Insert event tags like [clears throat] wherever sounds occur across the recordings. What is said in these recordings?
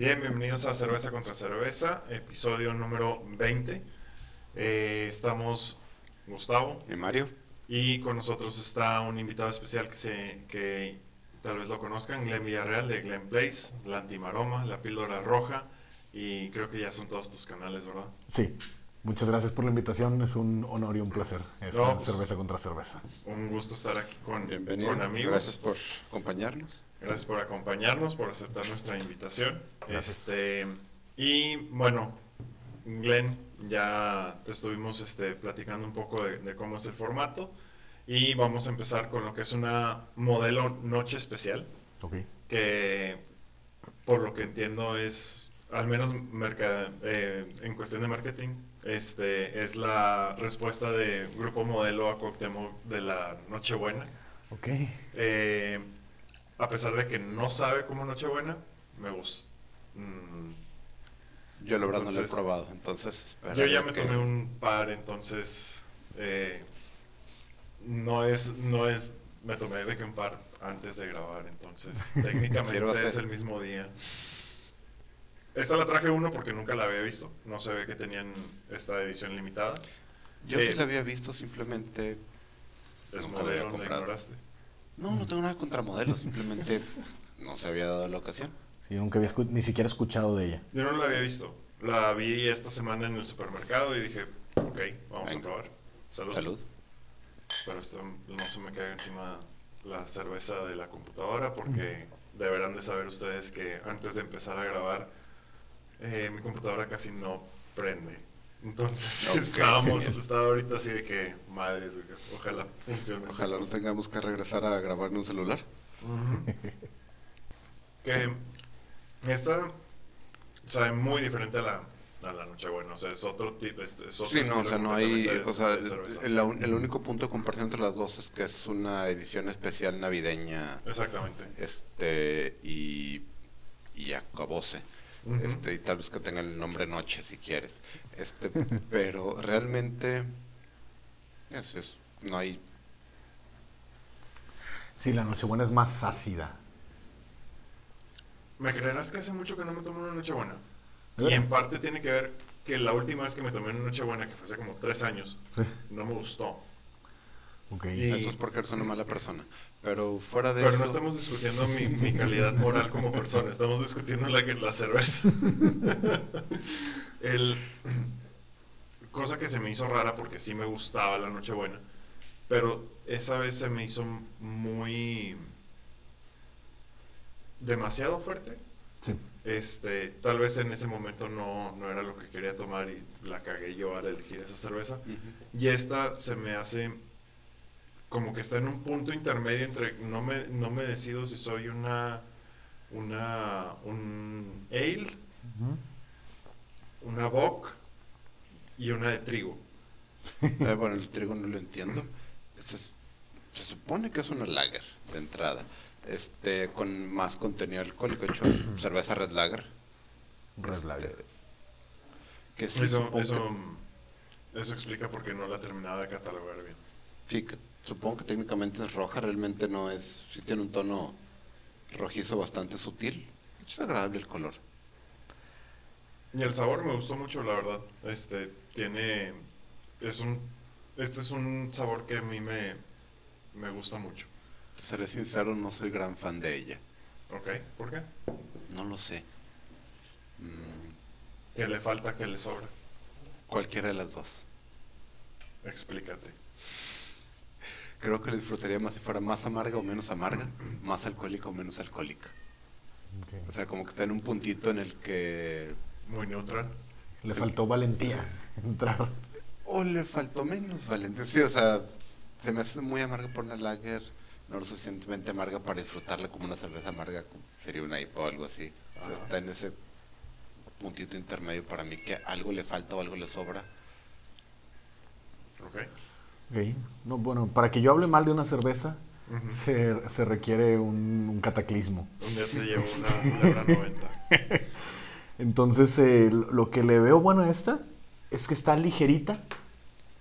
Bien, bienvenidos a Cerveza contra Cerveza, episodio número 20. Eh, estamos Gustavo y Mario. Y con nosotros está un invitado especial que, se, que tal vez lo conozcan, Glenn Villarreal de Glenn Place, La Antimaroma, La Píldora Roja. Y creo que ya son todos tus canales, ¿verdad? Sí. Muchas gracias por la invitación, es un honor y un placer esta pues, cerveza contra cerveza. Un gusto estar aquí con, con amigos. Gracias por acompañarnos. Gracias por acompañarnos, por aceptar nuestra invitación. Este, y bueno, Glenn, ya te estuvimos este, platicando un poco de, cómo es el formato. Y vamos a empezar con lo que es una modelo noche especial. Okay. Que por lo que entiendo es, al menos eh, en cuestión de marketing, este, es la respuesta de Grupo Modelo a Cuauhtémoc de la Nochebuena. Ok. Eh, a pesar de que no sabe como Nochebuena, me gusta. Mm, yo la verdad no lo he probado, entonces... Yo ya me tomé un par, entonces... Eh, no es, no es... Me tomé de que un par antes de grabar, entonces [laughs] técnicamente es el mismo día. Esta la traje uno porque nunca la había visto. No se ve que tenían esta edición limitada. Yo sí eh, la había visto, simplemente. Es modelo, la ignoraste. No, no tengo nada contra modelos, simplemente no se había dado la ocasión. Sí, nunca había ni siquiera escuchado de ella. Yo no la había visto. La vi esta semana en el supermercado y dije, ok, vamos a probar. Salud. Salud. Pero esto no se me caiga encima la cerveza de la computadora porque deberán de saber ustedes que antes de empezar a grabar eh, mi computadora casi no prende. Entonces estábamos, estaba ahorita así de que, madres, ojalá funcione. Ojalá no tengamos que regresar a grabar en un celular. que esta sabe muy diferente a la, a la Nochebuena, o sea, es otro tipo. Es, es sí, no, o sea, no hay. o sea, el, el, único punto de comparación entre las dos es que es una edición especial navideña. Exactamente. Este, y. y acabóse este, y tal vez que tenga el nombre Noche si quieres. Este, [laughs] pero realmente es, no hay. Sí, la Nochebuena es más ácida. ¿Me creerás que hace mucho que no me tomo una Nochebuena? Y en parte tiene que ver que la última vez que me tomé una Nochebuena, que fue hace como tres años, no me gustó. Okay. Eso es porque eres una mala persona. Pero fuera de Pero no estamos discutiendo mi, mi, calidad moral como persona, estamos discutiendo la, la cerveza. El, cosa que se me hizo rara porque sí me gustaba la Nochebuena, pero esa vez se me hizo muy demasiado fuerte. Sí. Este, tal vez en ese momento no, no, era lo que quería tomar y la cagué yo al elegir esa cerveza. Y esta se me hace como que está en un punto intermedio entre no me, no me decido si soy una una un ale, una bock y una de trigo. [laughs] Eh, bueno, el trigo no lo entiendo. Se, se, supone que es una lager de entrada, este con más contenido alcohólico, hecho [coughs] cerveza red lager. Red este, lager. Que eso, eso, eso explica por qué no la terminaba de catalogar bien. Sí, que Supongo que técnicamente es roja, realmente no es, sí tiene un tono rojizo bastante sutil. Es agradable el color. Y el sabor me gustó mucho, la verdad. Este tiene es un este es un sabor que a mí me me gusta mucho. seré sincero, no soy gran fan de ella. Ok, ¿por qué? No lo sé. Mm. ¿Qué le falta, qué le sobra? Cualquiera de las dos. Explícate creo que lo disfrutaría más si fuera más amarga o menos amarga, más alcohólica o menos alcohólica. O sea, como que está en un puntito en el que... Muy neutral. Le faltó valentía [laughs] entrar. O le faltó menos valentía. Sí, o sea, se me hace muy amarga por una lager, no lo suficientemente amarga para disfrutarla como una cerveza amarga, sería una IPA o algo así. O sea, está en ese puntito intermedio para mí que algo le falta o algo le sobra. Ok. No, bueno, para que yo hable mal de una cerveza, se, se, requiere un, cataclismo. Un día te llevo una, 90. [laughs] Entonces, eh, lo que le veo bueno a esta es que está ligerita,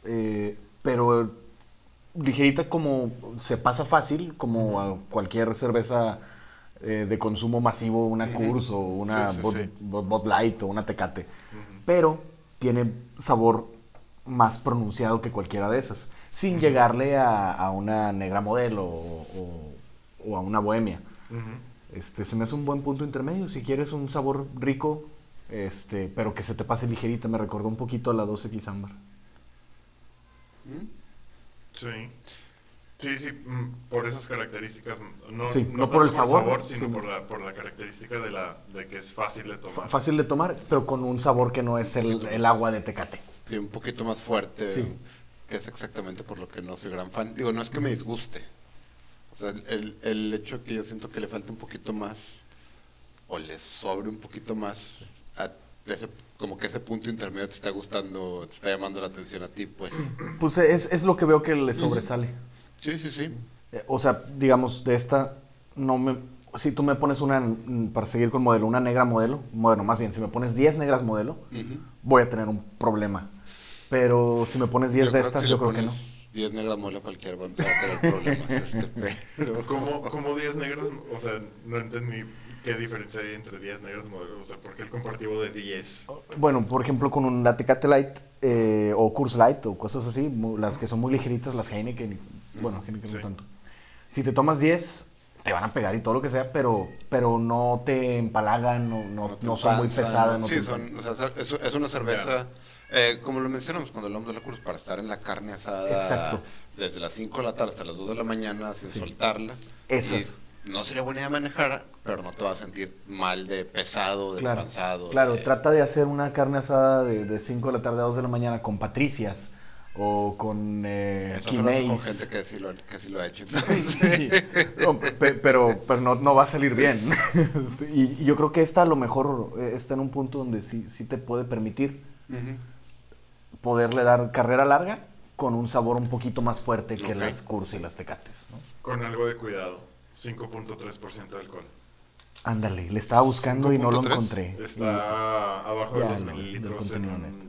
eh, pero ligerita como se pasa fácil, como a cualquier cerveza eh, de consumo masivo una. Coors o una Sí, Light o una Tecate. Pero tiene sabor más pronunciado que cualquiera de esas. Sin llegarle a, a una negra modelo o, o- o a una bohemia. Este, se me hace un buen punto intermedio. Si quieres un sabor rico, este, pero que se te pase ligerita, me recordó un poquito a la 12X Ámbar. ¿Mm? Sí. Sí, sí, mm, por esas características. No, Sí, no por el tanto sabor, sino sí. por, la, por la característica de, la, de que es fácil de F- tomar. Fácil de tomar, pero con un sabor que no es el, el agua de Tecate. Sí, un poquito más fuerte, Sí. Que es exactamente por lo que no soy gran fan. Digo, no es que me disguste. O sea, el, el hecho que yo siento que le falta un poquito más, o le sobre un poquito más, a ese- como que ese punto intermedio te está gustando, te está llamando la atención a ti, pues. [clears throat] Pues es, es lo que veo que le sobresale. Sí, sí, sí. Eh, O sea, digamos, de esta, no me... Si tú me pones una, mm, para seguir con modelo, una negra modelo, bueno, más bien, si me pones 10 negras modelo, voy a tener un problema. Pero si me pones 10 de estas, si yo creo que no. pones 10 negras mole cualquiera va a tener problemas. [laughs] este, pero... ¿Cómo, cómo 10 negras? O sea, no entendí qué diferencia hay entre 10 negras modelos. O sea, ¿por qué el comparativo de 10? Bueno, por ejemplo, con un Tecate Light eh, o Coors Light o cosas así, mu- las que son muy ligeritas, las Heineken, bueno, Heineken Sí. no tanto. Si te tomas 10, te van a pegar y todo lo que sea, pero, pero no te empalagan, no, no, te no son muy pesadas. no sí, te son, o sea, es, es una cerveza, eh, como lo mencionamos cuando hablamos de la cruz, para estar en la carne asada Exacto. desde las 5 de la tarde hasta las 2 de la mañana sin Sí. soltarla. Y no sería buena idea manejar, pero no te vas a sentir mal de pesado, de Claro, cansado. claro de- trata de hacer una carne asada de 5 de la tarde a 2 de la mañana con patricias o con eh, Eso con gente que sí lo, que sí lo ha hecho. [laughs] Sí. No, pero pero no, no va a salir bien. [laughs] [laughs] Y, y yo creo que esta a lo mejor eh, está en un punto donde sí, sí te puede permitir. Poderle dar carrera larga con un sabor un poquito más fuerte que las Coors y las Tecates. ¿no? Con algo de cuidado. 5.3% de alcohol. Ándale, le estaba buscando y no lo 5.3. encontré. Está abajo de los lo- mililitros del en contenido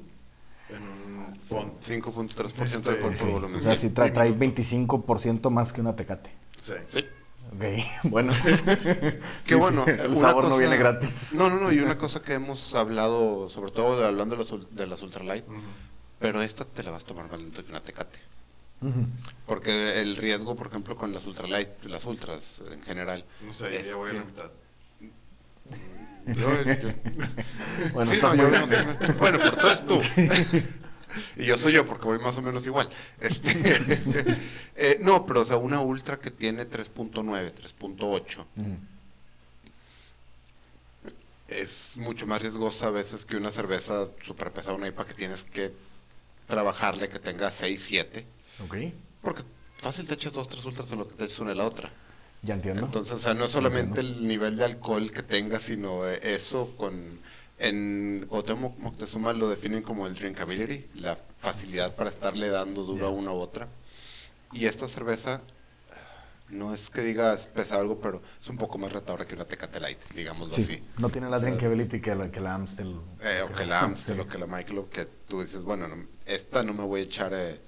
un, en un font. 5.3% Este, de alcohol por volumen. O sea, sí. trae, trae 25% más que una Tecate. Sí. Sí. Ok, [laughs] bueno. Qué [laughs] Sí, bueno. sí, el una sabor no viene gratis. No, no, no. Y una [laughs] cosa que hemos hablado, sobre todo hablando de las, de las ultralight. Pero esta te la vas a tomar más lento que una tecate. Porque el riesgo, por ejemplo, con las ultralight, las ultras en general. No sé, es ya voy a la que- mitad. Yo- yo- [laughs] Bueno, Sí, no, yo- bien. bueno, pero tú eres tú. [laughs] Y yo soy yo, porque voy más o menos igual. Este, [laughs] eh, no, pero o sea, una ultra que tiene 3.9, 3.8, Ujú. es mucho más riesgosa a veces que una cerveza super pesada, una IPA que tienes que trabajarle que tenga 6, 7. Ok, Porque fácil te echas dos, tres ultras en lo que te echas una en la otra. ya entiendo. Entonces, o sea, no es solamente el nivel de alcohol que tengas, sino eh, eso con... En Cuauhtémoc Moctezuma lo definen como el drinkability, la facilidad para estarle dando duro a una u otra. Y esta cerveza, no es que digas pesa algo, pero es un poco más retadora que una Tecate Light, digámoslo sí, así. no tiene la O sea, drinkability que la, que la Amstel. eh, o que la [laughs] Amstel Sí. o que la Michelob, que tú dices, bueno, no, esta no me voy a echar... Eh,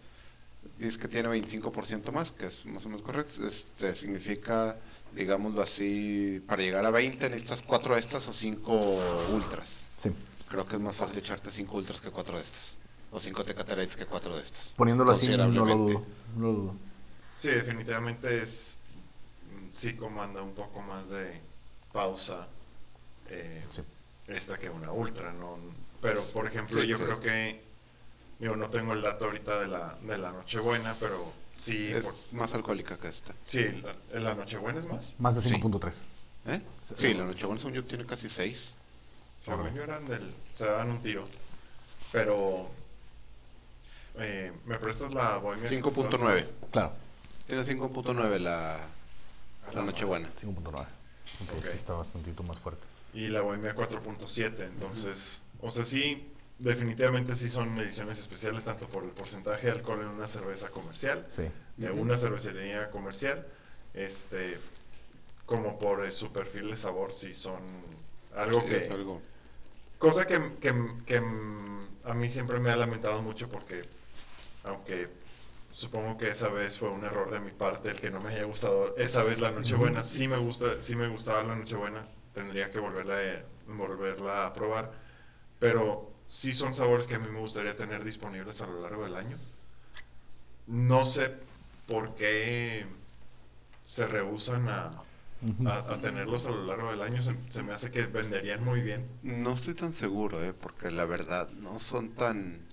dices que tiene 25% más, que es más o menos correcto. Este, significa, digámoslo así, para llegar a 20 necesitas 4 de estas o 5 ultras. Sí, Creo que es más fácil echarte 5 ultras que 4 de estas. O 5 Tecate que 4 de estas. poniéndolo así, no lo dudo. No lo dudo. Sí, definitivamente es. Sí, comanda un poco más de pausa eh, Sí. esta que una ultra, ¿no? Pero, por ejemplo, Sí, yo que- creo que. Digo, no tengo el dato ahorita de la, de la Nochebuena, pero sí. por- Es más alcohólica que esta. sí, la, la Nochebuena es más. Más de Sí. 5.3. ¿Eh? Sí, la Nochebuena según yo tiene casi 6. Según yo eran del. Se daban un tiro. Pero. eh, ¿Me prestas la bohemia? que te estás 5.9. Claro, Tiene 5.9 la, la Nochebuena. 5.9. Ok, Ok. sí está bastantito más fuerte. y la Bohemia 4.7. Entonces, o sea, sí, definitivamente sí son ediciones especiales, tanto por el porcentaje de alcohol en una cerveza comercial, Sí. de una cervecería comercial, este, como por eh, su perfil de sabor, sí son algo Sí, que. es algo. Cosa que, que- que, a mí siempre me ha lamentado mucho porque, aunque supongo que esa vez fue un error de mi parte el que no me haya gustado. Esa vez la Nochebuena sí me gusta, sí me gustaba la Nochebuena. Tendría que volverla, a- volverla a probar. Pero sí son sabores que a mí me gustaría tener disponibles a lo largo del año. No sé por qué se rehusan a, a, a tenerlos a lo largo del año. Se, se me hace que venderían muy bien. No estoy tan seguro, ¿eh? porque la verdad no son tan...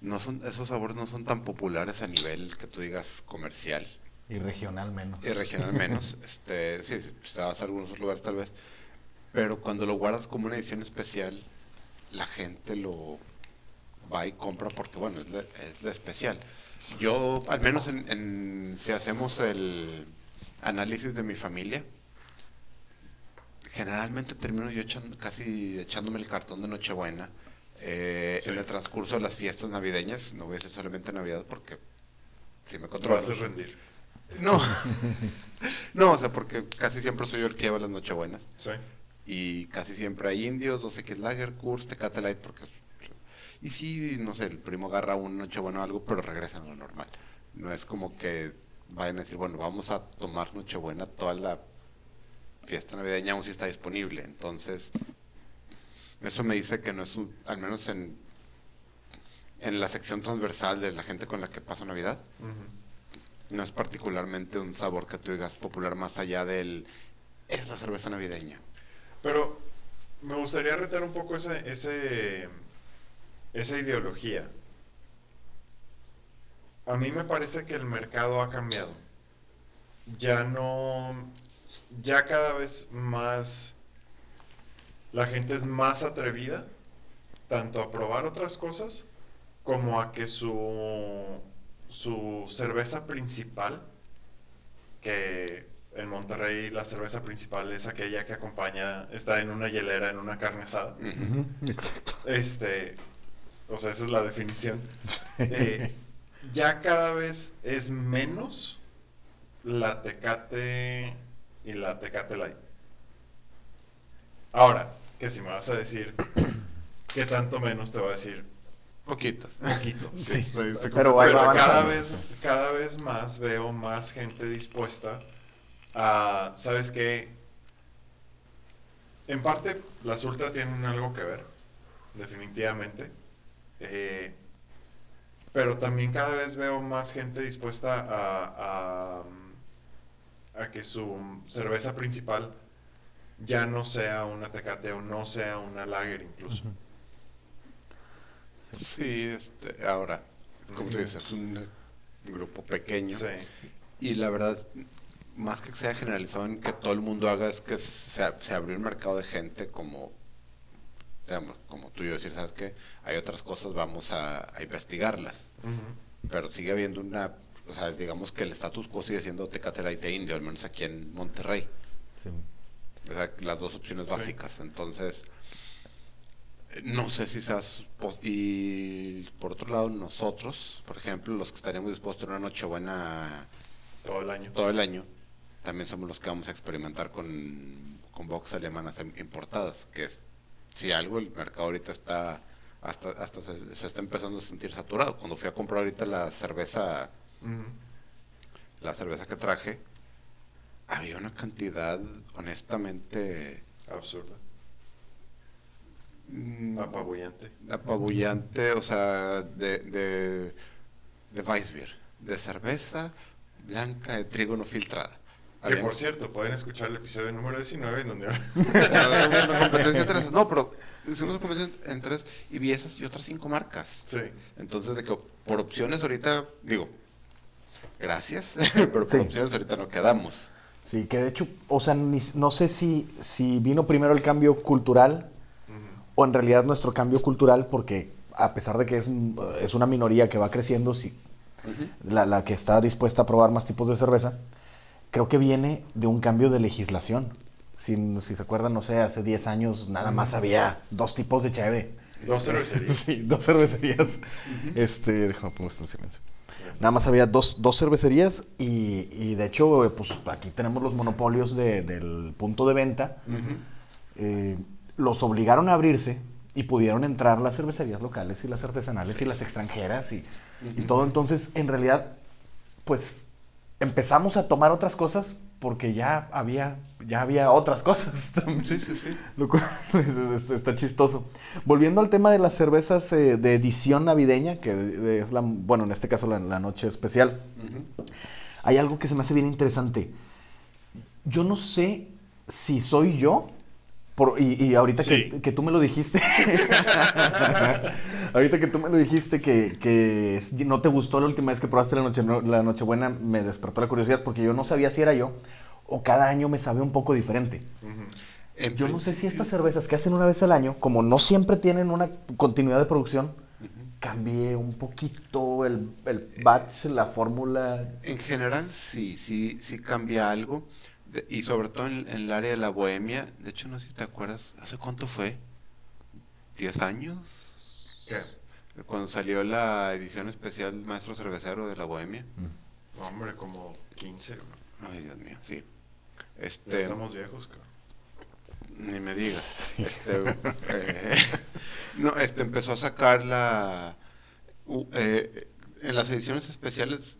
No son, esos sabores no son tan populares a nivel que tú digas comercial Y regional menos. y regional menos. [laughs] este, sí, te vas a algunos lugares tal vez. Pero cuando lo guardas como una edición especial, la gente lo va y compra porque, bueno, es la, es la especial. Yo, al menos en, en- si hacemos el análisis de mi familia, generalmente termino yo echando, casi echándome el cartón de Nochebuena eh, Sí. en el transcurso de las fiestas navideñas. No voy a decir solamente Navidad porque si me Lo controlo. haces rendir. No, [laughs] no, o sea, porque casi siempre soy yo el que lleva las Nochebuenas. Sí. Y casi siempre hay indios, 2X Lager, Kurz, Tecate Light, porque... es- Y sí, no sé, el primo agarra un Nochebuena o algo, pero regresan a lo normal. No es como que vayan a decir, bueno, vamos a tomar Nochebuena toda la fiesta navideña, aún si está disponible. Entonces, eso me dice que no es un, al menos en, en la sección transversal de la gente con la que paso Navidad, no es particularmente un sabor que tú digas popular más allá del... Es la cerveza navideña. Pero me gustaría retar un poco ese, ese, esa ideología. A mí me parece que el mercado ha cambiado. Ya no, ya cada vez más, la gente es más atrevida, tanto a probar otras cosas, como a que su, su cerveza principal, que en Monterrey la cerveza principal es aquella que acompaña, está en una hielera, en una carne asada. Exacto. Este, o sea, esa es la definición. Eh, ya cada vez es menos la Tecate y la Tecate Light. Ahora, que si me vas a decir ¿qué tanto menos te voy a decir? Poquito. Poquito. Sí, pero Pero va cada avanzando. vez, cada vez más veo más gente dispuesta a, ¿sabes qué? En parte, las ultra tienen algo que ver, definitivamente. Eh, pero también cada vez veo más gente dispuesta a, a, a que su cerveza principal ya no sea una tecate o no sea una lager incluso. Sí, este, ahora, como tú dices, es un grupo pequeño. Sí. Y la verdad, más que sea generalizado en que todo el mundo haga, es que se, se abrió un mercado de gente como, digamos, como tú y yo decir, ¿sabes qué? Hay otras cosas, vamos a, a investigarlas. Pero sigue habiendo una, o sea, digamos que el status quo sigue siendo Tecate Light de Indio, al menos aquí en Monterrey. Sí. Las dos opciones Sí. básicas. Entonces, no sé si seas... Y por otro lado, nosotros, por ejemplo, los que estaríamos dispuestos a una noche buena Todo el año. todo el año, también somos los que vamos a experimentar con, con box alemanas im- importadas, que es, si algo, el mercado ahorita está... Hasta, hasta se, se está empezando a sentir saturado. Cuando fui a comprar ahorita la cerveza, la cerveza que traje, había una cantidad, honestamente, Absurda. mm, Apabullante. apabullante, o sea, de, de, de Weissbier, de cerveza blanca de trigo no filtrada. Que Había- por cierto, pueden escuchar el episodio número 19 en donde... una [laughs] competencia entre esas. No, pero es una competencia entre esas y vi esas y otras cinco marcas. sí. Entonces, de que por opciones ahorita, digo, gracias, [laughs] pero por Sí. opciones ahorita no quedamos. Sí, que de hecho, o sea, ni- no sé si, si vino primero el cambio cultural o en realidad nuestro cambio cultural, porque a pesar de que es, es una minoría que va creciendo, sí, la, la que está dispuesta a probar más tipos de cerveza, creo que viene de un cambio de legislación. Si, si se acuerdan, no sé, hace 10 años nada más había dos tipos de cheve. Dos cervecerías. [laughs] Sí, dos cervecerías. Este, déjame pongo esto en silencio. Nada más había dos, dos cervecerías y, y de hecho, eh, pues aquí tenemos los monopolios de- del punto de venta. Eh, los obligaron a abrirse y pudieron entrar las cervecerías locales y las artesanales y las extranjeras y y todo. Entonces, en realidad, pues empezamos a tomar otras cosas porque ya había, ya había otras cosas [laughs] también. Sí, sí, sí. Lo cual [laughs] es- es- está chistoso. Volviendo al tema de las cervezas eh, de edición navideña, que es la, bueno, en este caso la, la noche especial, hay algo que se me hace bien interesante. Yo no sé si soy yo, por, y, y ahorita Sí. que, que tú me lo dijiste, [laughs] ahorita que tú me lo dijiste que, que no te gustó la última vez que probaste la, noche, la Nochebuena, me despertó la curiosidad porque yo no sabía si era yo o cada año me sabe un poco diferente. En Yo no sé si estas cervezas que hacen una vez al año, como no siempre tienen una continuidad de producción, cambie un poquito el, el batch, la fórmula. En general, sí, sí, sí cambia algo. De- y sobre todo en, en el área de la bohemia. De hecho, no sé si te acuerdas, ¿hace cuánto fue? ¿10 años? ¿Qué? Cuando salió la edición especial Maestro Cervecero de la Bohemia. No, hombre, como 15. güey. Ay, Dios mío, sí. Ya Este, estamos viejos, cabrón. Ni me digas. Sí. Este, eh, [laughs] no, este empezó a sacar la. eh, en las ediciones especiales,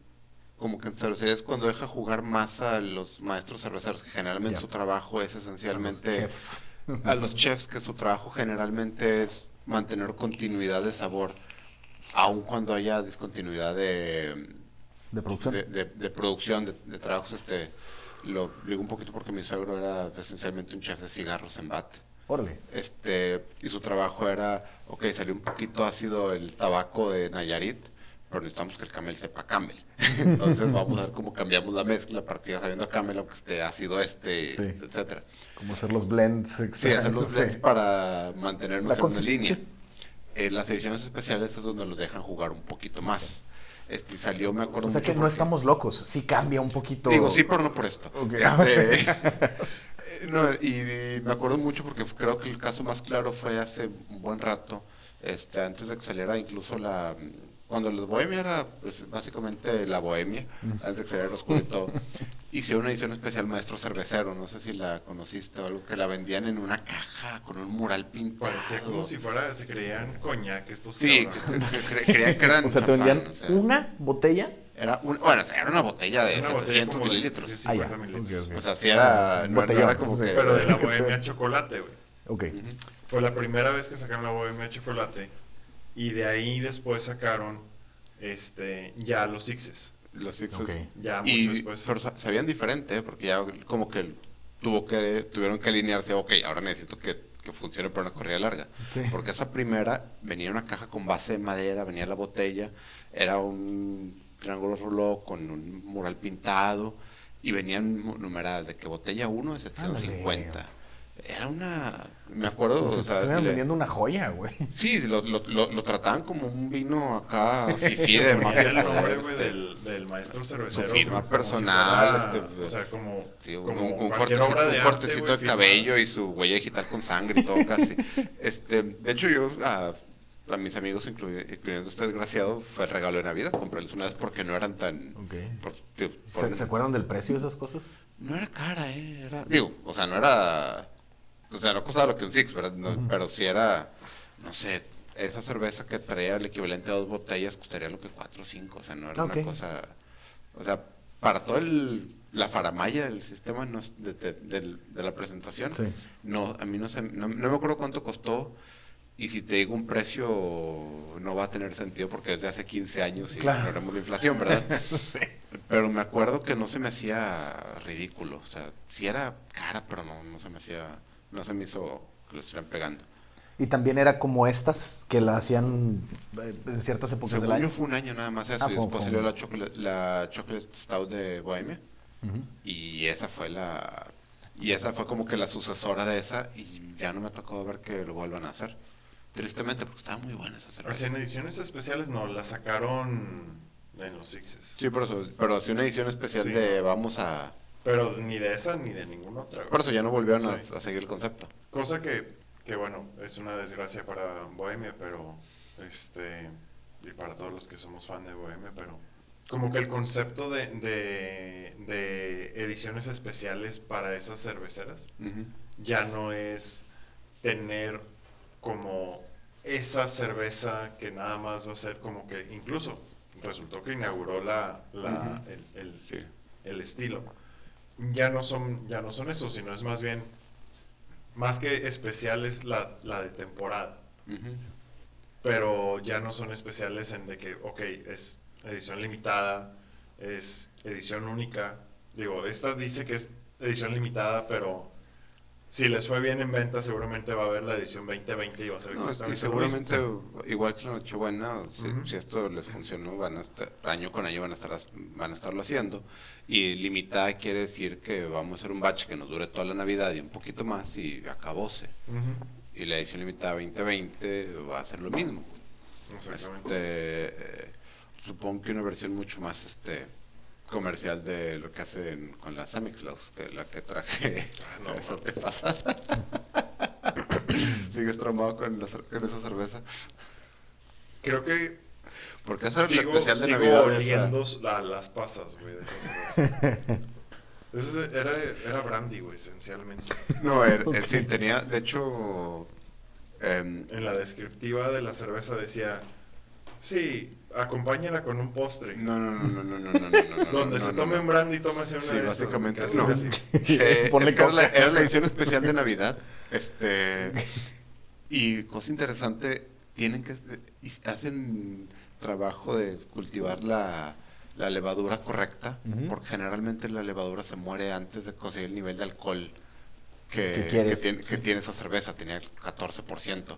como que en cervecerías, cuando deja jugar más a los maestros cerveceros, que generalmente su trabajo es esencialmente. A los chefs, que su trabajo generalmente es mantener continuidad de sabor, aun cuando haya discontinuidad de De producción. de, de- de producción, de, de trabajos, este, lo digo un poquito porque mi suegro era esencialmente un chef de cigarros en BAT. Órale. Este, y su trabajo era, ok, salió un poquito ácido el tabaco de Nayarit, pero necesitamos que el camel sepa camel. [laughs] Entonces vamos a ver cómo cambiamos la mezcla, partida sabiendo a camel, aunque esté ácido este, Sí. etcétera. Como hacer los blends. Sí, hacer los [laughs] sí. blends para mantenernos en una línea. En las ediciones especiales es donde los dejan jugar un poquito más. Este, salió, me acuerdo O sea mucho que no porque- estamos locos. Sí cambia un poquito. Digo, sí, pero no por esto. Ok. Este, [laughs] eh, no, y, y me acuerdo mucho porque creo que el caso más claro fue hace un buen rato, este, antes de que saliera incluso la... Cuando la bohemia era pues, básicamente la bohemia, antes de que saliera oscuro y todo, [laughs] hicieron una edición especial Maestro Cervecero, no sé si la conociste o algo, que la vendían en una caja con un mural pintado. Parecía como si fuera, se creían coñac estos Sí, que- que- que creían que eran [laughs] O sea, te vendían o sea, una botella. era un- bueno, o sea, era una botella de Una botella 700 como de mililitros. 50 Ah, mililitros. O sea, si era, no, no era como que... Pero de la [laughs] bohemia te- chocolate, güey. Ok. Fue la primera vez que sacaron la bohemia chocolate. Y de ahí después sacaron este ya los sixes. Los Sixes. Ya mucho Y, después. pero sa- sabían diferente, ¿eh? porque ya como que tuvo que tuvieron que alinearse, ok, ahora necesito que, que funcione para una corrida larga. Sí. Porque esa primera venía en una caja con base de madera, venía la botella, era un triángulo ruló con un mural pintado y venían numeradas de que botella 1 de 750. Era una, me acuerdo, Como si o sea, estuvieran le- vendiendo una joya, güey. sí, lo, lo, lo, lo trataban como un vino acá, [laughs] fifí de mafia. el nombre, este, güey, del, del maestro cervecero. Su firma como si personal, fuera, este, o sea, como, Sí, un, como un cualquier cortecito, obra de un arte, cortecito de cabello y su huella digital con sangre y todo casi. [laughs] este, de hecho, yo a, a mis amigos, incluy- incluyendo este desgraciado, fue el regalo de Navidad. Comprarles una vez porque no eran tan. Ok. por- digo, por- ¿Se, se acuerdan del precio de esas cosas? no era cara, ¿eh? Era, digo, o sea, no era. O sea, no costaba lo que un Six, ¿verdad? No, Pero sí era. No sé, esa cerveza que traía el equivalente a dos botellas costaría lo que cuatro o cinco. O sea, no era una cosa. O sea, para todo el. La faramaya del sistema no de, de- del- de la presentación, Sí. no, a mí no, sé, no, no me acuerdo cuánto costó. Y si te digo un precio, no va a tener sentido porque es de hace 15 años y Claro. no de inflación, ¿verdad? [laughs] Pero me acuerdo que no se me hacía ridículo. O sea, sí era cara, pero no, no se me hacía. No se me hizo que lo estuvieran pegando. Y también era como estas que la hacían eh, en ciertas épocas del año. yo fue un año nada más eso. Ah, y fue- después fue salió un- la chocolate, la chocolate Stout de Bohemia. Y esa fue la. Y esa fue como que la sucesora de esa. Y ya no me tocó ver que lo vuelvan a hacer. Tristemente, porque estaba muy buena esa cerveza. en ediciones especiales no, la sacaron en los sixes. Sí, por eso. Pero hacía una edición especial Sí. de vamos a. Pero ni de esa ni de ninguna otra. güey. Por eso ya no volvieron a- Sí. a seguir el concepto. Cosa que, que, bueno, es una desgracia para Bohemia, pero este y para todos los que somos fan de Bohemia, pero como que el concepto de, de, de ediciones especiales para esas cerveceras ya no es tener como esa cerveza que nada más va a ser como que incluso resultó que inauguró la, la, el, el- Sí. el estilo. Ya no son, ya no son eso, sino es más bien, más que especiales la, la de temporada. Pero ya no son especiales en de que, ok, es edición limitada, es edición única. Digo, esta dice que es edición limitada, pero si les fue bien en venta, seguramente va a haber la edición 2020 y va a ser No, exactamente y lo seguramente, mismo. igual que la Nochebuena, si, Ujú. si esto les funcionó, van a estar, año con año van a, estar, van a estarlo haciendo. Y limitada quiere decir que vamos a hacer un batch que nos dure toda la Navidad y un poquito más y acabóse. Y la edición limitada 2020 va a ser lo mismo. Exactamente. Este, eh, supongo que una versión mucho más este comercial de lo que hacen con las Amixlaws, que es la que traje Ah, no, pasada. [laughs] ¿Sigues traumado con, la con esa cerveza? Creo que Porque esa es la sigo, especial de sigo Navidad. oliendo la- las pasas, güey, de. [laughs] Ese era, era brandy, güey, esencialmente. No, er- er- sí, tenía, de hecho, em, En la descriptiva de la cerveza decía, sí, acompáñala con un postre. No, no, no, no, no, no, no. Donde se tome un brandy y tómase una sí, de básicamente no. Era, la, edición especial de [laughs] Navidad. Este y cosa interesante, tienen que hacen trabajo de cultivar la, la levadura correcta, porque generalmente la levadura se muere antes de conseguir el nivel de alcohol que, que, tiene, que tiene esa cerveza, tenía el 14%.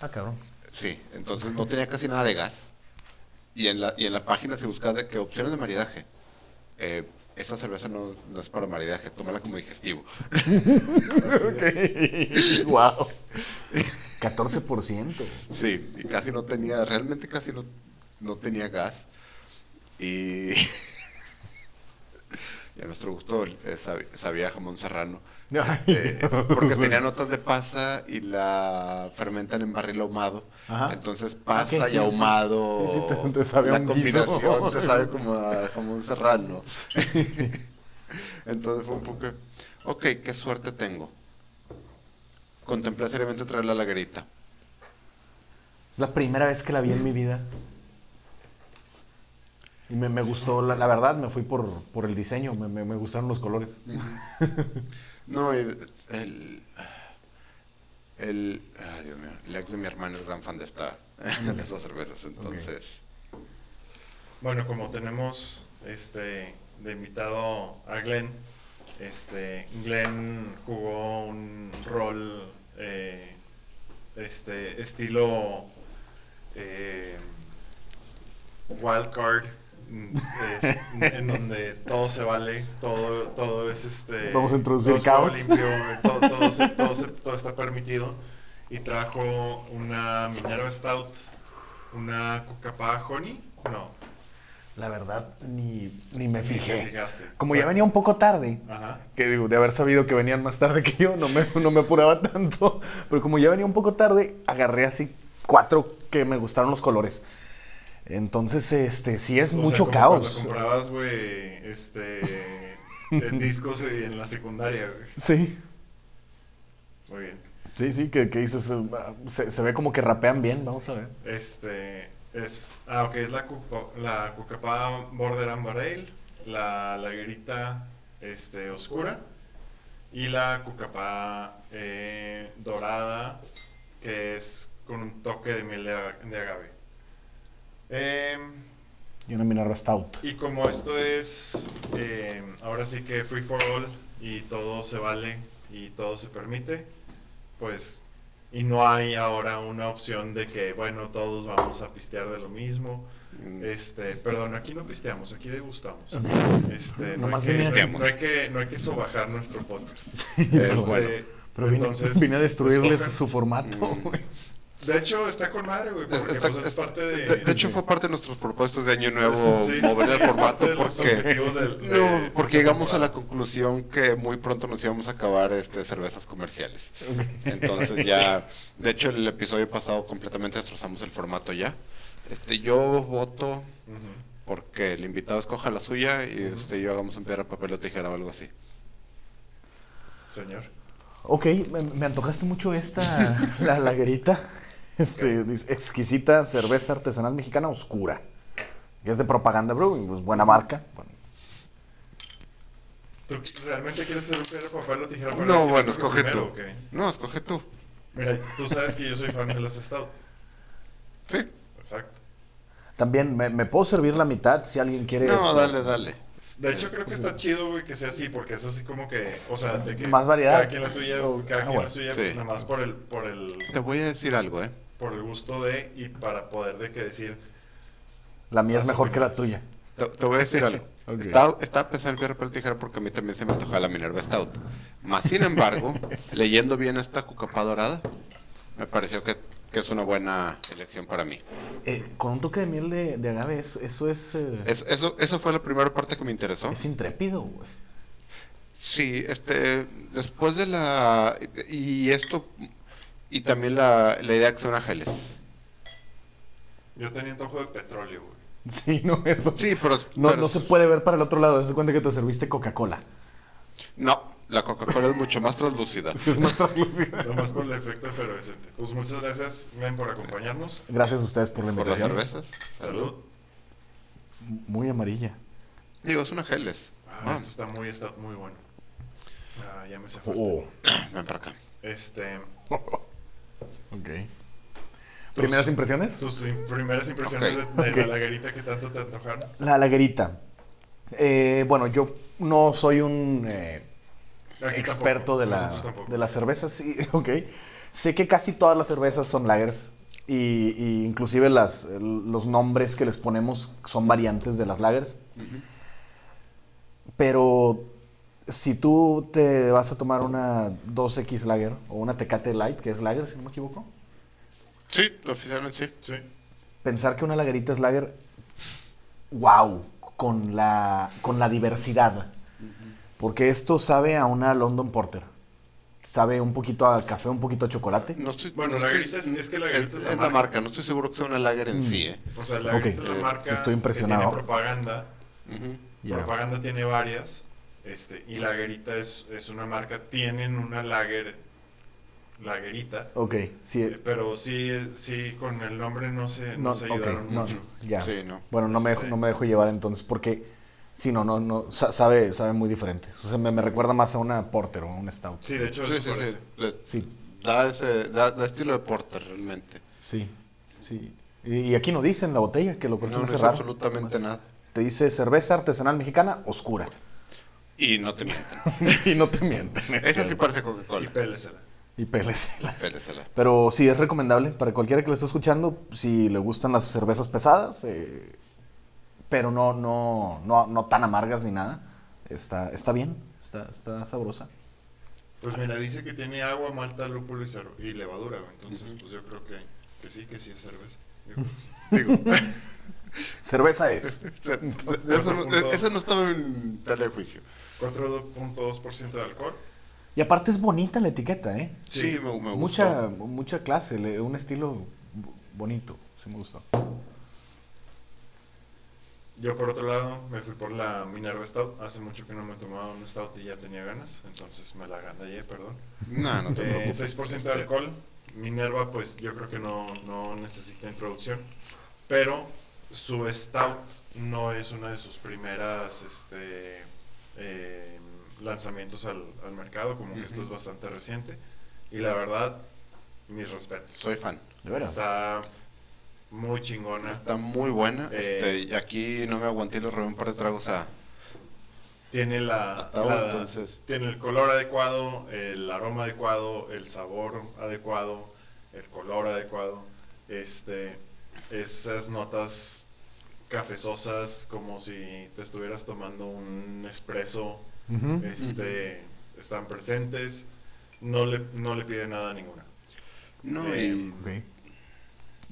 Ah, cabrón. Sí, entonces no tenía casi nada de gas y en la, y en la página se buscaba de que opciones de maridaje. Eh, esa cerveza no, no es para maridaje, tómala como digestivo. wow. 14%. [laughs] [laughs] Sí, y casi no tenía, realmente casi no, no tenía gas. Y, [laughs] y a nuestro gusto sab- sabía jamón serrano. Este, porque tenía notas de pasa y la fermentan en barril ahumado. Ajá. Entonces Ah, pasa y ahumado. sí. Te- te sabe a la guiso. combinación te sabe como a jamón serrano. Entonces fue un poco, ok, qué suerte tengo. Contemplé seriamente traer la lagerita. La primera vez que la vi en mi vida. Y me, me gustó, la, la verdad, me fui por, por el diseño, me, me- me gustaron los colores. [laughs] No, y el, el, ay, Dios mío, el ex de mi hermano es gran fan de esta, [laughs] de esas cervezas, entonces, Bueno, como tenemos este de invitado a Glenn, este Glenn jugó un rol eh, este estilo eh, wildcard mm, es- en donde todo se vale, todo, todo es este Vamos a introducir todo caos. limpio, todo, todo, se- [laughs] todo se- todo está permitido y trajo una Minerva Stout, una Cucapá Honey, no, La verdad, ni, ni me Ni fijé. Como ya venía un poco tarde, Ajá. que digo, de haber sabido que venían más tarde que yo, no me, no me apuraba tanto. [laughs] Pero como ya venía un poco tarde, agarré así cuatro que me gustaron los colores. Entonces, este, sí es O sea, mucho como caos. Cuando comprabas, güey, este, discos en la secundaria, güey. Sí, Muy bien. sí, sí, que, que dices, eh, se, se ve como que rapean bien, vamos a ver. Este, es, ah, ok, es la, cupa, la Cucapá Border Amber Ale, la lagerita, este, oscura, y la Cucapá eh, dorada, que es con un toque de miel de, de agave. Y una Minerva Stout. Y como esto es, eh, ahora sí que free for all y todo se vale y todo se permite, pues, y no hay ahora una opción de que, bueno, todos vamos a pistear de lo mismo. mm, Este, perdón, aquí no pisteamos, aquí degustamos. Este, no, hay que, no, hay que, no hay que sobajar nuestro podcast. [laughs] Pero Este, bueno, Pero vine, [laughs] entonces, vine a destruirles escojan. su formato. De hecho, está con madre, güey, porque Está- pues, es parte de... de, de hecho fue parte de nuestros propósitos de año nuevo [laughs] Sí, mover sí, el formato porque objetivos del- de- no de porque llegamos a la conclusión que muy pronto nos íbamos a acabar este cervezas comerciales. Entonces ya [laughs] de hecho el episodio pasado completamente destrozamos el formato ya. Este yo voto porque el invitado escoja la suya y este yo hagamos un piedra papel o tijera o algo así. Señor. Ok, me, me antojaste mucho esta, [laughs] la lagerita. [laughs] Este, dice, exquisita cerveza artesanal mexicana oscura. Y es de Propaganda Brewing, pues buena marca. Bueno, ¿Tú realmente quieres ser un piedra, papel o tijera? para No, bueno, escoge tú. primero? No, escoge tú. Mira, tú sabes que yo soy fan de las Stout. Sí. Exacto. También me, me puedo servir la mitad si alguien quiere. No, dale, dale. De hecho, creo que está chido, güey, que sea así, porque es así como que, o sea, de que Más variedad. cada quien la tuya, cada ah, quien bueno. la suya, Sí. nada más por el, por el, Te voy a decir algo, ¿eh? Por el gusto de y para poder de que decir, La mía es mejor que la tuya. Te, te voy a decir algo. [laughs] Ok. Estaba, estaba pensando en piedra, papel, tijera porque a mí también se me antoja la Minerva Stout. Más sin embargo, [laughs] leyendo bien esta cucapá dorada, me pareció que, que es una buena elección para mí. Eh, con un toque de miel de, de agave, eso, eso es. eh, Eso, eso, eso fue la primera parte que me interesó. es intrépido, güey. Sí, este, después de la, y esto, y también la, la idea que son geles. yo tenía antojo de petróleo, güey. [laughs] Sí, no, eso. Sí, pero, No, pero- no se puede ver para el otro lado. Se cuenta que te serviste Coca-Cola. No, la Coca-Cola es mucho más translúcida. [laughs] Sí, es más translúcida. Nomás por el efecto efervescente. Pues muchas gracias, men, por acompañarnos. Gracias a ustedes por la Por las invitación. cervezas. Salud. Muy amarilla. Digo, es una geles. Ah, esto está muy, está muy bueno. Ah, ya me se fue. Oh, Ven para acá. Este, [laughs] ok. ¿Primeras impresiones? tus im- primeras impresiones de, la laguerita que tanto te antojaron. La laguerita. Eh, bueno, yo no soy un eh, experto tampoco, de, la, de las cervezas, sí, [laughs] ok. Sé que casi todas las cervezas son lagers y, y inclusive las, los nombres que les ponemos son variantes de las lagers. Pero si tú te vas a tomar una 2X lager o una Tecate Light, que es lager, si no me equivoco, Sí, oficialmente sí. Sí. pensar que una lagerita es lager, wow, con la, con la diversidad. Porque esto sabe a una London Porter. Sabe un poquito a café, un poquito a chocolate. No estoy, Bueno, no la estoy- Garita es- es que la Garita es la marca. marca. No estoy seguro que sea una lager en sí, ¿eh? O sea, la Ok. es la marca sí estoy impresionado. que tiene propaganda. Ya. Propaganda tiene varias. Este, y Lagerita es, es una marca. Tienen una lager. Lagerita. Ok, sí. eh, Pero sí, sí, con el nombre no se, no, No, se ok, ayudaron no, mucho. ya. Sí, no. Bueno, no me, dejo, Este- no me dejo llevar entonces porque si no, no, no, sa- sabe, sabe muy diferente. O sea, me, me recuerda más a una Porter o a una Stout. Sí, de hecho, Sí, sí, sí. Le- Sí, Da, ese, da, da estilo de porter realmente. sí, sí. Y, y aquí no dice en la botella que lo se No, no es absolutamente nada. Te dice cerveza artesanal mexicana oscura. Y no te mienten. [laughs] y no te mienten. Esa sí parece Y Coca-Cola. pélesela. Y pélecela. Péresela. [laughs] Pero sí, es recomendable para cualquiera que lo esté escuchando, si le gustan las cervezas pesadas, eh, pero no, no, no, no tan amargas ni nada. Está, está bien, está, está sabrosa. Pues mira, dice que tiene agua, malta, lúpulo y, y levadura. Entonces, pues yo creo que, que sí, que sí es cerveza. [laughs] Digo, Cerveza es. eso, no, eso no estaba en de juicio. 4.2% de alcohol. Y aparte es bonita la etiqueta, ¿eh? Sí, Sí. me, me Mucha, gustó. mucha clase, un estilo bonito, sí me gustó. Yo por otro lado me fui por la Minerva Stout. Hace mucho que no me tomaba un Stout y ya tenía ganas. Entonces me la gané, perdón. No, no te Eh, preocupes. 6% de alcohol. Minerva, pues yo creo que no, no necesita introducción. Pero su Stout no es una de sus primeras este, eh, lanzamientos al, al mercado. Como que esto es bastante reciente. Y la verdad, mis respetos. Soy fan. Está muy chingona. Está muy buena. Eh, este, y aquí no me aguanté y le robé un par de tragos a. Tiene la, entonces. tiene el color adecuado, el aroma adecuado, el sabor adecuado, el color adecuado. Este, esas notas cafezosas como si te estuvieras tomando un espresso, Ujú. este, están presentes. No le, no le pide nada a ninguna. No, Eh, y. Ok.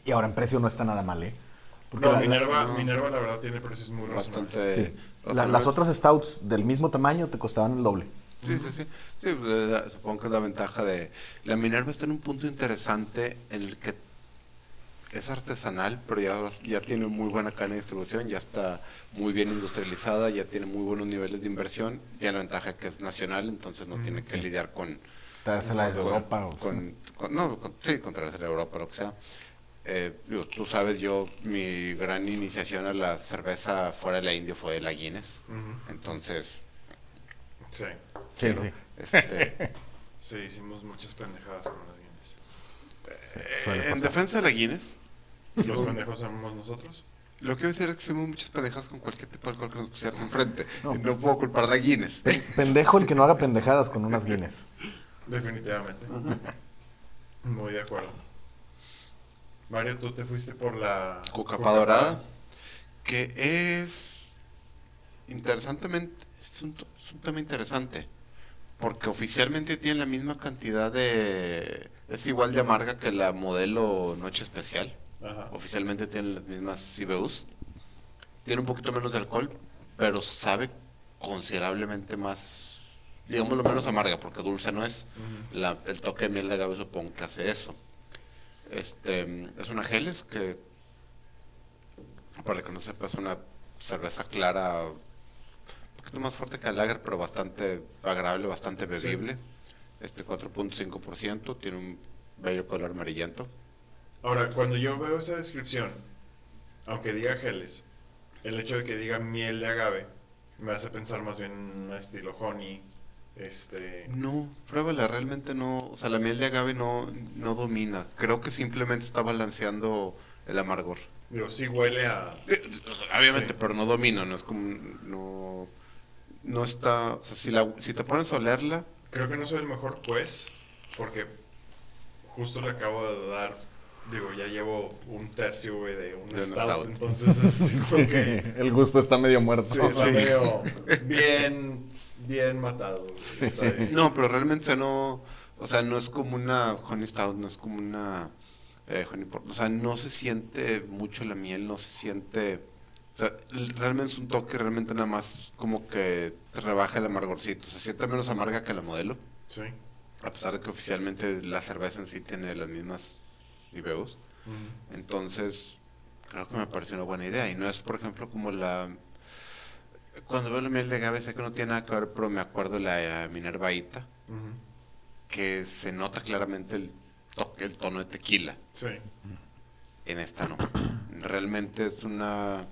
Y ahora en precio no está nada mal, ¿eh? Porque No, la- la- Minerva, no. Minerva la verdad tiene precios muy razonables. Bastante. sí. La- las otras stouts del mismo tamaño te costaban el doble. Sí, sí, sí. Sí, pues, eh, la- supongo que es la ventaja de... La Minerva está en un punto interesante en el que es artesanal, pero ya, ya tiene muy buena cadena de distribución, ya está muy bien industrializada, ya tiene muy buenos niveles de inversión, tiene la ventaja que es nacional, entonces no Mm, tiene que sí. lidiar con... Traérsela desde con- Europa. o- con- con- no, con- sí, con traerse de Europa, lo que sea. eh, digo, tú sabes, yo, mi gran iniciación a la cerveza fuera de la India fue la Guinness. Entonces, Sí. Sí, pero, sí. este, [laughs] Sí, hicimos muchas pendejadas con las Guinness. En defensa de la Guinness, ¿Los pendejos somos nosotros? lo que quiero decir es que hicimos muchas pendejadas con cualquier tipo de alcohol que nos pusieras enfrente. No. No, puedo culpar a la Guinness. Pendejo el que no haga pendejadas con unas Guinness. Definitivamente. Muy de acuerdo. Mario, tú te fuiste por la Cucapá dorada, que es interesantemente, es un, to- es un tema interesante, porque oficialmente tiene la misma cantidad de, es igual de amarga que la modelo Noche Especial, Ajá. oficialmente tiene las mismas IBUs, tiene un poquito menos de alcohol, pero sabe considerablemente más, digamos lo menos amarga, porque dulce no es, la- el toque de miel de agave supongo que hace eso. Este, es una Geles que, para que no sepa, es una cerveza clara, un poquito más fuerte que el lager, pero bastante agradable, bastante bebible. Este 4.5%, tiene un bello color amarillento. Ahora, cuando yo veo esa descripción, aunque diga geles, el hecho de que diga miel de agave me hace pensar más bien en un estilo honey. Este. No, pruébala, realmente no, o sea, la miel de agave no, no domina. Creo que simplemente está balanceando el amargor. Digo, sí huele a. Eh, Obviamente, Sí. pero no domina, no es como, no, no está, o sea, si, la, si te pones a olerla, Creo que no soy el mejor juez, porque justo le acabo de dar. Digo, ya llevo un tercio, güey, de un De un stout, stout. entonces es [laughs] como que. El gusto está medio muerto. Sí, está medio bien, bien matado. güey, está bien. no, pero realmente no, o sea, no es como una honey stout, no es como una eh, honey port, o sea, no se siente mucho la miel, no se siente, o sea, realmente es un toque realmente nada más como que te rebaja el amargorcito, se siente menos amarga que la modelo. Sí. a pesar de que oficialmente la cerveza en sí tiene las mismas IBUs. Ujú. Entonces, creo que me pareció una buena idea. Y no es, por ejemplo, como la... Cuando veo la miel de agave, sé que no tiene nada que ver, pero me acuerdo la eh, Minervaita, que se nota claramente el toque, el tono de tequila. Sí. En esta no. Realmente es una...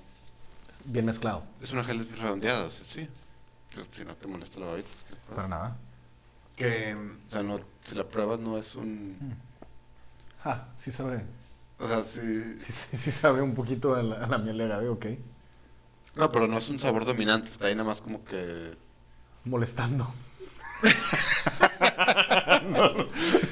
Bien mezclado. Es una gel redondeada, o sea, sí. Si no te molesta la babita. es que- Para nada. Que. O sea, no, si la pruebas no es un... Ah, sí sabe. O sea, sí... Sí, sí, sí sabe un poquito a la, a la miel de agave, ok. No, pero no es un sabor dominante, está ahí nada más como que... Molestando. [laughs] no,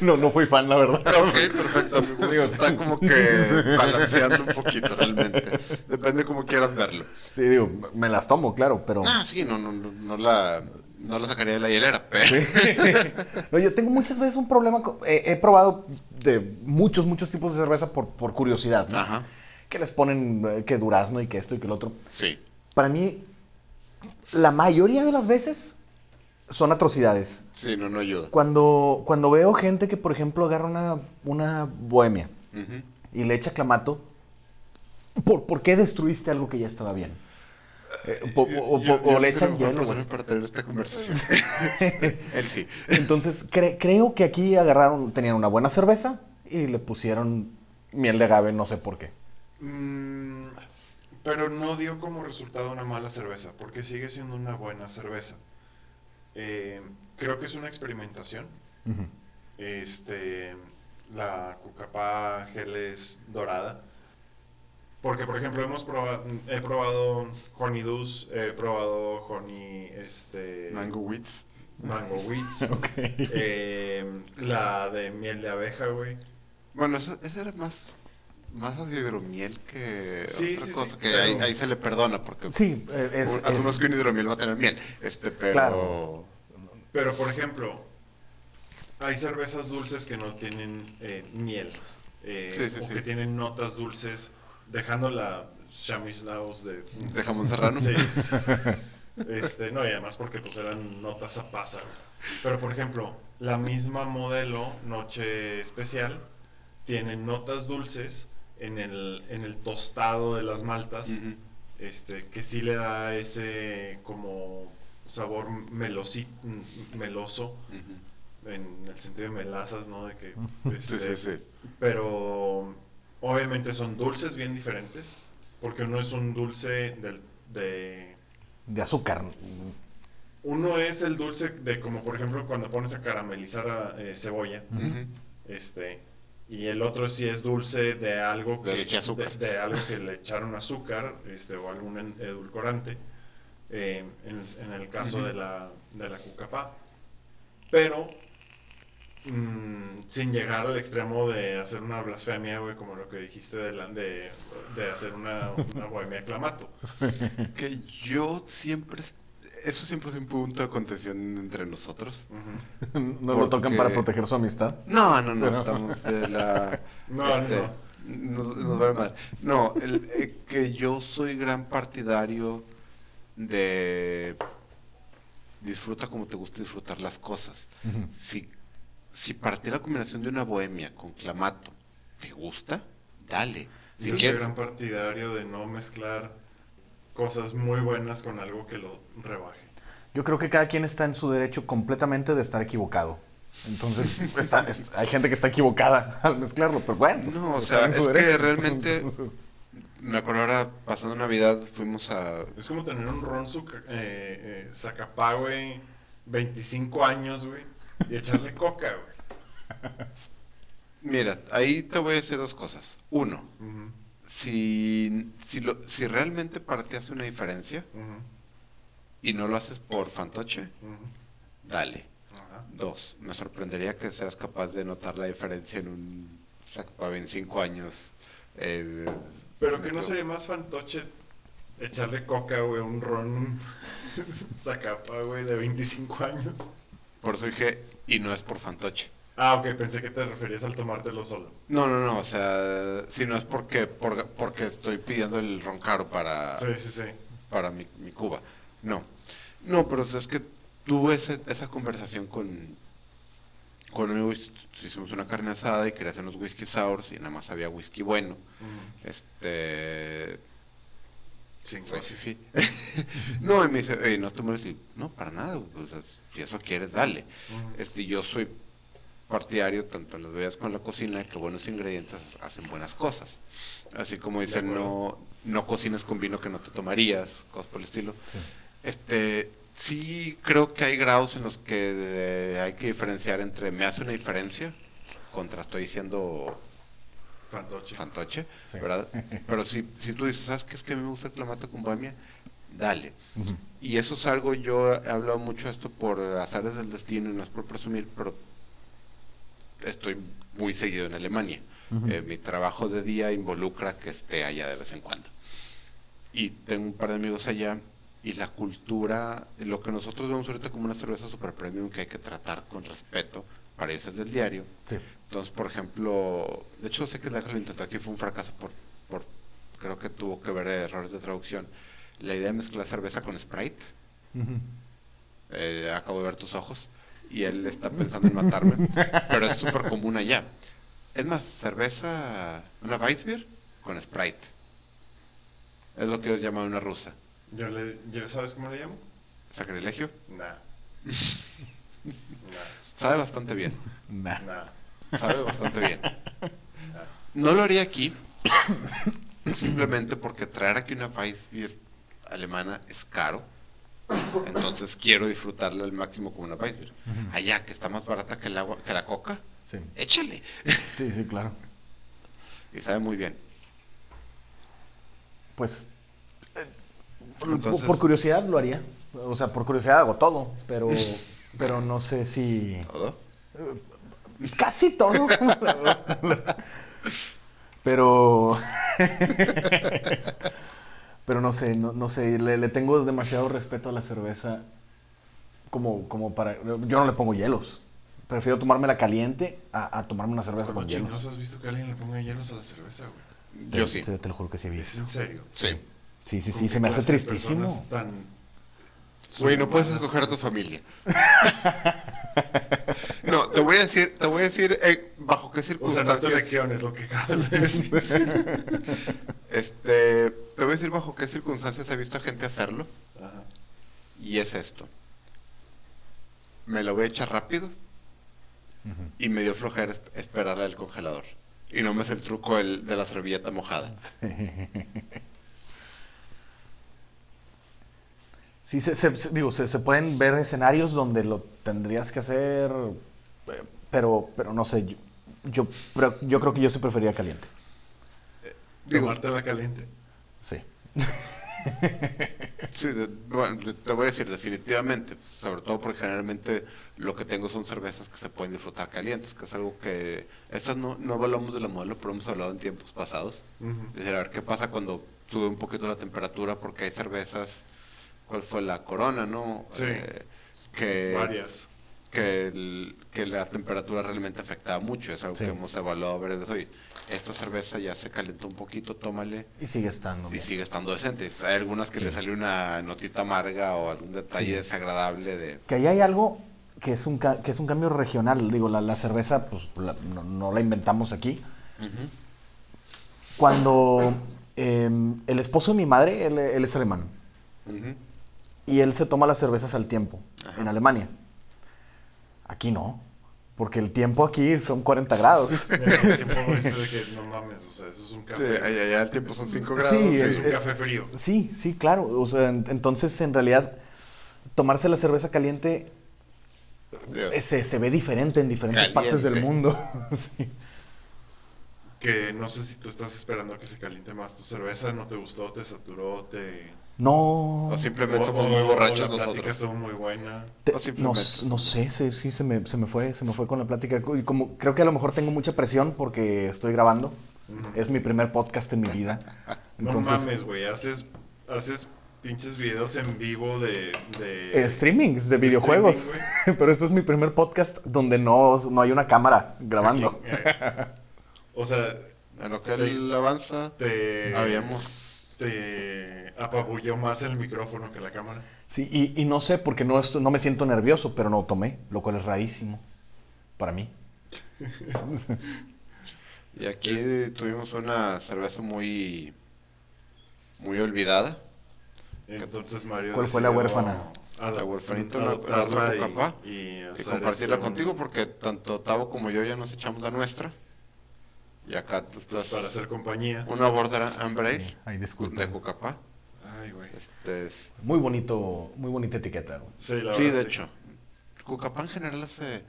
no, no, fui fan, la verdad. Ok, perfecto. Gusta. Digo, Está como que balanceando un poquito realmente. Depende cómo quieras verlo. Sí, digo, me las tomo, claro, pero... Ah, sí, no, no, no, no la, no la sacaría de la hielera, pero... [laughs] No, yo tengo muchas veces un problema. con- eh, he probado de muchos, muchos tipos de cerveza por, por curiosidad. ¿no? Ajá, Que les ponen eh, que durazno y que esto y que el otro. sí. Para mí, la mayoría de las veces son atrocidades. Sí, no, no ayuda. Cuando, cuando veo gente que, por ejemplo, agarra una, una bohemia y le echa clamato, ¿por, por qué destruiste algo que ya estaba bien? Eh, po- o, o- Yo- o yo le echan hielo. persona pues. para tener esta conversación. [laughs] Él sí. Entonces, cre- creo que aquí agarraron, tenían una buena cerveza y le pusieron miel de agave, no sé por qué. Mm, pero no dio como resultado una mala cerveza, porque sigue siendo una buena cerveza. Eh, creo que es una experimentación. Este, la Cucapá Geles dorada. Porque, por ejemplo, hemos probado, he probado Honey Dews, he probado Honey, este, Mango Wits. Mango Wheats, [laughs] Ok. eh, la de miel de abeja, güey. Bueno, eso, eso era más, más a hidromiel que Sí, otra sí, cosa, sí, que ahí, ahí se le perdona, porque Sí, eh, es, es- que un hidromiel va a tener miel, este, pero... Claro. Pero, por ejemplo, hay cervezas dulces que no tienen eh, miel. eh, Sí, sí, o sí. que tienen notas dulces, dejando la Chamislaus de... De jamón serrano. Sí. [laughs] Este, no, y además porque pues eran notas a pasa. Pero, por ejemplo, la misma modelo Noche Especial tiene notas dulces en el, en el tostado de las maltas este, que sí le da ese como sabor melosi- meloso en el sentido de melazas, ¿no? De que, [laughs] Sí, este, sí, sí. pero obviamente son dulces bien diferentes, porque uno es un dulce del, de... De azúcar. Uno es el dulce de como por ejemplo cuando pones a caramelizar a, eh, cebolla, este, y el otro sí es dulce de algo De que, leche azúcar. de, de algo que le echaron azúcar, este, o algún edulcorante, eh, en, el- en el caso de la de la cucapá, pero mm, sin llegar al extremo de hacer una blasfemia, güey, como lo que dijiste de, la- de, de hacer una, una bohemia clamato. [laughs] Que yo siempre. Eso siempre es un punto de contención entre nosotros. Ujú. [laughs] Nos lo tocan para proteger su amistad. No, no, no, estamos de la. [laughs] No, este, no. Nos, nos vale madre. No, el, eh, que yo soy gran partidario de disfruta como te gusta disfrutar las cosas. Si, si para ti la combinación de una bohemia con clamato te gusta, dale. Si Yo soy quieres, gran partidario de no mezclar cosas muy buenas con algo que lo rebaje. Yo creo que cada quien está en su derecho completamente de estar equivocado. Entonces, está, es- hay gente que está equivocada [laughs] al mezclarlo, pero bueno. No, o sea, es que realmente [laughs] me acuerdo ahora pasando Navidad fuimos a Es como tener un ron eh, eh, Zacapá, güey, 25 años, güey, y echarle coca, güey. Mira, ahí te voy a decir dos cosas. Uno, si, si, lo, si realmente para ti hace una diferencia y no lo haces por fantoche, dale. Dos, me sorprendería que seas capaz de notar la diferencia en un Zacapa en cinco años. eh, Pero que no sería más fantoche echarle coca, güey, a un ron [laughs] Zacapa, güey, de 25 años. Por eso dije, y no es por fantoche. Ah, ok, pensé que te referías al tomártelo solo. No, no, no, o sea, si no es porque, por- porque estoy pidiendo el ron caro para, Sí, sí, sí. para mi, mi Cuba. No, no, pero o sea, es que tuve ese- esa conversación con, con un amigo, hicimos una carne asada y quería hacer unos whisky sours y nada más había whisky bueno. Este, Fifí. [laughs] no, y me dice, "Ey, no tomes y no, para nada, si eso quieres, dale. Este, yo soy partidario tanto en las bebidas como en la cocina que buenos ingredientes hacen buenas cosas. Así como dicen, no, no cocines con vino que no te tomarías, cosas por el estilo. Este, sí creo que hay grados en los que eh, hay que diferenciar entre me hace una diferencia contra estoy diciendo Fantoche. fantoche, Sí. ¿verdad? Pero si, si tú dices, ¿sabes qué es que a mí me gusta el clamato con bohemia? Dale. Y eso es algo, yo he hablado mucho de esto por azares del destino y no es por presumir, pero estoy muy seguido en Alemania. Eh, mi trabajo de día involucra que esté allá de vez en cuando. Y tengo un par de amigos allá y la cultura, lo que nosotros vemos ahorita como una cerveza super premium que hay que tratar con respeto, para ellos es del diario. Sí. Entonces, por ejemplo, de hecho sé que la que lo intentó aquí fue un fracaso por, por creo que tuvo que ver errores de traducción. La idea de mezclar cerveza con Sprite, eh, acabo de ver tus ojos, y él está pensando en matarme, [laughs] pero es súper común allá. Es más, cerveza, una Weissbier con Sprite. Es lo que ellos llaman una rusa. Yo le, yo, ¿Sabes cómo le llamo? Sacrilegio. Nah. [laughs] nah, Sabe bastante bien. Nah. nah. Sabe bastante bien. No lo haría aquí, [coughs] simplemente porque traer aquí una Weissbier alemana es caro. Entonces quiero disfrutarla al máximo como una Weissbier. Allá, que está más barata que el agua, que la coca, Sí. échale. sí, sí, claro. Y sabe muy bien. Pues, eh, por- Entonces- por curiosidad lo haría. O sea, por curiosidad hago todo, pero, [laughs] pero no sé si... ¿Todo? Casi todo. pero... pero no sé, no, no sé. Le, le tengo demasiado respeto a la cerveza como, como para... Yo no le pongo hielos. Prefiero tomármela caliente a, a tomarme una cerveza ¿Cómo con hielos. chingados has visto que alguien le ponga hielos a la cerveza, güey? Yo Te- sí. Te, te lo juro que sí he ¿Es visto. en serio? Sí. Sí, sí, ¿Con sí, se me hace tristísimo. tan Güey, no puedes escoger a tu familia. No, te voy a decir, te voy a decir eh, bajo qué O sea, no es tu circunstancias. elección, es lo que acabas de decir. [laughs] Este, te voy a decir bajo qué circunstancias he visto a gente hacerlo. Ajá. Y es esto. Me lo voy a echar rápido y me dio flojera es- esperarle al congelador. Y no me es el truco el de la servilleta mojada. Sí, se, se- se- digo, se, se pueden ver escenarios donde lo tendrías que hacer, eh, pero, pero no sé, yo, yo, pero yo creo que yo sí prefería caliente. Digo, Tomártela caliente. Sí. [laughs] Sí, de- bueno, te voy a decir definitivamente, sobre todo porque generalmente lo que tengo son cervezas que se pueden disfrutar calientes, que es algo que, estas no, no hablamos de la modelo, pero hemos hablado en tiempos pasados. Es decir, a ver qué pasa cuando sube un poquito la temperatura, porque hay cervezas, ¿cuál fue la corona, no? Sí. Eh, que, Varias. que, el- que la temperatura realmente afectaba mucho, es algo Sí. que hemos evaluado veces. Oye, esta cerveza ya se calentó un poquito, tómale Y sigue estando y bien. sigue estando decente. Hay algunas que Sí. le salió una notita amarga o algún detalle Sí. desagradable de... Que ahí hay algo que es un, ca- que es un cambio regional. Digo, la, la cerveza, pues la- no, no la inventamos aquí. Cuando em, el esposo de mi madre, él, él es alemán. Y él se toma las cervezas al tiempo Ajá. en Alemania. Aquí no, porque el tiempo aquí son 40 grados. [laughs] El tiempo de que no mames, o sea, eso es un Sí, café. allá, allá el tiempo son 5 Sí, grados. es es- un eh, café frío. Sí, sí, claro. O sea, en- entonces, en realidad, tomarse la cerveza caliente eh, se, se ve diferente en diferentes partes del mundo. [laughs] Sí. Que no sé si tú estás esperando a que se caliente más tu cerveza, no te gustó, te saturó, te... No. O simplemente somos muy borrachos la plática nosotros. estuvo muy buena. Te- no, no sé, se- sí, se me, se me fue, se me fue con la plática. Y como creo que a lo mejor tengo mucha presión porque estoy grabando. Es mi primer podcast en mi vida. [laughs] No mames, güey, haces, haces pinches videos en vivo de... de eh, streamings de videojuegos. streaming, [laughs] Pero este es mi primer podcast donde no, no hay una cámara grabando. O sea, En lo que Te- él avanza, te... habíamos... Te apabulló más el micrófono que la cámara. Sí, y, y no sé, porque no, esto, no me siento nervioso, pero no tomé, lo cual es rarísimo para mí. Y aquí tuvimos una cerveza muy... Muy olvidada. Entonces Mario ¿Cuál fue la huérfana? adop- La huérfanita, la- la y- y compartirla este, contigo porque tanto Tavo como yo ya nos echamos la nuestra. Y acá tú pues, estás... para hacer compañía. Una Border Amber Ale Ay, disculpe. de Cucapá. Güey. Este es... Muy bonito, muy bonita etiqueta. güey. Sí, la Sí, verdad, de hecho. Cucapá en general hace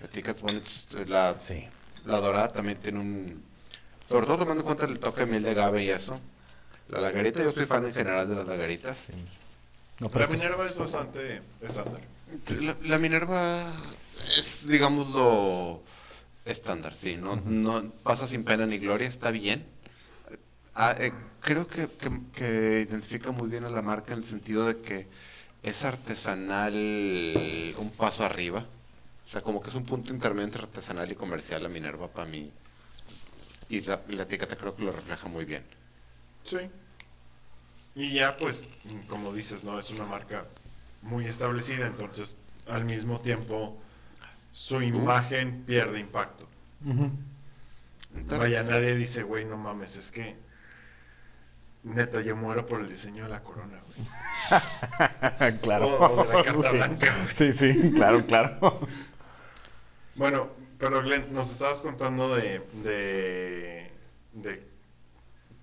etiquetas bonitas. La, Sí. la dorada también tiene un... Sobre todo tomando en cuenta el toque de miel de agave y eso. La lagarita, yo soy fan en general de las lagaritas. sí. No, pero La es- Minerva es bastante estándar. La, la Minerva es, digamos, lo estándar, sí. No, no pasa sin pena ni gloria, está bien. Ah, eh, creo que, que- que identifica muy bien a la marca en el sentido de que es artesanal un paso arriba. O sea, como que es un punto intermedio entre artesanal y comercial la Minerva para mí. Y la, la etiqueta creo que lo refleja muy bien. Sí. Y ya, pues, como dices, ¿no? Es una marca muy establecida, entonces, al mismo tiempo, su imagen pierde impacto. Ujú. Entonces, Vaya, nadie dice, güey, no mames, es que... Neta, yo muero por el diseño de la corona, güey. [laughs] claro. O- o de la Casa Sí. Blanca, güey. Sí, sí, claro, claro. Bueno, pero Glenn, nos estabas contando de, de, de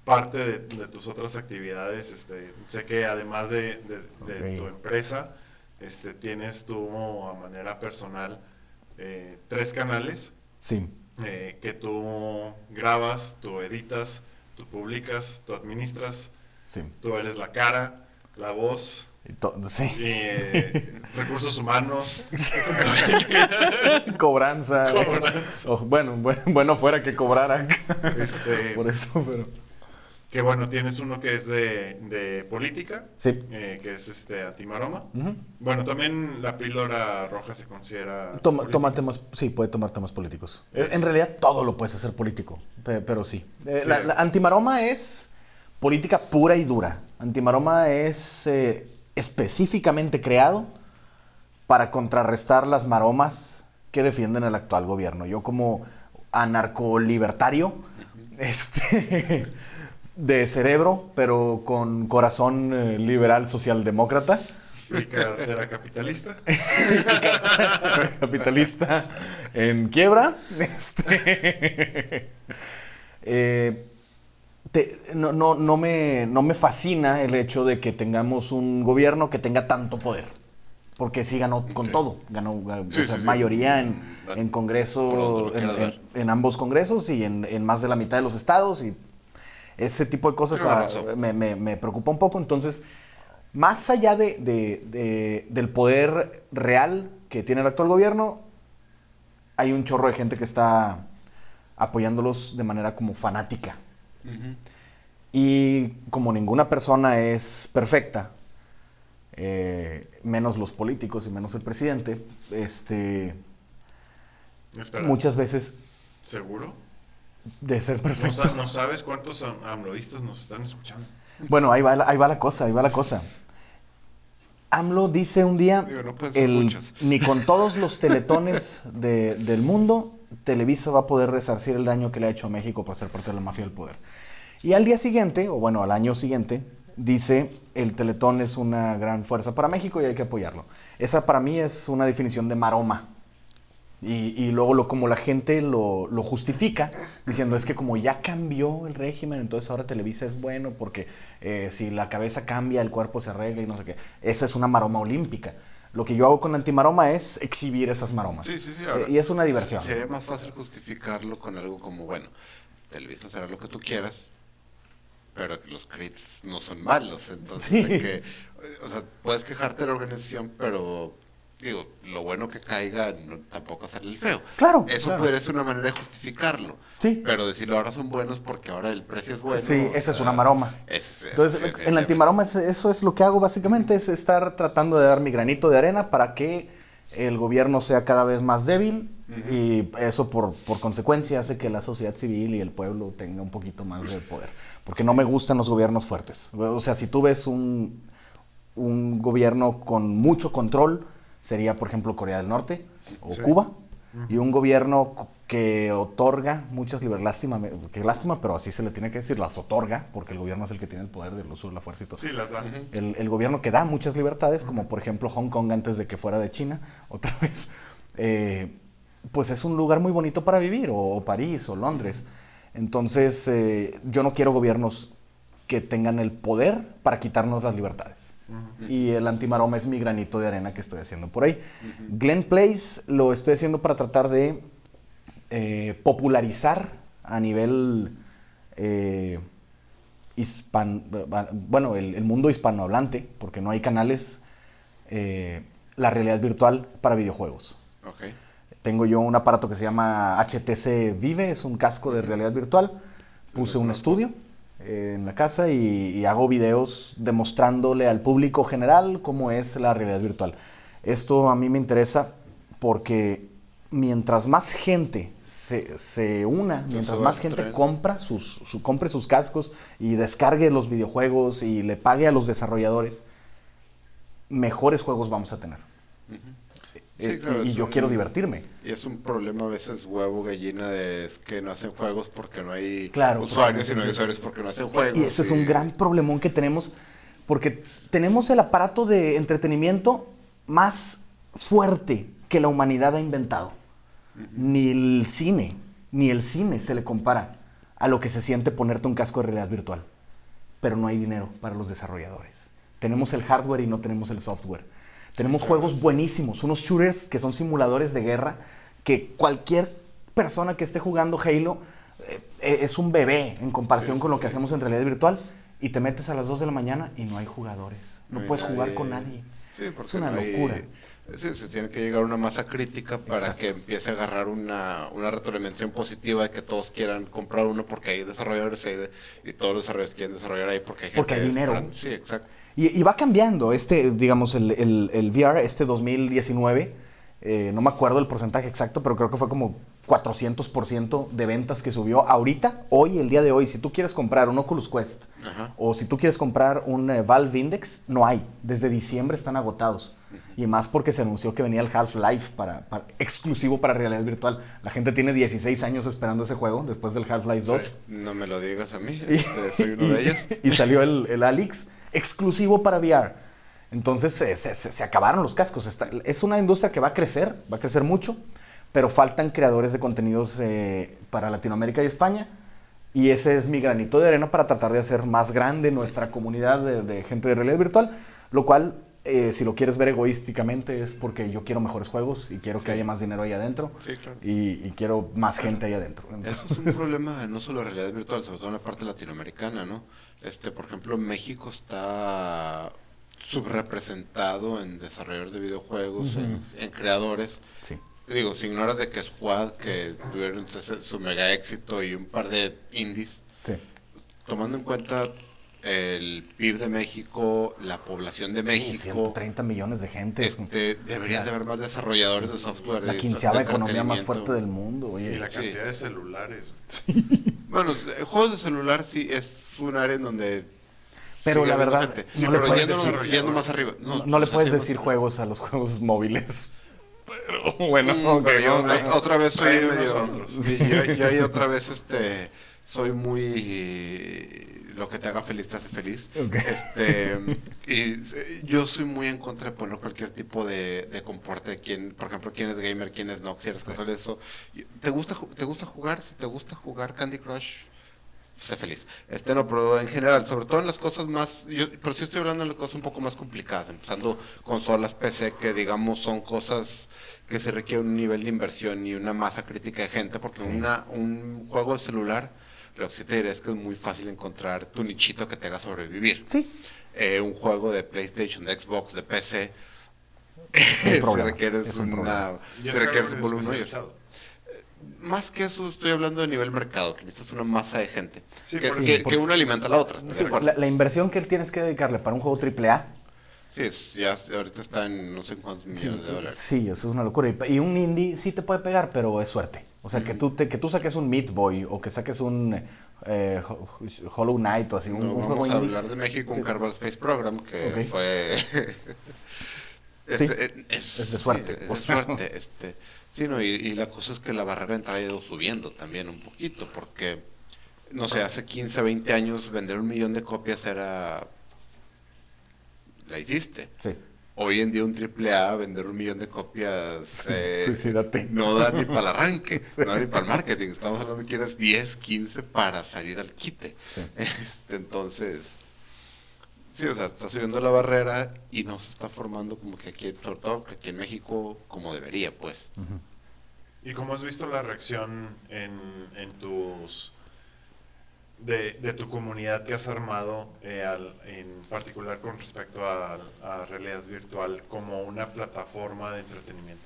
parte de, de tus otras actividades. Este, sé que además de, tu empresa, este, tienes tú a manera personal eh, tres canales Sí. eh, que tú grabas, tú editas, tú publicas, tú administras, Sí. tú eres la cara, la voz, Y to- sí. y, eh, recursos humanos. [laughs] Cobranza. Cobranza. Oh, bueno, bueno, bueno fuera que cobrara. Este, [laughs] Por eso, pero. Que bueno, tienes uno que es de, de política, Sí. eh, que es este antimaroma. Bueno, también la píldora roja se considera. Toma, toma temas, sí, puede tomar temas políticos. Eh, Es- En realidad todo lo puedes hacer político, pe- pero sí. Eh, Sí. La, la antimaroma es política pura y dura. Antimaroma es eh, específicamente creado para contrarrestar las maromas que defienden el actual gobierno. Yo como anarcolibertario, [laughs] este, de cerebro, pero con corazón eh, liberal socialdemócrata, Y cartera capitalista. [laughs] capitalista en quiebra. Este, [laughs] eh, te- no, no, no, me, no me fascina el hecho de que tengamos un gobierno que tenga tanto poder. Porque sí ganó con todo. Ganó ga- Sí, o sea, sí, sí. mayoría en, en Congreso, en, ambos congresos y en, en más de la mitad de los estados. Y ese tipo de cosas me, me- me preocupa un poco. Entonces, más allá de, de- de- del poder real que tiene el actual gobierno, hay un chorro de gente que está apoyándolos de manera como fanática. Y como ninguna persona es perfecta, eh, menos los políticos y menos el presidente, este, Espera, muchas veces ¿seguro? De ser ¿No, perfecto. no sabes cuántos am- amloístas nos están escuchando? Bueno, ahí va, la- ahí va la cosa, ahí va la cosa. AMLO dice un día, Digo, no el- [laughs] ni con todos los [laughs] teletones de- del mundo, Televisa va a poder resarcir el daño que le ha hecho a México por ser parte de la mafia del poder. Y al día siguiente, o bueno, al año siguiente, dice, el teletón es una gran fuerza para México y hay que apoyarlo. Esa para mí es una definición de maroma. Y, y luego lo, como la gente lo, lo justifica, diciendo es que como ya cambió el régimen, entonces ahora Televisa es bueno porque eh, si la cabeza cambia, el cuerpo se arregla y no sé qué. Esa es una maroma olímpica. Lo que yo hago con antimaroma es exhibir esas maromas. Sí, sí, sí. Eh, y es una diversión. Sería más fácil justificarlo con algo como, bueno, Televisa será lo que tú quieras, pero los crits no son malos. Entonces, Sí. de que, o sea, puedes quejarte de la organización, pero, digo, lo bueno que caiga no- tampoco sale el feo. Claro, Eso claro. podría ser una manera de justificarlo. Sí. Pero decirlo ahora son buenos porque ahora el precio es bueno. Sí, esa es una maroma. Entonces, ese- en el antimaroma es- eso es lo que hago básicamente, es estar tratando de dar mi granito de arena para que el gobierno sea cada vez más débil y eso por, por consecuencia hace que la sociedad civil y el pueblo tenga un poquito más de poder. Porque no me gustan los gobiernos fuertes. O sea, si tú ves un, un gobierno con mucho control, sería por ejemplo Corea del Norte o Sí. Cuba. Y un gobierno que otorga muchas libertades, lástima, que lástima, pero así se le tiene que decir, las otorga, porque el gobierno es el que tiene el poder del uso de la fuerza y todo. Sí, las dan. El, el gobierno que da muchas libertades, como por ejemplo Hong Kong antes de que fuera de China, [laughs] otra vez, eh, pues es un lugar muy bonito para vivir, o, o París, o Londres. Entonces, eh, yo no quiero gobiernos que tengan el poder para quitarnos las libertades. Y el antimaroma es mi granito de arena que estoy haciendo por ahí. Glen Place lo estoy haciendo para tratar de eh, popularizar a nivel eh, hispan, bueno, el, el mundo hispanohablante, porque no hay canales, eh, la realidad virtual para videojuegos. Tengo yo un aparato que se llama HTC Vive, es un casco de realidad virtual. Puse un estudio en la casa y, y hago videos demostrándole al público general cómo es la realidad virtual. Esto a mí me interesa porque mientras más gente se, se una, mientras más gente tren. compra sus, su- compre sus cascos y descargue los videojuegos y le pague a los desarrolladores, mejores juegos vamos a tener. Sí, Eh, claro, y es yo un- quiero divertirme. Y es un problema a veces huevo gallina de es que no hacen juegos porque no hay Claro, usuarios y no hay usuarios porque no hacen juegos. Y ese es un gran problemón que tenemos, porque tenemos el aparato de entretenimiento más fuerte que la humanidad ha inventado. Ni el cine, ni el cine se le compara a lo que se siente ponerte un casco de realidad virtual. Pero no hay dinero para los desarrolladores. Tenemos el hardware y no tenemos el software. Tenemos juegos buenísimos, unos shooters que son simuladores de guerra, que cualquier persona que esté jugando Halo eh, eh, es un bebé en comparación Sí, con lo que sí. hacemos en realidad virtual. Y te metes a las 2 de la mañana y no hay jugadores. No, puedes jugar con nadie. Sí, porque es una no hay- locura. sí, se tiene que llegar a una masa crítica para Exacto. que empiece a agarrar una, una retroalimentación positiva de que todos quieran comprar uno porque hay desarrolladores ahí de- y todos los desarrolladores quieren desarrollar ahí porque hay gente Porque hay dinero. esperando. Sí, exacto. Y, y va cambiando este, digamos, el, el- el VR, este 2019, eh, no me acuerdo el porcentaje exacto, pero creo que fue como 400% de ventas que subió ahorita, hoy, el día de hoy. Si tú quieres comprar un Oculus Quest Ajá. o si tú quieres comprar un eh, Valve Index, no hay. Desde diciembre están agotados. Y más porque se anunció que venía el Half-Life para, para- exclusivo para realidad virtual. La gente tiene 16 años esperando ese juego después del Half-Life 2. Sí, No me lo digas a mí, Y, este, soy uno de [laughs] ellos. y salió el, el Alix exclusivo para VR. Entonces se, acabaron los cascos. Es una industria que va a crecer, va a crecer mucho, pero faltan creadores de contenidos eh, para Latinoamérica y España. Y ese es mi granito de arena para tratar de hacer más grande nuestra comunidad de, de gente de realidad virtual. Lo cual, eh, si lo quieres ver egoísticamente, es porque yo quiero mejores juegos y quiero que haya más dinero ahí adentro. Sí, claro. Y, y quiero más gente ahí adentro. Eso es un [laughs] problema no solo de realidad virtual, sobre todo en la parte latinoamericana, ¿no? Este, por ejemplo, México está subrepresentado en desarrolladores de videojuegos, en, en creadores. Sí. Digo, si ignoras de que Squad, que tuvieron su, su mega éxito y un par de indies, Sí. tomando en cuenta el PIB de México, la población de México, 130 millones de gente. es este, deberían de haber más desarrolladores de software. la quinceava economía más fuerte del mundo. Y Oye, la Sí. cantidad de celulares. [laughs] Bueno, eh, juegos de celular sí es un área en donde. Pero la verdad, gente. no Sí, le pero puedes yendo, decir- yendo más arriba. no, No, no le sea, puedes sí, decir juegos a los juegos [laughs] móviles. Pero bueno, Mm, pero yo otra vez soy medio. sí, yo, yo ahí otra vez este, soy muy. Lo que te haga feliz te hace feliz. Este, [laughs] y yo soy muy en contra de poner cualquier tipo de, de comporte de quién, por ejemplo, quién es gamer, quién es no, si eres casual, eso. ¿Te gusta, ¿Te gusta jugar? Si te gusta jugar Candy Crush, sé feliz. Este no, pero en general, sobre todo en las cosas más, yo, pero sí estoy hablando de las cosas un poco más complicadas, empezando consolas PC que digamos son cosas que se requiere un nivel de inversión y una masa crítica de gente, porque una, un juego de celular, lo que sí te diré es que es muy fácil encontrar tu nichito que te haga sobrevivir. Sí, Eh, un juego de PlayStation, de Xbox, de PC, un [laughs] problema, se requiere es un una, Y es se requiere algo un volumen. especializado. Más que eso, estoy hablando de nivel mercado, que necesitas una masa de gente. Sí, que, que- una alimenta a la otra. ¿estás de Sí, la, la inversión que tienes que dedicarle para un juego AAA, Sí, es- ya ahorita está en no sé cuántos millones de dólares. sí, eso es una locura. Y, y un indie sí te puede pegar, pero es suerte. O sea, que, tú te, que tú saques un Meat Boy o que saques un eh, Ho- Hollow Knight o así, un, No, un juego vamos a indie. hablar de México, un Carval Space Program que Ok. fue... Sí, Este, eh, es, es de suerte, es pues. de suerte. Este, sí, no, y, y la cosa es que la barrera de entrada ha ido subiendo también un poquito, porque, no sé, hace 15, 20 años vender un millón de copias era... La hiciste. Sí. Hoy en día un triple A vender un millón de copias eh, suicídate. no da ni para el arranque, [laughs] no da ni para el marketing. Estamos hablando de que quieres 10, 15 para salir al quite. Sí. Este, [laughs] entonces, sí, o sea, está subiendo la barrera y no se está formando como que aquí, sobre todo que aquí en México, como debería, pues. ¿Y cómo has visto la reacción en, en tus de, de tu comunidad que has armado, eh, al- en particular con respecto a, a realidad virtual, como una plataforma de entretenimiento?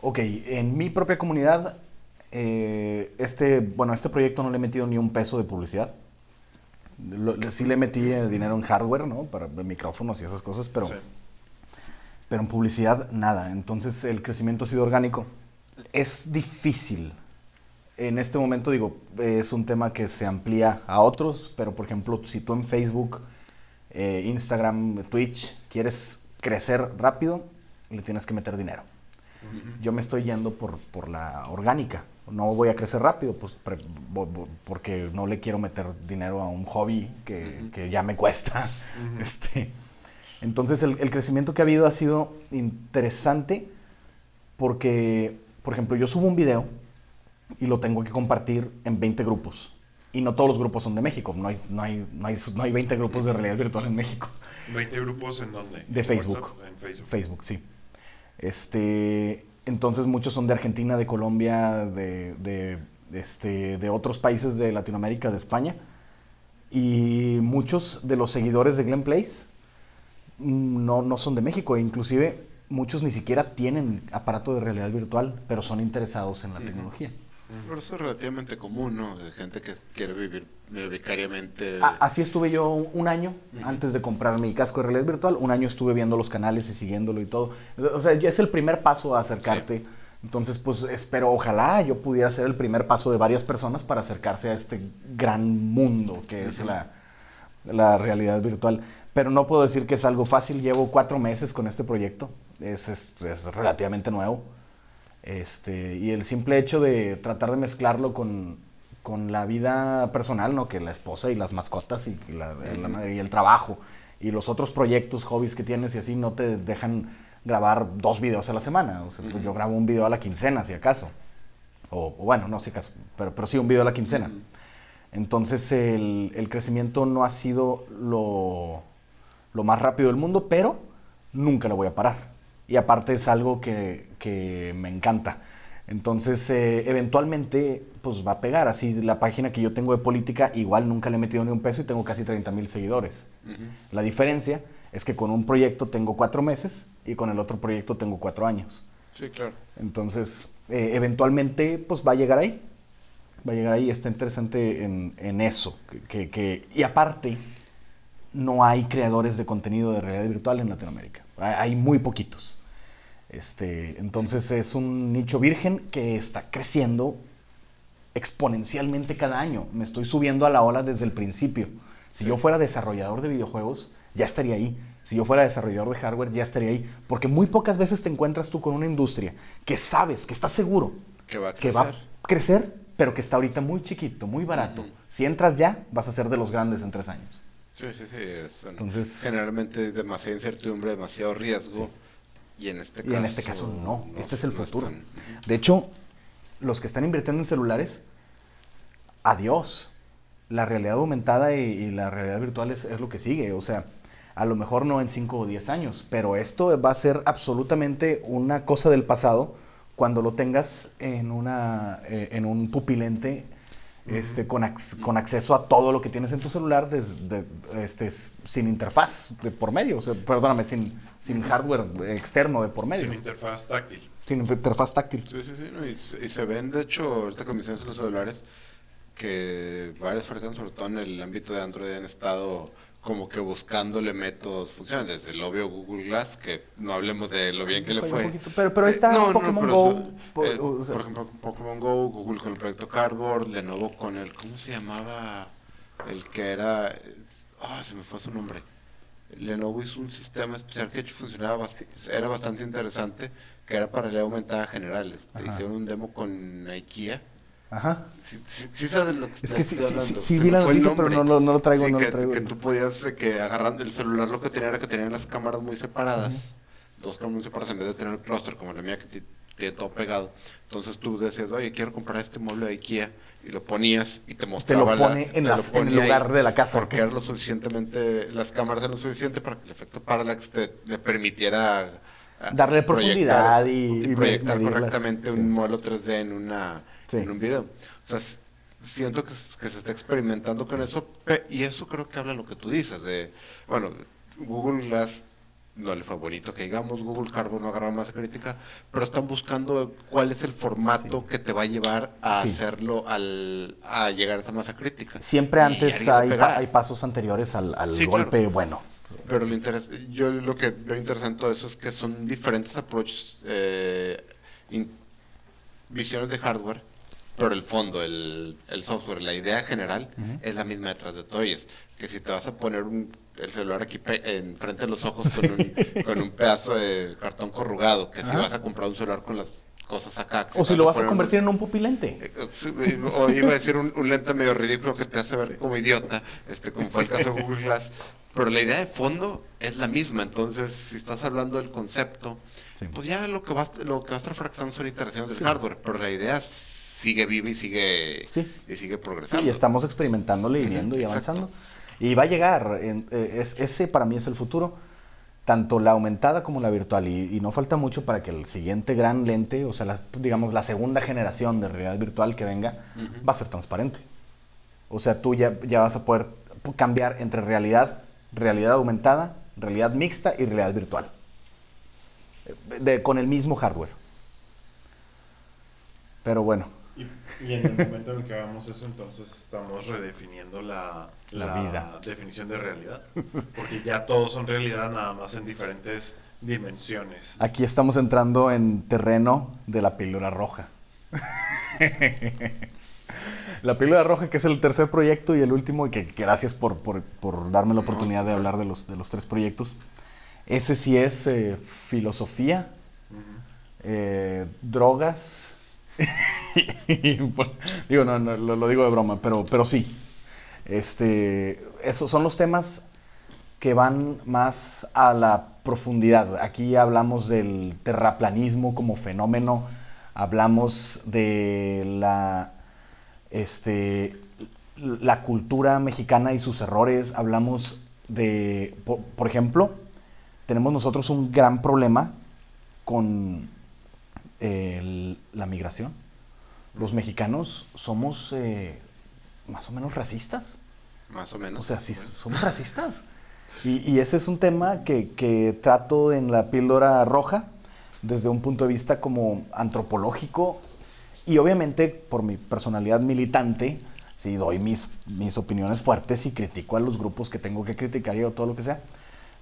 Ok, en mi propia comunidad, eh, este, bueno, este proyecto no le he metido ni un peso de publicidad. Lo- le- sí le metí eh, dinero en hardware, ¿no? Para micrófonos y esas cosas, pero, Sí. pero en publicidad nada. Entonces el crecimiento ha sido orgánico. Es difícil. En este momento digo, es un tema que se amplía a otros, pero por ejemplo, si tú en Facebook, eh, Instagram, Twitch quieres crecer rápido, le tienes que meter dinero. Yo me estoy yendo por, por la orgánica. No voy a crecer rápido, pues pre- bo- bo- porque no le quiero meter dinero a un hobby que, que ya me cuesta. [laughs] este, entonces el, el crecimiento que ha habido ha sido interesante porque, por ejemplo, yo subo un video y lo tengo que compartir en 20 grupos. Y no todos los grupos son de México. No hay, no hay, no hay, no hay 20 grupos de realidad virtual en México. ¿20 grupos en dónde? De ¿En Facebook. WhatsApp? En Facebook. Facebook, sí. Este, entonces muchos son de Argentina, de Colombia, de, de, este, de otros países de Latinoamérica, de España. Y muchos de los seguidores de Glen Place mm, no, no son de México. E inclusive muchos ni siquiera tienen aparato de realidad virtual, pero son interesados en la tecnología. Pero eso es relativamente común, ¿no? De gente que quiere vivir vicariamente. A- así estuve yo un año antes de comprar mi casco de realidad virtual. Un año estuve viendo los canales y siguiéndolo y todo. O sea, ya es el primer paso a acercarte. Entonces, pues espero, ojalá yo pudiera ser el primer paso de varias personas para acercarse a este gran mundo que es la, la realidad virtual. Pero no puedo decir que es algo fácil. Llevo cuatro meses con este proyecto. Es, es, es relativamente nuevo. Este, y el simple hecho de tratar de mezclarlo con, con la vida personal, ¿no? Que la esposa y las mascotas y, la, la madre y el trabajo y los otros proyectos, hobbies que tienes y así no te dejan grabar dos videos a la semana. O sea, yo grabo un video a la quincena, si acaso. O, o bueno, no si acaso, pero, pero sí un video a la quincena. Entonces el, el crecimiento no ha sido lo, lo más rápido del mundo, pero nunca lo voy a parar. Y aparte es algo que, que me encanta. Entonces, eh, eventualmente, pues va a pegar. Así, la página que yo tengo de política, igual nunca le he metido ni un peso y tengo casi 30 mil seguidores. La diferencia es que con un proyecto tengo cuatro meses y con el otro proyecto tengo cuatro años. Sí, claro. Entonces, eh, eventualmente, pues va a llegar ahí. Va a llegar ahí. Está interesante en, en eso. Que, que- que- y aparte, no hay creadores de contenido de realidad virtual en Latinoamérica. Hay, hay muy poquitos. Este, entonces es un nicho virgen que está creciendo exponencialmente cada año. Me estoy subiendo a la ola desde el principio. Si yo fuera desarrollador de videojuegos, ya estaría ahí. Si yo fuera desarrollador de hardware, ya estaría ahí. Porque muy pocas veces te encuentras tú con una industria que sabes, que estás seguro Que va a que va a crecer. pero que está ahorita muy chiquito, muy barato. Si entras ya, vas a ser de los grandes en tres años. Sí, sí, sí. Entonces- generalmente demasiada incertidumbre, demasiado riesgo. Y en este Y caso. en este caso no, este es el no futuro. están- De hecho, los que están invirtiendo en celulares, adiós. La realidad aumentada y, y la realidad virtual es, es lo que sigue. O sea, a lo mejor no en 5 o 10 años, pero esto va a ser absolutamente una cosa del pasado cuando lo tengas en, una, eh, en un pupilente este, con, ac- con acceso a todo lo que tienes en tu celular desde, este, sin interfaz de por medio, o sea, perdóname, sin, sin hardware externo de por medio, Sin interfaz táctil. sin interfaz táctil. Sí, sí, sí. no, y, se- y se ven, de hecho, ahorita que mencionas los celulares, que varias personas, sobre todo en el ámbito de Android, han estado como que buscándole métodos funcionales. Desde el obvio Google Glass, que no hablemos de lo bien que le Fue poquito, pero- pero está Eh, Pokémon pero Go, eso, po- eh, o sea- por ejemplo, Pokémon Go, Google con el proyecto Cardboard, Lenovo con el, ¿cómo se llamaba? El que era, ah, se me fue su nombre. Lenovo hizo un sistema especial que funcionaba, era bastante interesante, que era para realidad aumentada general. Este, Ajá. hicieron un demo con IKEA. Ajá. Sí, sí- sí sabes lo que Es que sí- sí- sí vi la noticia, pero no lo- no lo traigo, Sí, no lo que, traigo. que tú podías, eh, que agarrando el celular lo que tenía era que tenían las cámaras muy separadas. Dos cámaras muy separadas en vez de tener el clúster como la mía que ti- tiene todo pegado. Entonces tú decías, oye, quiero comprar este mueble de IKEA. Y lo ponías y te mostraba la- pone en te lo las- en el lugar de la casa, Porque ¿ok? era lo suficientemente, las cámaras eran lo suficiente para que el efecto parallax te, le permitiera ah, Darle profundidad y- y proyectar medirlas, correctamente sí. un modelo 3D en una Sí. en un video. O sea, siento que, se está experimentando con eso y eso creo que habla lo que tú dices de, bueno, Google Glass no le fue bonito que digamos, Google Carbon no agarra masa crítica, pero están buscando cuál es el formato que te va a llevar a Sí. hacerlo al, a llegar a esa masa crítica. Siempre antes hay, pa- hay pasos anteriores al, al Sí, golpe claro. bueno. Pero lo interes- yo lo que veo interesante en todo eso es que son diferentes approaches, eh, in- visiones de hardware, pero el fondo, el, el software, la idea general es la misma detrás de es que si te vas a poner un, el celular aquí enfrente de los ojos con, un, con un pedazo de cartón corrugado, que si Ajá. vas a comprar un celular con las cosas acá. O si lo vas a convertir unos- en un pupilente. eh, sí, O iba a decir un, un lente medio ridículo que te hace ver como idiota, este, como fue el caso de Google Glass. Pero la idea de fondo es la misma. Entonces, si estás hablando del concepto, Sí. pues ya lo que va, a- lo que a estar fracasando son iteraciones del hardware. Pero la idea sigue viva y sigue, Sí. y sigue progresando. Y estamos experimentándole y viendo y exacto. avanzando. Y va a llegar. en- eh, es- ese para mí es el futuro. Tanto la aumentada como la virtual. Y, y no falta mucho para que el siguiente gran lente, o sea, la- digamos, la segunda generación de realidad virtual que venga, va a ser transparente. O sea, tú ya, ya vas a poder cambiar entre realidad, realidad aumentada, realidad mixta y realidad virtual. Eh, de- con el mismo hardware. Pero bueno, Y, en el momento en el que hagamos eso, entonces estamos redefiniendo la, La vida. definición de realidad. Porque ya todos son realidad, nada más en diferentes dimensiones. Aquí estamos entrando en terreno de la píldora roja. la píldora roja, que es el tercer proyecto y el último, y que que gracias por, por- por darme la oportunidad de hablar de los, de los tres proyectos. Ese sí es eh, filosofía, eh, drogas. Bueno, [laughs] digo, no, no, lo, lo digo de broma, pero, pero sí. Este, esos son los temas que van más a la profundidad. Aquí hablamos del terraplanismo como fenómeno, hablamos de la, este, la cultura mexicana y sus errores, hablamos de, por, por ejemplo, tenemos nosotros un gran problema con el- la migración. Los mexicanos somos eh, más o menos racistas. Más o menos. O sea, sí, somos racistas. Y, y ese es un tema que, que trato en la píldora roja desde un punto de vista como antropológico y obviamente por mi personalidad militante, sí doy mis, mis opiniones fuertes y critico a los grupos que tengo que criticar y todo lo que sea.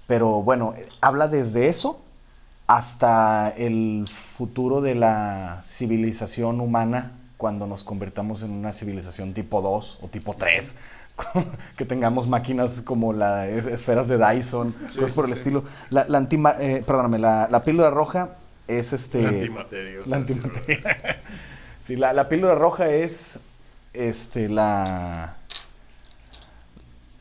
Pero bueno, eh, habla desde eso hasta el futuro de la civilización humana cuando nos convertamos en una civilización tipo 2 o tipo 3, [laughs] que tengamos máquinas como las esferas de Dyson, Sí, cosas por el sí. estilo. La, la antima- eh, perdóname, la, la píldora roja es este... La antimateria. Sí, la, la píldora roja es este la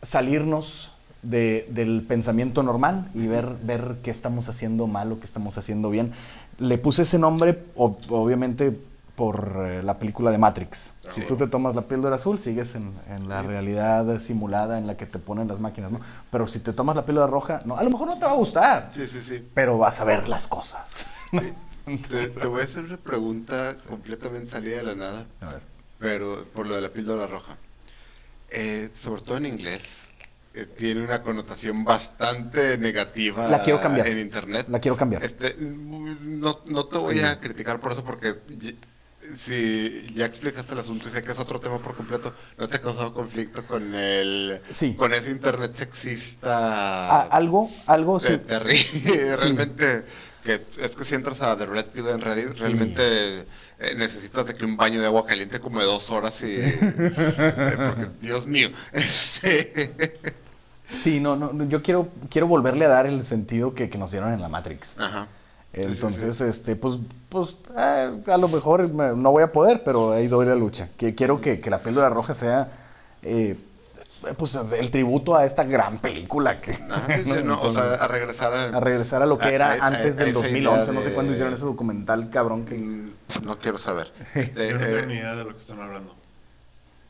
salirnos de- del pensamiento normal y ver, ver qué estamos haciendo mal o qué estamos haciendo bien. Le puse ese nombre, ob- obviamente, por eh, la película de Matrix. Si Sí. tú te tomas la píldora azul, sigues en, en la Sí. realidad simulada en la que te ponen las máquinas, ¿no? Pero si te tomas la píldora roja, no, a lo mejor no te va a gustar, Sí, sí, sí. pero vas a ver las cosas. Te, te voy a hacer una pregunta completamente salida de la nada, A ver. pero por lo de la píldora roja. Eh, sobre todo en inglés, tiene una connotación bastante negativa La quiero cambiar. en internet. La quiero cambiar. Este, no, no te voy Sí. a criticar por eso porque si ya explicaste el asunto y sé que es otro tema por completo, ¿no te ha causado conflicto con el Sí. con ese internet sexista? Ah, algo, algo, Te- sí. [laughs] realmente que es que si entras a The Red Pill en Reddit realmente eh, necesitas de que un baño de agua caliente como de dos horas y eh, porque Dios mío [laughs] sí. Sí, no, no, yo quiero, quiero volverle a dar el sentido que, que nos dieron en la Matrix. ajá Sí, sí, Entonces, sí. este, pues, pues, eh, a lo mejor me- no voy a poder, pero ahí doy la lucha. Que quiero que, que la píldora roja sea, eh, pues, el tributo a esta gran película que, Ajá, sí, sí, [laughs] ¿no? no, o Entonces, sea, a regresar a, a regresar a lo que a- era a- antes a del esa 2011, idea no sé de- cuándo hicieron ese documental cabrón que... No quiero saber Este, [laughs] Yo no eh, tengo ni idea de lo que están hablando.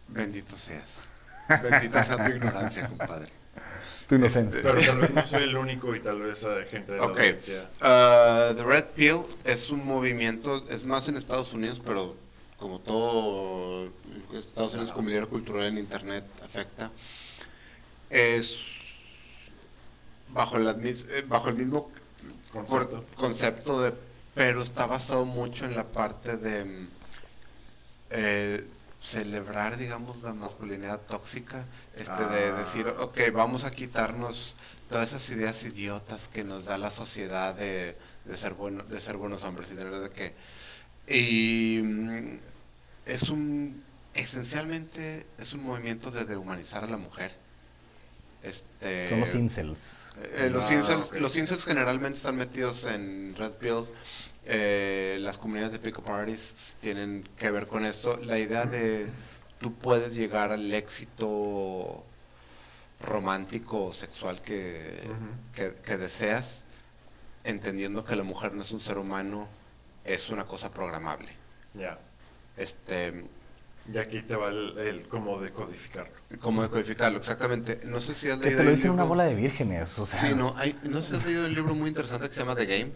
bendito seas bendita sea tu ignorancia compadre Tu inocencia. Pero tal vez no soy el único y tal vez hay gente de la Ok. audiencia. Ah, The Red Pill es un movimiento, es más en Estados Unidos, pero como todo Estados Unidos como líder cultural en Internet afecta, es bajo, mis- eh, bajo el mismo Concepto. concepto de, pero está basado mucho en la parte de eh, celebrar, digamos, la masculinidad tóxica, este, de Ah. decir, ok, vamos a quitarnos todas esas ideas idiotas que nos da la sociedad de, de ser bueno, de ser buenos hombres y de verdad que y mm, es un esencialmente es un movimiento de dehumanizar a la mujer. Este Son los incels. eh, los, Ah, incels, ok. los incels generalmente están metidos en Red Pill. Eh, las comunidades de Pico Parties tienen que ver con esto. La idea de tú puedes llegar al éxito romántico o sexual que, que, que deseas, entendiendo que la mujer no es un ser humano, es una cosa programable. Ya. Este, Y aquí te va el, el cómo decodificarlo. ¿Cómo decodificarlo? Exactamente. No sé si has Que leído te lo dicen una bola de vírgenes, o sea. Sí, no, hay, no sé si has leído el libro muy interesante que se llama The Game.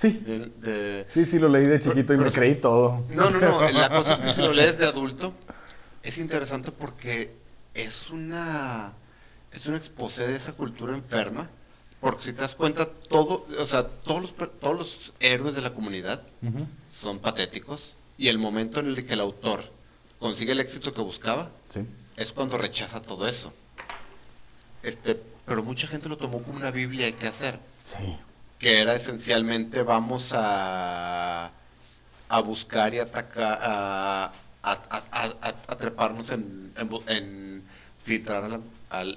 Sí, de- de- sí, sí, lo leí de chiquito y me Pero- creí todo. No, no, no. La cosa es que si lo lees de adulto, es interesante porque es una es un exposé de esa cultura enferma. Porque si te das cuenta, todo, o sea, todos los, todos los héroes de la comunidad son patéticos. Y el momento en el que el autor consigue el éxito que buscaba, Sí. es cuando rechaza todo eso. Este, pero mucha gente lo tomó como una Biblia hay que hacer. Sí. Que era esencialmente vamos a, a buscar y atacar, a, a, a- a- treparnos en, en, en filtrar a la,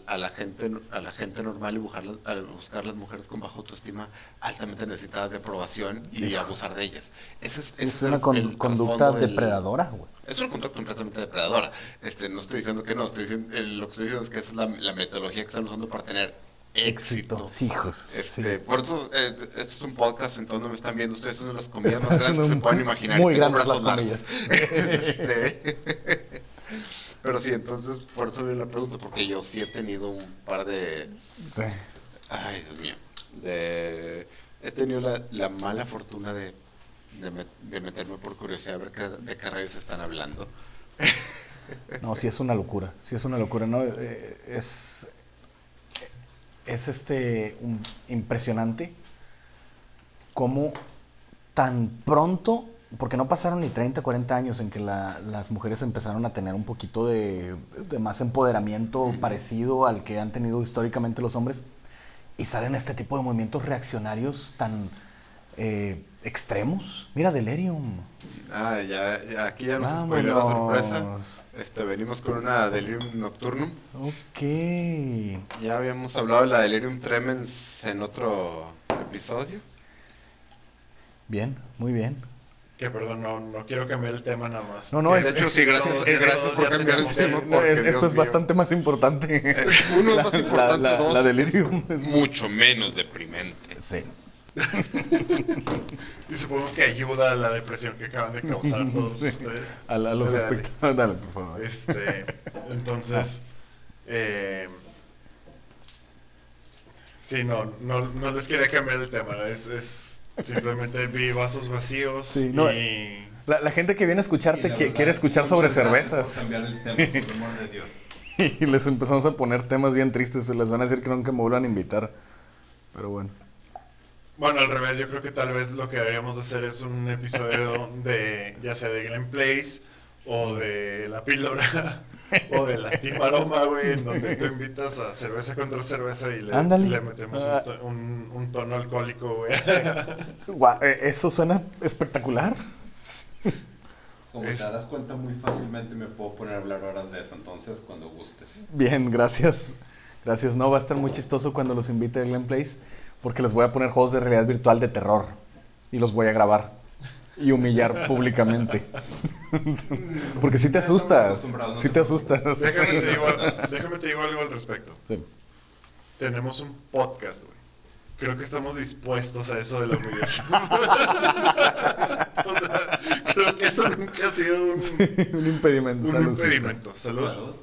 a la gente a la gente normal y buscar, a buscar las mujeres con baja autoestima altamente necesitadas de aprobación y abusar de ellas. Ese es, ese Es el- una con- el conducta depredadora, güey. es una conducta completamente depredadora. Este, no estoy diciendo que no, estoy diciendo, eh, lo que estoy diciendo es que esa es la, la metodología que están usando para tener éxito. Hijos. Este, Por eso, eh, este es un podcast, entonces no me están viendo ustedes, son de las comillas Están más grandes que se pueden imaginar. muy grandes las brazos largos. [laughs] [laughs] Este, pero sí, entonces, por eso viene la pregunta, porque yo sí he tenido un par de... Sí. Ay, Dios mío. De, he tenido la, la mala fortuna de, de, met- de meterme por curiosidad a ver qué, de qué rayos están hablando. No, sí es una locura, sí es una locura, ¿no? Eh, es, es este, un- impresionante cómo tan pronto, porque no pasaron ni 30, 40 años en que la- las mujeres empezaron a tener un poquito de, de más empoderamiento parecido al que han tenido históricamente los hombres, y salen este tipo de movimientos reaccionarios tan eh, extremos. Mira, Delirium. Ah, ya, ya, aquí ya nos spoiló la sorpresa. Este, venimos con una Delirium Nocturnum. Ok. Ya habíamos hablado de la Delirium Tremens en otro episodio. Bien, muy bien. Que perdón, no, no quiero cambiar el tema nada más. No, no, es- De hecho, sí, gracias, todos- sí, gracias todos por ya cambiar el tenemos tema. No, porque, esto Dios es mío. bastante más importante. Uno es más [laughs] importante, la- dos. la Delirium es es- mucho menos deprimente. Sí. [laughs] Y supongo que ayuda a la depresión que acaban de causar [laughs] todos Sí. ustedes. A, la- a los espectadores. [laughs] Dale, por favor. Este, entonces, eh, sí, no, no, no les quería cambiar el tema. Es, es simplemente vi vasos vacíos Sí, no, y La, la gente que viene a escucharte verdad, quiere escuchar sobre cervezas. cambiar el tema, por el amor de Dios. Y les empezamos a poner temas bien tristes. Se les van a decir que nunca me vuelvan a invitar. Pero bueno. Bueno, al revés, yo creo que tal vez lo que deberíamos hacer es un episodio [laughs] de, ya sea de Glen Place o de La Píldora o de La Timaroma, güey, en donde tú invitas a cerveza contra cerveza y le, metemos Ah. un, to- un- un tono alcohólico, güey. [laughs] Gua- eh, Eso suena espectacular. Como Es- te das cuenta muy fácilmente me puedo poner a hablar horas de eso, entonces cuando gustes. Bien, gracias. Gracias. No, va a estar muy chistoso cuando los invite a Glen Place. Porque les voy a poner juegos de realidad virtual de terror. Y los voy a grabar. Y humillar [laughs] públicamente. [laughs] porque si te asustas. no Si te te asustas. déjame, te digo, [laughs] déjame te digo algo al respecto. Sí. Tenemos un podcast, güey. Creo que estamos dispuestos a eso de la humillación. o sea, creo que eso nunca ha sido un, un impedimento. un salud, impedimento. Salud. Salud.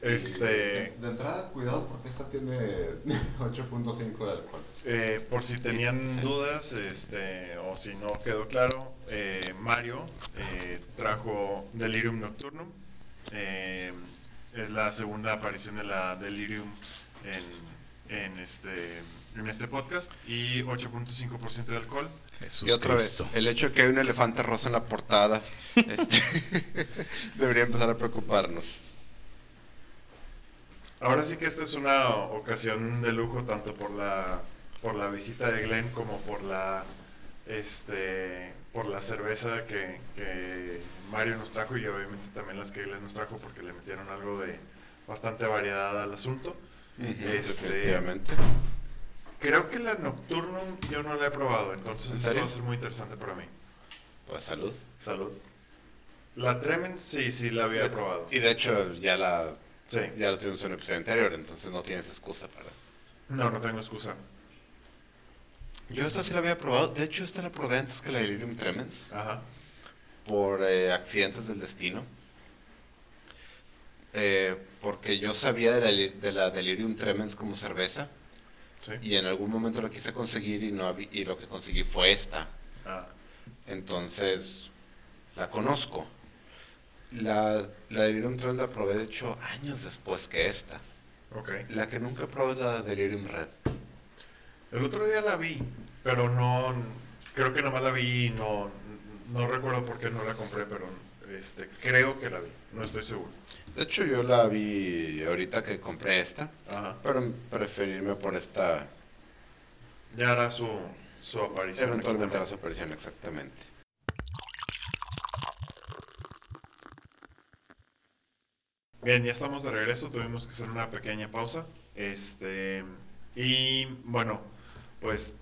Este, De entrada, cuidado porque esta tiene [laughs] 8.5 de alcohol. eh, por si tenían dudas, este, o si no quedó claro, eh, Mario eh, trajo Delirium Nocturnum. Eh, es la segunda aparición de la Delirium en, en este, en este podcast y 8.5% de alcohol. y otra vez, el hecho de que hay un elefante rosa en la portada [laughs] este, [laughs] debería empezar a preocuparnos. Ahora sí que esta es una ocasión de lujo tanto por la por la visita de Glenn como por la este por la cerveza que, que Mario nos trajo y obviamente también las que Glenn nos trajo porque le metieron algo de bastante variedad al asunto. Ujú, Este- Definitivamente. Creo que la Nocturnum yo no la he probado, entonces ¿En esto va a ser muy interesante para mí. Pues salud. Salud. La Tremens sí, sí la había probado. Y de hecho ya la Sí. ya lo tuvimos en un episodio anterior, entonces no tienes excusa para. No, no tengo excusa. Yo esta sí la había probado. De hecho, esta la probé antes que la Delirium Tremens. Ajá. por eh, accidentes del destino. Eh, porque yo sabía de la, de la Delirium Tremens como cerveza Sí. y en algún momento la quise conseguir y, no y lo que conseguí fue esta. Ah, Entonces, la conozco. La, la Delirium Tremens la probé de hecho años después que esta. ok. La que nunca probé es la Delirium Red. El otro día la vi, pero no, creo que nomás la vi y no, no recuerdo por qué no la compré, pero este, creo que la vi, no estoy seguro. De hecho, yo la vi ahorita que compré esta, Ajá. pero preferirme por esta. Ya hará su, su aparición. Eventualmente hará su aparición, exactamente. Bien, ya estamos de regreso, tuvimos que hacer una pequeña pausa. Este, y bueno, pues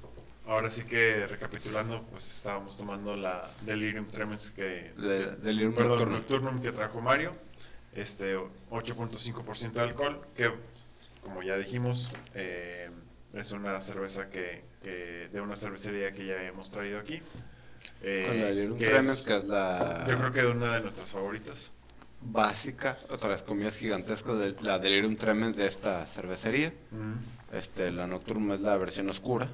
ahora sí que recapitulando, pues estábamos tomando la Delirium Tremens que, De- Delirium perdón, Nocturnum. Nocturnum que trajo Mario, este 8.5% de alcohol, que como ya dijimos, eh, Es una cerveza que, que- de una cervecería que ya hemos traído aquí. Eh, Con la Delirium que Tremens, es- que es la Yo creo que es una de nuestras favoritas. Básica, otra vez comidas gigantescas de la Delirium Tremens de esta cervecería. Este, la Nocturne es la versión oscura.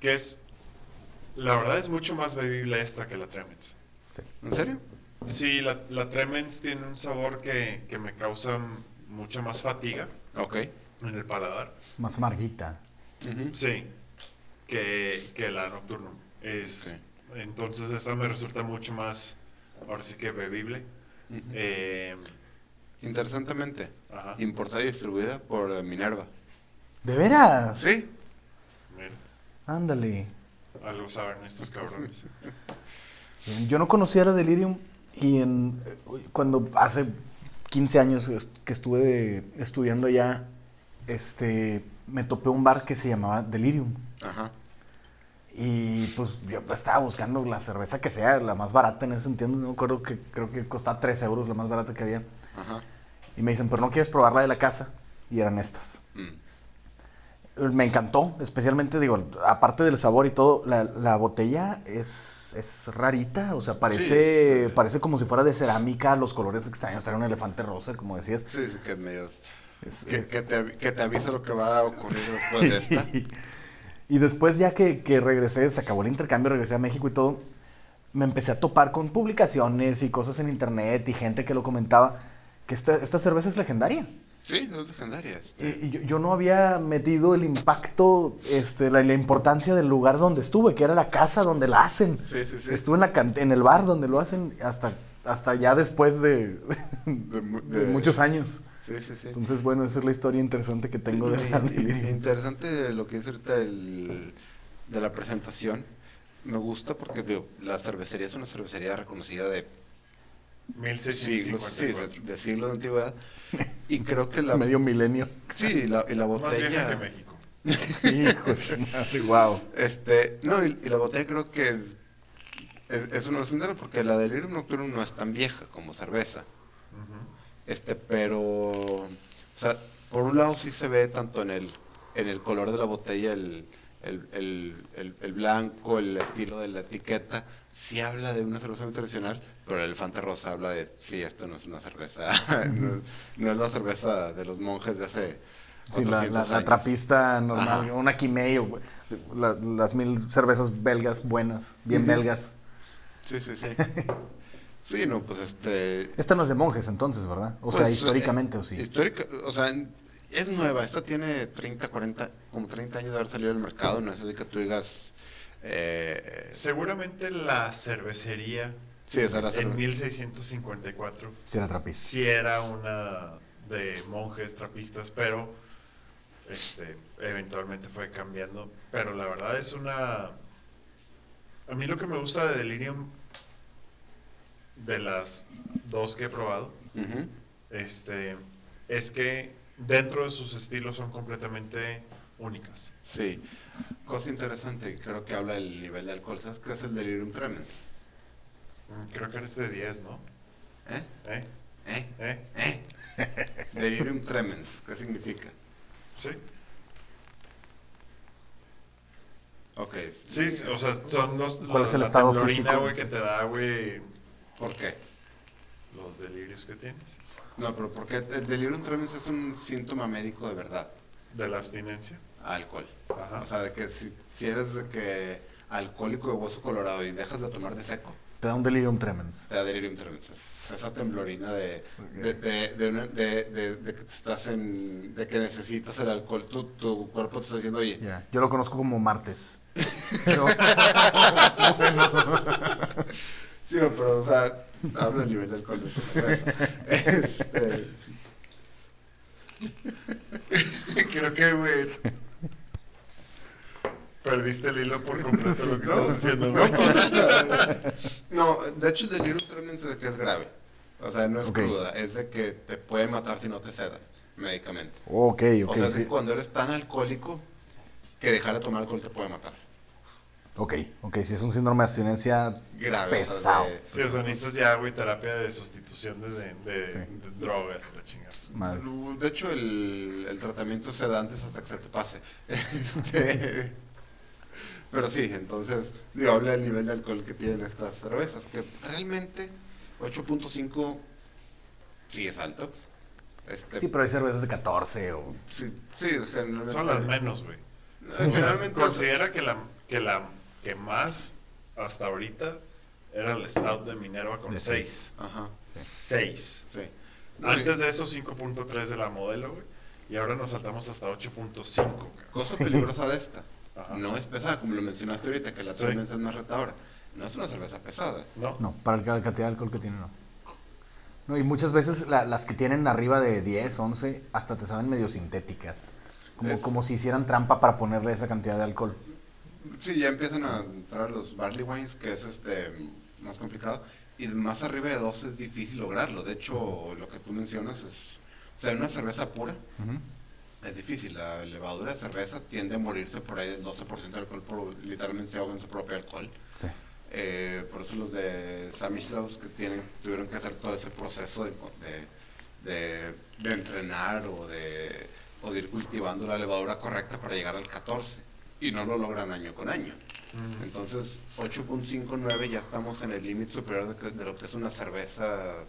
Que es, la verdad es mucho más bebible esta que la Tremens. ¿En serio? Sí, la, la Tremens tiene un sabor que, que me causa mucha más fatiga Ok. en el paladar. Más amarguita. Sí, que, que la Nocturnum. Es, Entonces esta me resulta mucho más, ahora sí que bebible. Eh, Interesantemente, ajá. importada y distribuida por eh, Minerva. ¿De veras? Sí. Mira, Ándale. algo saben estos cabrones. [laughs] Yo no conocía la Delirium y en, eh, cuando hace 15 años que estuve estudiando allá, este, me topé un bar que se llamaba Delirium. Ajá. Y pues yo estaba buscando la cerveza que sea, la más barata en ese sentido. No me acuerdo que creo que costaba 3 euros la más barata que había. Ajá. Y me dicen, pero no quieres probar la de la casa. Y eran estas. Mm. Me encantó, especialmente, digo, aparte del sabor y todo, la, la botella es, es rarita, o sea, parece, Sí, parece como si fuera de cerámica, los colores extraños, trae un elefante rosa, como decías. Sí, sí, que es medio... Es- Que, que te, que te avisa lo que va a ocurrir [laughs] después de esta. Y después ya que, que regresé, se acabó el intercambio, regresé a México y todo, me empecé a topar con publicaciones y cosas en internet y gente que lo comentaba, que esta, esta cerveza es legendaria. Sí, es legendaria. este. Y- y yo, yo no había metido el impacto, este, la, la importancia del lugar donde estuve, que era la casa donde la hacen. Sí, sí, sí. Estuve en, la en el bar donde lo hacen hasta, hasta ya después de, De mu- de de- muchos años. Sí, sí, sí. Entonces, bueno, esa es la historia interesante que tengo de Y- la y- Delirium. Interesante lo que dice ahorita el- de la presentación. Me gusta porque digo, la cervecería es una cervecería reconocida de siglos, sí, 1654. de, de siglos de antigüedad. Y creo que la, Medio milenio. sí, la, y la Es más botella, México. Hijo de su madre, wow. este, no, y, y la botella creo que es, es una legendaria porque la Delirium Nocturnum no es tan vieja como cerveza. Este, pero, o sea, por un lado sí se ve tanto en el, en el color de la botella, el, el, el, blanco, el estilo de la etiqueta, sí habla de una cerveza muy tradicional, pero el elefante rosa habla de, sí, esto no es una cerveza, [laughs] no, es- no es la cerveza de los monjes de hace Sí, la, 400 la- la años. trapista normal, Ajá. una Quimei, o, güey, la- las mil cervezas belgas buenas, bien belgas. Sí, sí, sí. [laughs] Sí, no, pues este... Esta no es de monjes entonces, ¿verdad? O sea, Pues, históricamente eh, o sí. Histórica, o sea, es nueva. Esta tiene 30, 40, como 30 años de haber salido del mercado. No es de que tú digas. Eh, Seguramente la cervecería sí, sea, la en cerve- 1654 Sí, era trapista. sí era una de monjes trapistas, pero este eventualmente fue cambiando. Pero la verdad es una... A mí lo que me gusta de Delirium, de las dos que he probado, este, es que dentro de sus estilos son completamente únicas. Sí. Cosa interesante, creo que habla del nivel de alcohol. ¿Sabes qué es el delirium tremens? Mm, Creo que eres de 10, ¿no? ¿Eh? ¿Eh? ¿Eh? ¿Eh? [laughs] Delirium tremens, ¿qué significa? Sí. Ok. Sí, o sea, son los, ¿Cuál los- es el la estado físico? güey, que te da, güey, ¿Por qué? los delirios que tienes. No, pero porque el delirium tremens es un síntoma médico de verdad. De la abstinencia. Alcohol. Ajá. O sea, de que si, si eres de que alcohólico de hueso colorado y dejas de tomar de seco, Te da un delirium tremens. te da delirium tremens. Es esa temblorina de, de, de, de, una- de- de- de que estás en, de que necesitas el alcohol. Tu, tu cuerpo te está diciendo, oye, Ya, Yo lo conozco como martes. [laughs] Pero- [laughs] sí, no, pero o sea, habla el nivel de alcohol de tu cerveza. Este, Creo que, güey, perdiste el hilo por completo lo que no, estás diciendo, no, güey. no, de hecho el delirium tremens es de que es grave. O sea, no es cruda, es de que te puede matar si no te sedan médicamente. ok, ok. o sea, es sí. que cuando eres tan alcohólico que dejar de tomar alcohol te puede matar. Ok, ok, si es un síndrome de abstinencia Grave. o sea, pesado. de- Sí, o sea, necesitas ya, güey, terapia de sustitución de, de, de- de drogas y la chingada. Madre. De hecho, el, el tratamiento se da antes hasta que se te pase. [laughs] Este, pero sí, entonces, digo, habla del nivel de alcohol que tienen estas cervezas, que realmente 8.5 sí es alto. Este, Sí, pero hay cervezas de 14 o... sí, sí, generalmente. Son las menos, güey. O sea, generalmente. considera que la, que la que más hasta ahorita era el Stout de Minerva con De 6. Ajá, 6. sí. Antes de eso 5.3 de la modelo, güey. Y ahora nos saltamos hasta 8.5, güey. Cosa Sí. peligrosa de esta. Ajá. No es pesada, como lo mencionaste ahorita, que la Sí. tendencia es más retadora. No es una cerveza pesada. ¿No? No, para la cantidad de alcohol que tiene, no. No, y muchas veces la- las que tienen arriba de 10, 11, hasta te saben medio sintéticas. Como, Es- como si hicieran trampa para ponerle esa cantidad de alcohol. Sí, ya empiezan a entrar los barley wines, que es este más complicado. Y más arriba de 12 es difícil lograrlo. De hecho, lo que tú mencionas es. O sea, una cerveza pura es difícil. La levadura de cerveza tiende a morirse por ahí del 12% de alcohol, por, literalmente se ahoga en su propio alcohol. Sí. Eh, por eso los de Samislaus que tienen, tuvieron que hacer todo ese proceso de, de, de- de entrenar o de, o de ir cultivando la levadura correcta para llegar al 14 y no lo logran año con año. Entonces 8.59 ya estamos en el límite superior de, que- de lo que es una cerveza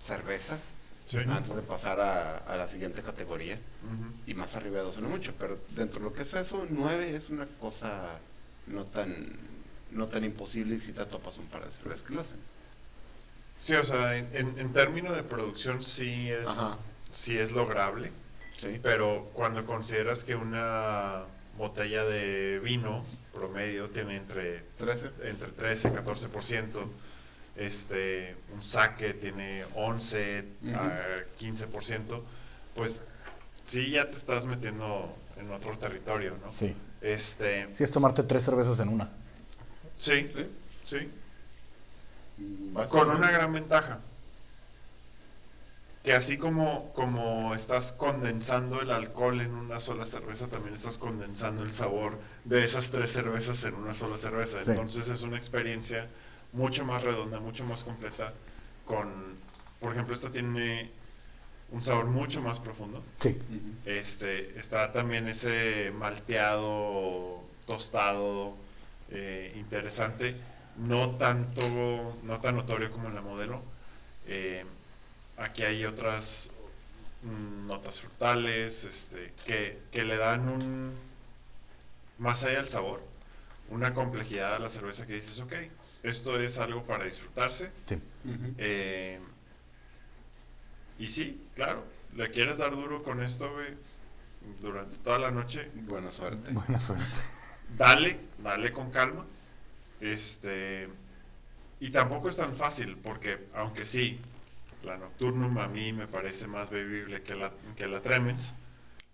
cerveza Sí. antes de pasar a, a la siguiente categoría y más arriba de 12 no mucho, pero dentro de lo que es eso, 9 es una cosa no tan no tan imposible y si te topas un par de cervezas que lo hacen. Sí, o sea, en, en, en términos de producción sí es, Ajá. sí es lograble, Sí. pero cuando consideras que una botella de vino promedio tiene entre 13. entre 13 y 14%. Este, un saque tiene 11 a 15%. Pues sí, ya te estás metiendo en otro territorio, ¿no? Sí. Este, Sí, es tomarte tres cervezas en una. sí, Sí. sí. Con una gran ventaja. Que así como, como estás condensando el alcohol en una sola cerveza, también estás condensando el sabor de esas tres cervezas en una sola cerveza. Sí. Entonces es una experiencia mucho más redonda, mucho más completa. Con, por ejemplo, esta tiene un sabor mucho más profundo. Sí. Este, está también ese malteado, tostado, eh, interesante, no tanto, no tan notorio como en la modelo. Eh, aquí hay otras mm, notas frutales, este, que, que le dan un, más allá del sabor, una complejidad a la cerveza que dices, ok, esto es algo para disfrutarse. Sí. Eh, y sí, claro, le quieres dar duro con esto, güey, durante toda la noche, Buena suerte. Buena suerte. dale, dale con calma. Este, y tampoco es tan fácil, porque aunque sí, la Nocturnum a mí me parece más bebible que la, que la Tremens,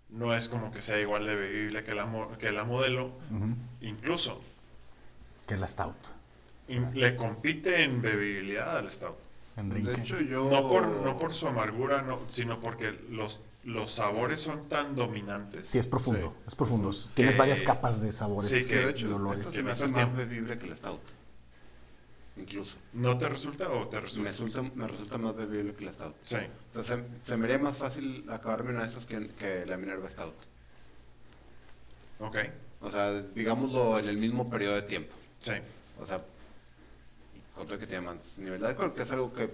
no es como que sea igual de bebible que la, mo- que la modelo, Ujú. incluso Que la Stout. in- le compite en bebibilidad al Stout. En De hecho, yo. No por, no por su amargura, no, sino porque los, los sabores son tan dominantes. Sí, es profundo. Sí. Es profundo. Tienes Que- varias capas de sabores Sí, Que de y hecho, olores. esto se me hace más bebible que el Stout. Incluso. ¿No te resulta o te Me resulta? resulta, me resulta más bebible que el Stout. Sí. O sea, se, se me haría más fácil acabarme una de esas que, que la Minerva Stout. Ok. O sea, digámoslo en el mismo periodo de tiempo. Sí. O sea, con todo que tiene más nivel de alcohol, que es algo que,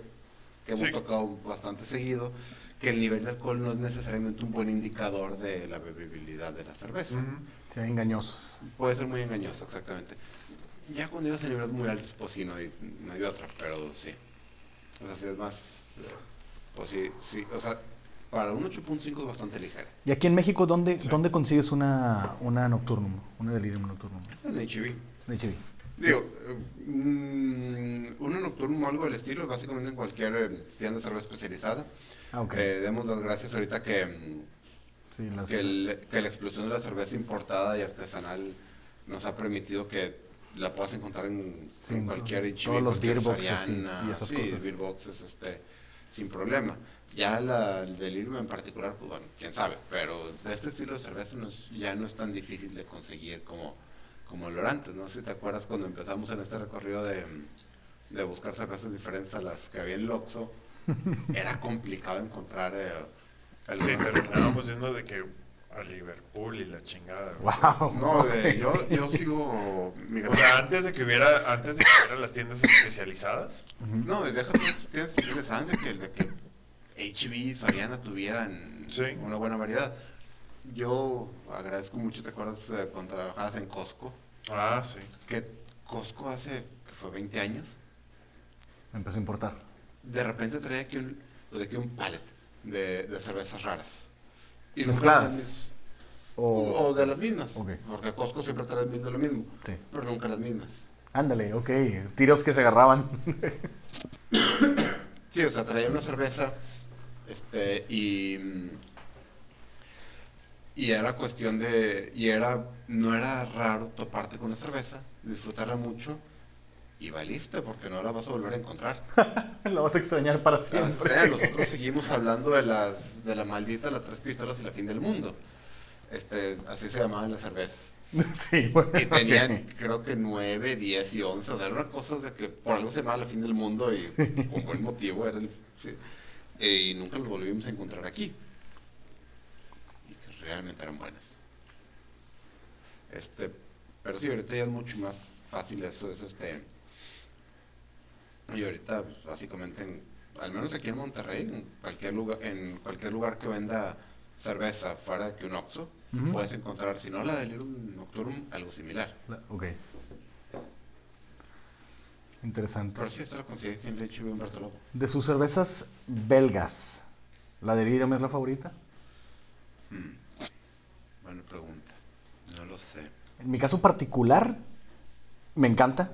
que hemos Sí. tocado bastante seguido, que el nivel de alcohol no es necesariamente un buen indicador de la bebibilidad de la cerveza. Ujú. Sí, engañosos. Puede ser muy engañoso, exactamente. Ya cuando llegas a niveles muy altos, pues sí, no hay, no hay otra, pero sí. O sea, sí es más, pues sí, sí, o sea, para un 8.5 es bastante ligera. ¿Y aquí en México dónde, Sí. dónde consigues una, una Nocturnum? Una Delirium Nocturnum. En HB. De HB. Digo, mm, uno nocturno o algo del estilo, básicamente en cualquier eh, tienda de cerveza especializada. Ah, ok. Eh, demos las gracias ahorita que, mm, sí, las, que, el- que la explosión de la cerveza importada y artesanal nos ha permitido que la puedas encontrar en, Sí, en en cualquier HB, todos los beer boxes y- Soriana, y esas sí, cosas. beer boxes, este, sin problema. Ya la, el Delirium en particular, pues bueno, quién sabe, pero de este estilo de cerveza no es- ya no es tan difícil de conseguir como, como Lorantes, no sé si te acuerdas cuando empezamos en este recorrido de, de buscar cervezas diferentes a las que había en Loxo, [laughs] era complicado encontrar eh, el Sí, terminábamos yendo de que a Liverpool y la chingada. güey. Wow. No, de- yo, yo sigo mi O sea, antes de que hubiera, antes de que hubiera las tiendas especializadas, No, deja tú tienes que tienes antes de que, de que HB y Soriana tuvieran Sí. una buena variedad. Yo agradezco mucho, ¿te acuerdas eh, cuando trabajabas en Costco? ah, sí. Que Costco hace, que fue 20 años, Empezó a importar. de repente traía aquí un, de aquí un pallet de, de cervezas raras. Y Mezcladas. O, O, de las mismas, Ok. porque Costco siempre trae de lo mismo, Sí. pero nunca las mismas. Ándale, ok. Tiros que se agarraban. [coughs] Sí, o sea, traía una cerveza este, y, y era cuestión de, y era, no era raro toparte con una cerveza, disfrutarla mucho y valiste porque no la vas a volver a encontrar. [laughs] Lo vas a extrañar para O siempre. nosotros seguimos hablando de la, de la maldita, las tres pistolas y la fin del mundo. Este, así se llamaban las cervezas. [laughs] Sí, bueno. Y tenían, creo que 9, 10 y 11. O sea, era una cosa de que por algo se llamaba la fin del mundo y con [laughs] buen motivo era el. sí. Eh, y nunca los volvimos a encontrar aquí. Y que realmente eran buenas. Este, pero sí, ahorita ya es mucho más fácil eso. Es este. Y ahorita, pues, básicamente, en- al menos aquí en Monterrey, en cualquier lugar, en cualquier lugar que venda cerveza fuera de que un Oxxo, puedes encontrar, si no la Delirium Nocturum, algo similar. Ok. Interesante. Pero sí, consigue aquí en Leche y. De sus cervezas belgas, ¿la Delirium es la favorita? Hmm. Buena pregunta. No lo sé. En mi caso particular, me encanta,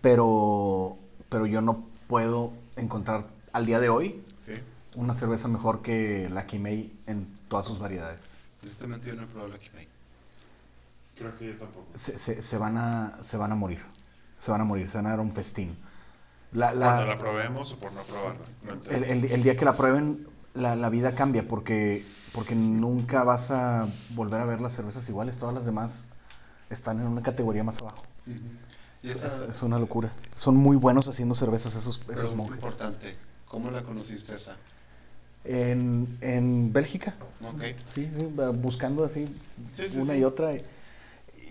pero, pero yo no puedo encontrar al día de hoy Sí. una cerveza mejor que la Kimei en todas sus variedades. Tristemente yo no he probado la Kimei. Creo que yo tampoco. Se, se- se van a, se van a morir. Se van a morir, se van a dar un festín. La, la- Cuando la probemos o por no probarla. No el, el- el día que la prueben, la, la vida cambia porque, porque nunca vas a volver a ver las cervezas iguales. Todas las demás están en una categoría más abajo. Y Es, una locura. Son muy buenos haciendo cervezas esos, esos pregunta monjes. importante. ¿Cómo la conociste esa? En, en Bélgica, Ok. sí, sí, buscando así Sí, sí, una y otra.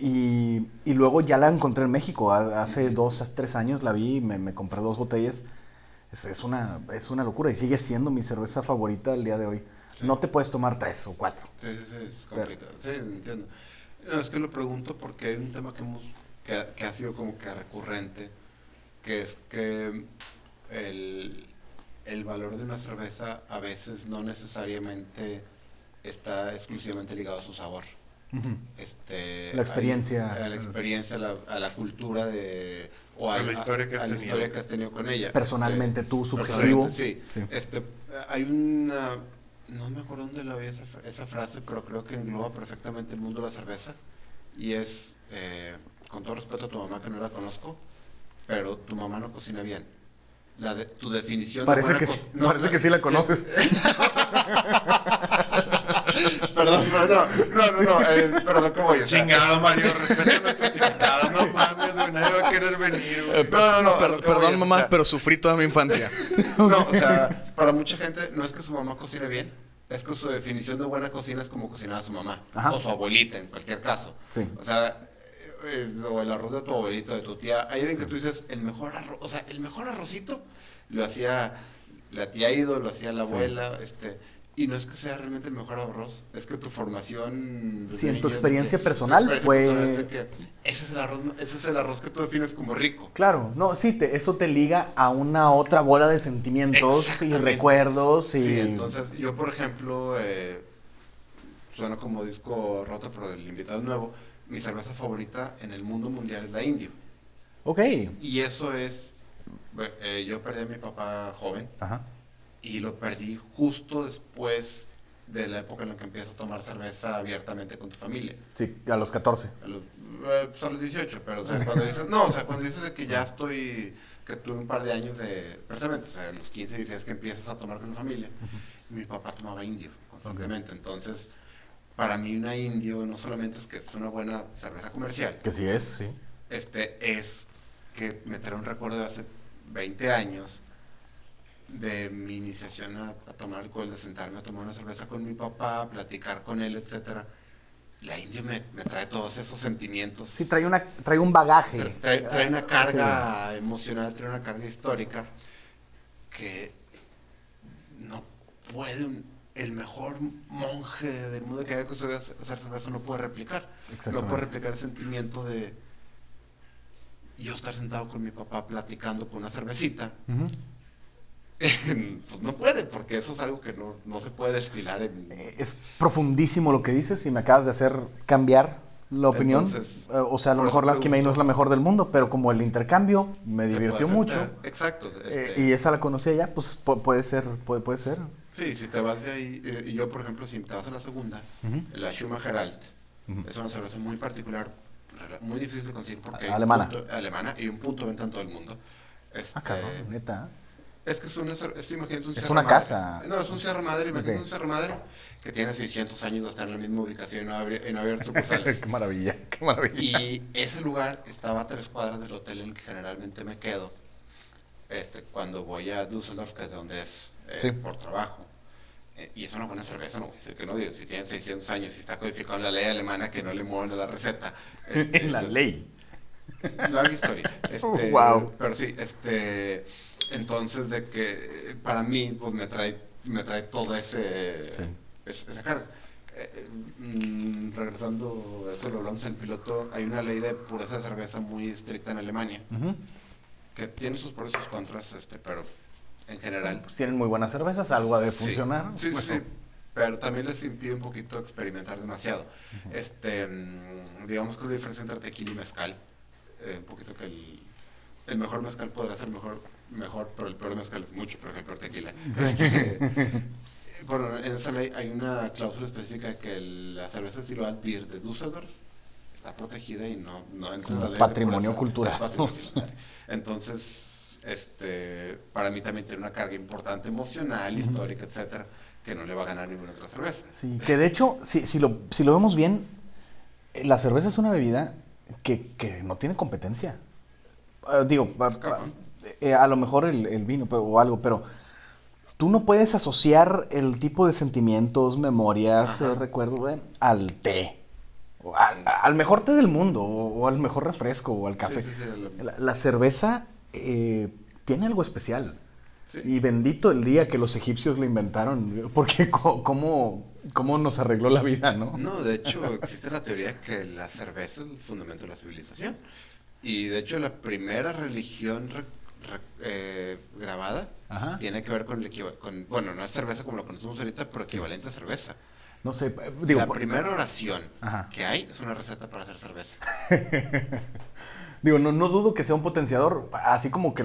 Y, y luego ya la encontré en México. Ha- Hace dos, tres años la vi y me, me compré dos botellas. Es, es, una, es una locura y sigue siendo mi cerveza favorita al día de hoy. No te puedes tomar tres o cuatro. Sí, sí, sí, es complicado. Sí, entiendo. No, es que lo pregunto porque hay un tema que, hemos, que, ha- que ha sido como que recurrente, que es que el, el valor de una cerveza a veces no necesariamente está exclusivamente ligado a su sabor. Este, La experiencia. hay- a la experiencia, a la, a la cultura de... O A la historia que has a la tenido. historia que has tenido con ella. Personalmente, Este, tú, subjetivo. Personalmente, sí. Sí. Este, hay una. No me acuerdo dónde la vi esa, esa frase, pero creo que engloba perfectamente el mundo de la cerveza. Y es, eh, con todo respeto a tu mamá, que no la conozco, pero tu mamá no cocina bien. La de, tu definición de Parece, buena que, sí- no, parece no, que sí la conoces. [laughs] Perdón, pero no, no, no, no, eh, pero lo que voy, o sea, Chingado, Mario, respeta a nuestros invitados. No mames, nadie va a querer venir, güey. No, no, no, perdón, mamá, o sea, pero sufrí toda mi infancia. [laughs] No, o sea, para mucha gente no es que su mamá cocine bien, es que su definición de buena cocina es como cocinaba su mamá Ajá. o su abuelita en cualquier caso. Sí. O sea, eh, o el arroz de tu abuelito, de tu tía. Hay alguien que tú dices, el mejor arroz, o sea, el mejor arrocito lo hacía la tía Ido, lo hacía la Sí. abuela, este. Y no es que sea realmente el mejor arroz, es que tu formación... Sí, en tu de experiencia personal tu experiencia fue- personal que ese es el arroz, ese es el arroz que tú defines como rico. Claro, no, sí, te, eso te liga a una otra bola de sentimientos y recuerdos y... Sí, entonces yo, por ejemplo, eh, suena como disco roto, pero el invitado es nuevo. Mi cerveza favorita en el mundo mundial es la Indio. Ok. Y eso es. eh, yo perdí a mi papá joven Ajá. y lo perdí justo después de la época en la que empiezas a tomar cerveza abiertamente con tu familia. Sí, a los 14. A los, eh, pues a los 18, pero o sea, cuando dices, no, o sea, cuando dices de que ya estoy, que tuve un par de años de, precisamente, o sea, a los 15, 16 que empiezas a tomar con tu familia, mi papá tomaba indio constantemente, entonces, para mí una indio no solamente es que es una buena cerveza comercial, Que sí es, sí. este es que me trae un recuerdo de hace 20 años de mi iniciación a, a tomar alcohol, de sentarme a tomar una cerveza con mi papá, platicar con él, etcétera. La india me, me trae todos esos sentimientos. Sí, trae, una, trae un bagaje. Tra- Trae, trae una carga emocional, trae una carga histórica que no puede un- el mejor monje del mundo que haya hacer cerveza no puede replicar. No puede replicar el sentimiento de yo estar sentado con mi papá platicando con una cervecita. [laughs] Pues no puede, porque eso es algo que no, no se puede destilar en... Es profundísimo lo que dices y me acabas de hacer cambiar la opinión. Entonces, Eh, o sea, a lo mejor la Alchemy no es la mejor del mundo, pero como el intercambio me divirtió mucho. Exacto. eh, este, y esa la conocía ya, pues pu- puede ser, puede, puede ser. Sí, si te vas de ahí, eh, yo por ejemplo, si te vas a la segunda, la Schumacher Alt, es una cerveza muy particular, muy difícil de conseguir porque Alemana. punto- alemana y un punto de venta en todo el mundo. Este, Ah, cabrón, neta. es que es una, es, imagínate un Es una Madre. casa. No, es un Sierra Madre, imagínate Ok. un Sierra Madre que tiene 600 años de estar en la misma ubicación y no haber, no haber sucursales. [laughs] qué maravilla, qué maravilla. Y ese lugar estaba a tres cuadras del hotel en el que generalmente me quedo este, cuando voy a Düsseldorf, que es de donde es eh, Sí. por trabajo. Eh, y es una buena cerveza, no voy a decir que no, digo, si tiene 600 años y está codificado en la ley alemana que no le mueven a la receta. [laughs] este, en la pues, ley. [laughs] Larga historia. [laughs] Este, Guau. Pero sí, este, entonces de que eh, para mí pues me trae, me trae todo ese, Sí. es- esa carga. Eh, mm, regresando, eso lo hablamos en el piloto, hay una ley de pureza de cerveza muy estricta en Alemania, que tiene sus pros y sus contras, este, pero en general Pues tienen muy buenas cervezas, algo ha de Sí, funcionar. Sí, sí, Bueno, sí. Pero también les impide un poquito experimentar demasiado. Este, mm, digamos que es la diferencia entre tequila y mezcal. Eh, un poquito que el, el mejor mezcal podrá ser mejor, mejor, pero el peor mezcal es mucho el peor tequila. Este, [laughs] bueno, en esa ley hay una cláusula específica que el- la cerveza Alt Beer de Düsseldorf está protegida y no, no entra en la ley patrimonio cultural. Patrimonio cultural. Entonces, este, para mí también tiene una carga importante emocional, histórica, etcétera, que no le va a ganar ninguna otra cerveza. Sí, que de hecho, si, si, lo, si lo vemos bien, eh, la cerveza es una bebida que, que no tiene competencia. Ah, digo, Cabrón. eh, a lo mejor el, el vino pero- o algo, pero tú no puedes asociar el tipo de sentimientos, memorias, eh, recuerdos eh, al té. O al, al mejor té del mundo, o, o al mejor refresco, o al café. sí, sí, el- la, la cerveza eh, tiene algo especial. Sí. Y bendito el día que los egipcios la inventaron, porque [laughs] cómo, cómo nos arregló la vida, ¿no? No, de hecho existe la teoría que la cerveza es el fundamento de la civilización. Y de hecho la primera religión re- re- eh, grabada Ajá. tiene que ver con el con bueno, no es cerveza como lo conocemos ahorita, pero equivalente a cerveza. No sé, digo, la por- primera oración Ajá. que hay es una receta para hacer cerveza. [laughs] digo no, no dudo que sea un potenciador, así como que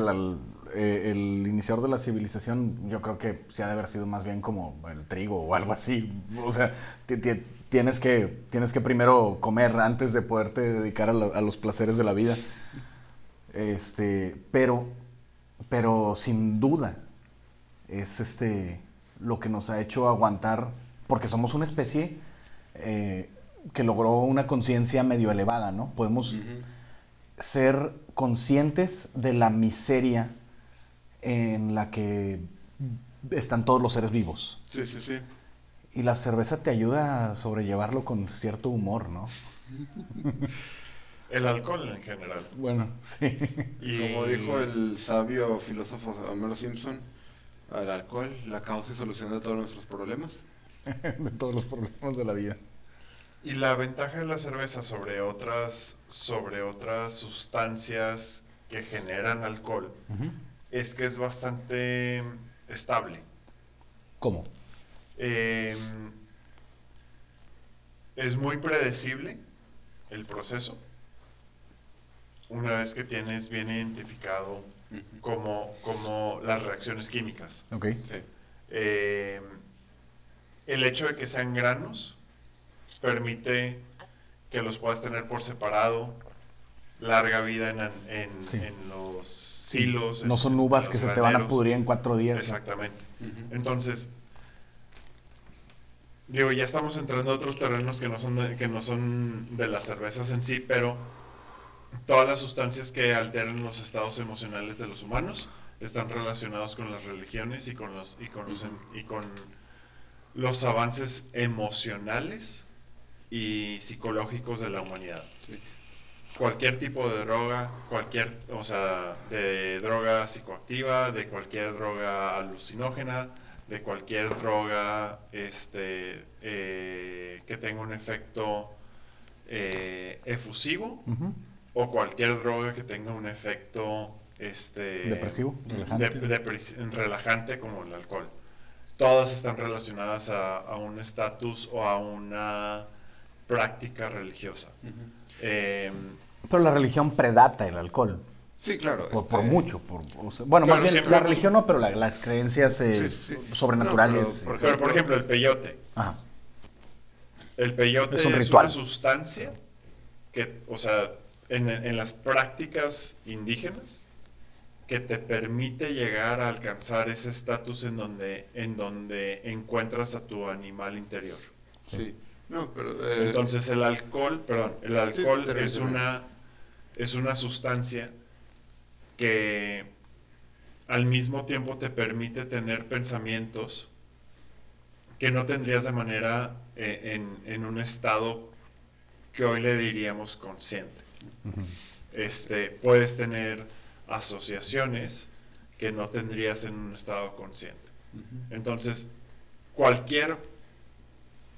eh, el iniciador de la civilización, yo creo que sí ha de haber sido más bien como el trigo o algo así. O sea, ti- ti- tienes que, tienes que primero comer antes de poderte dedicar a los placeres de la vida. Este, pero, pero sin duda, es este lo que nos ha hecho aguantar, porque somos una especie eh, que logró una conciencia medio elevada, ¿no? Podemos ser conscientes de la miseria en la que están todos los seres vivos. Sí, sí, sí. Y la cerveza te ayuda a sobrellevarlo con cierto humor, ¿no? El alcohol en general. Bueno, sí. Y Como dijo el sabio filósofo Homero Simpson, el alcohol, la causa y solución de todos nuestros problemas. [laughs] de todos los problemas de la vida. Y la ventaja de la cerveza sobre otras, sobre otras sustancias que generan alcohol es que es bastante estable. ¿Cómo? Eh, es muy predecible el proceso. Una vez que tienes bien identificado como, como las reacciones químicas. Ok. Sí. Eh, el hecho de que sean granos permite que los puedas tener por separado, larga vida en, en- Sí. en los silos. No en- son uvas que se te van a pudrir en cuatro días. Exactamente. Entonces, digo, ya estamos entrando a otros terrenos que no son de, que no son de las cervezas en sí, pero todas las sustancias que alteran los estados emocionales de los humanos están relacionados con las religiones y con los y con los em- y con los avances emocionales y psicológicos de la humanidad. Sí. Cualquier tipo de droga, cualquier, o sea, de droga psicoactiva, de cualquier droga alucinógena, de cualquier droga este, eh, que tenga un efecto eh, efusivo o cualquier droga que tenga un efecto este, Depresivo, relajante. de- relajante como el alcohol. Todas están relacionadas a, a un estatus o a una práctica religiosa. Eh, Pero la religión predata el alcohol. Sí, claro. Por, por este, mucho. Por, o sea, bueno, Claro, más bien la religión no, pero la- las creencias eh, Sí, sí, sí. sobrenaturales. No, pero, pero por ejemplo, el peyote. Ajá. El peyote Es es, un ritual. una sustancia que, o sea, en, en las prácticas indígenas, que te permite llegar a alcanzar ese estatus en donde, en donde encuentras a tu animal interior. Sí. No, pero. eh, Entonces el alcohol, perdón, el alcohol es una es una sustancia que al mismo tiempo te permite tener pensamientos que no tendrías de manera eh, en, en un estado que hoy le diríamos consciente. Este, puedes tener asociaciones que no tendrías en un estado consciente. Entonces, cualquier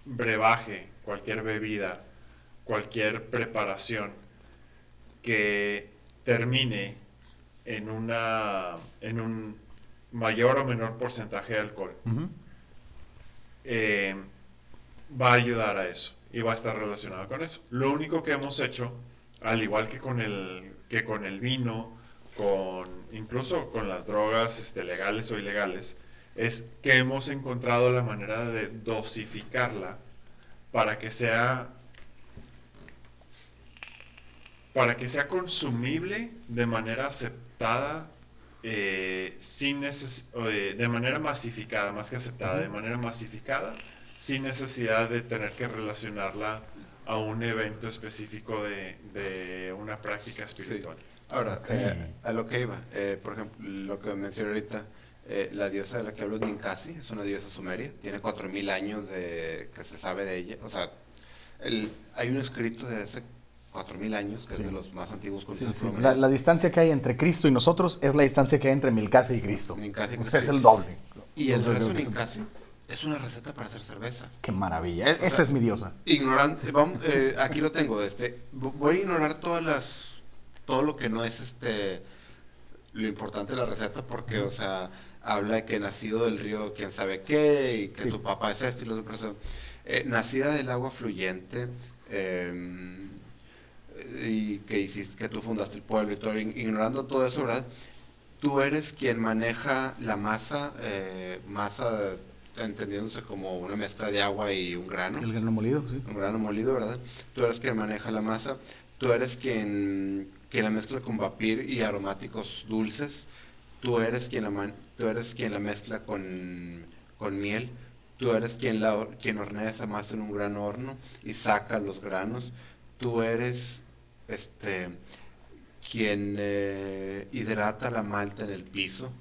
brebaje, cualquier bebida, cualquier preparación que termine en una en un mayor o menor porcentaje de alcohol eh, va a ayudar a eso y va a estar relacionado con eso. Lo único que hemos hecho, al igual que con el que con el vino, con incluso con las drogas este, legales o ilegales, es que hemos encontrado la manera de dosificarla para que sea para que sea consumible de manera aceptada eh, sin neces- eh, de manera masificada, más que aceptada, de manera masificada, sin necesidad de tener que relacionarla a un evento específico de, de una práctica espiritual. Ahora, Ok. eh, a lo que iba, eh, por ejemplo, lo que mencioné ahorita, eh, la diosa de la que hablo es Ninkasi, es una diosa sumeria, tiene 4.000 años de que se sabe de ella, o sea, el, hay un escrito de hace 4.000 años, que es de los más antiguos Sí, sí. La, la distancia que hay entre Cristo y nosotros es la distancia que hay entre Milcase y Cristo. Y o sea, es el doble. Y el rezo Ninkasi es una receta para hacer cerveza. Qué maravilla. E- Esa es mi diosa. Ignorante, vamos, eh, aquí lo tengo, este, vo- voy a ignorar todas las, todo lo que no es este, lo importante de la receta porque, o sea, habla de que nacido del río quién sabe qué y que Sí. tu papá es esto y lo otro, eh, nacida del agua fluyente eh, y que hiciste, que tú fundaste el pueblo y todo, ig- ignorando todo eso, ¿verdad? Tú eres quien maneja la masa, eh, masa entendiéndose como una mezcla de agua y un grano El grano molido, sí. un grano molido, ¿verdad? Tú eres quien maneja la masa, tú eres quien, quien la mezcla con vapor y aromáticos dulces, tú eres quien la, man- tú eres quien la mezcla con, con miel, tú eres quien, la, quien hornea esa masa en un gran horno y saca los granos, tú eres este quien eh, hidrata la malta en el piso.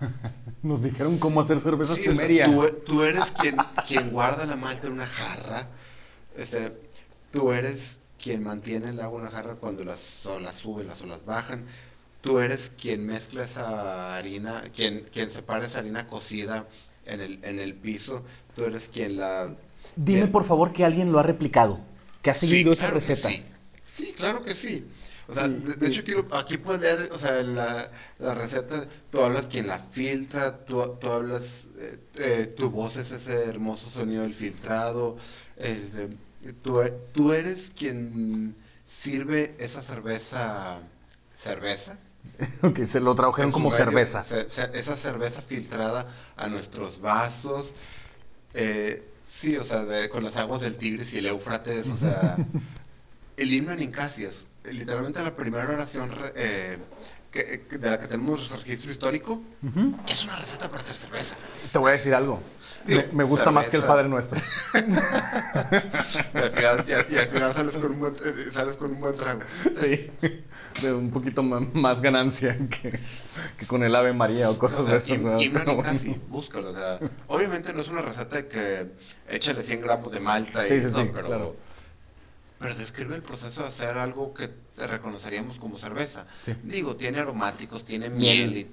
[laughs] Nos dijeron cómo hacer cerveza Sí, o sea, sumeria. tú, tú eres quien, quien guarda la malta en una jarra. Este, tú eres quien mantiene el agua en una jarra cuando las olas suben, las olas bajan. Tú eres quien mezcla esa harina, quien, quien separa esa harina cocida en el, en el piso. Tú eres quien la... Dime quien- por favor que alguien lo ha replicado, que ha seguido esa claro receta. Sí. Sí, claro que sí. O sea, Sí, de, hecho quiero, aquí puedes leer, o sea, la, la receta, tú hablas quien la filtra, tú, tú hablas, eh, eh, tu voz es ese hermoso sonido del filtrado, este, tú, tú eres quien sirve esa cerveza, cerveza. [laughs] Ok, se lo tradujeron como cerveza. ce- ce- esa cerveza filtrada a nuestros vasos. Eh, sí, o sea, de- con las aguas del Tigris y el Éufrates, o sea, [laughs] el himno en Incasias, literalmente la primera oración re- eh, que, de la que tenemos registro histórico, es una receta para hacer cerveza. Te voy a decir algo. Digo, me, me gusta más que el cerveza. Padre Nuestro. [laughs] Y al final, y al- y al final sales, con un buen, eh, sales con un buen trago. Sí. De un poquito más ganancia que, que con el Ave María o cosas O sea, de esas. y- y no Pero ni bueno. casi, búscalo. O sea, obviamente no es una receta que échale 100 gramos de malta y Sí, sí, eso, sí, pero, claro. pero describe el proceso de hacer algo que reconoceríamos como cerveza. Sí. Digo, tiene aromáticos, tiene Miel. miel. y,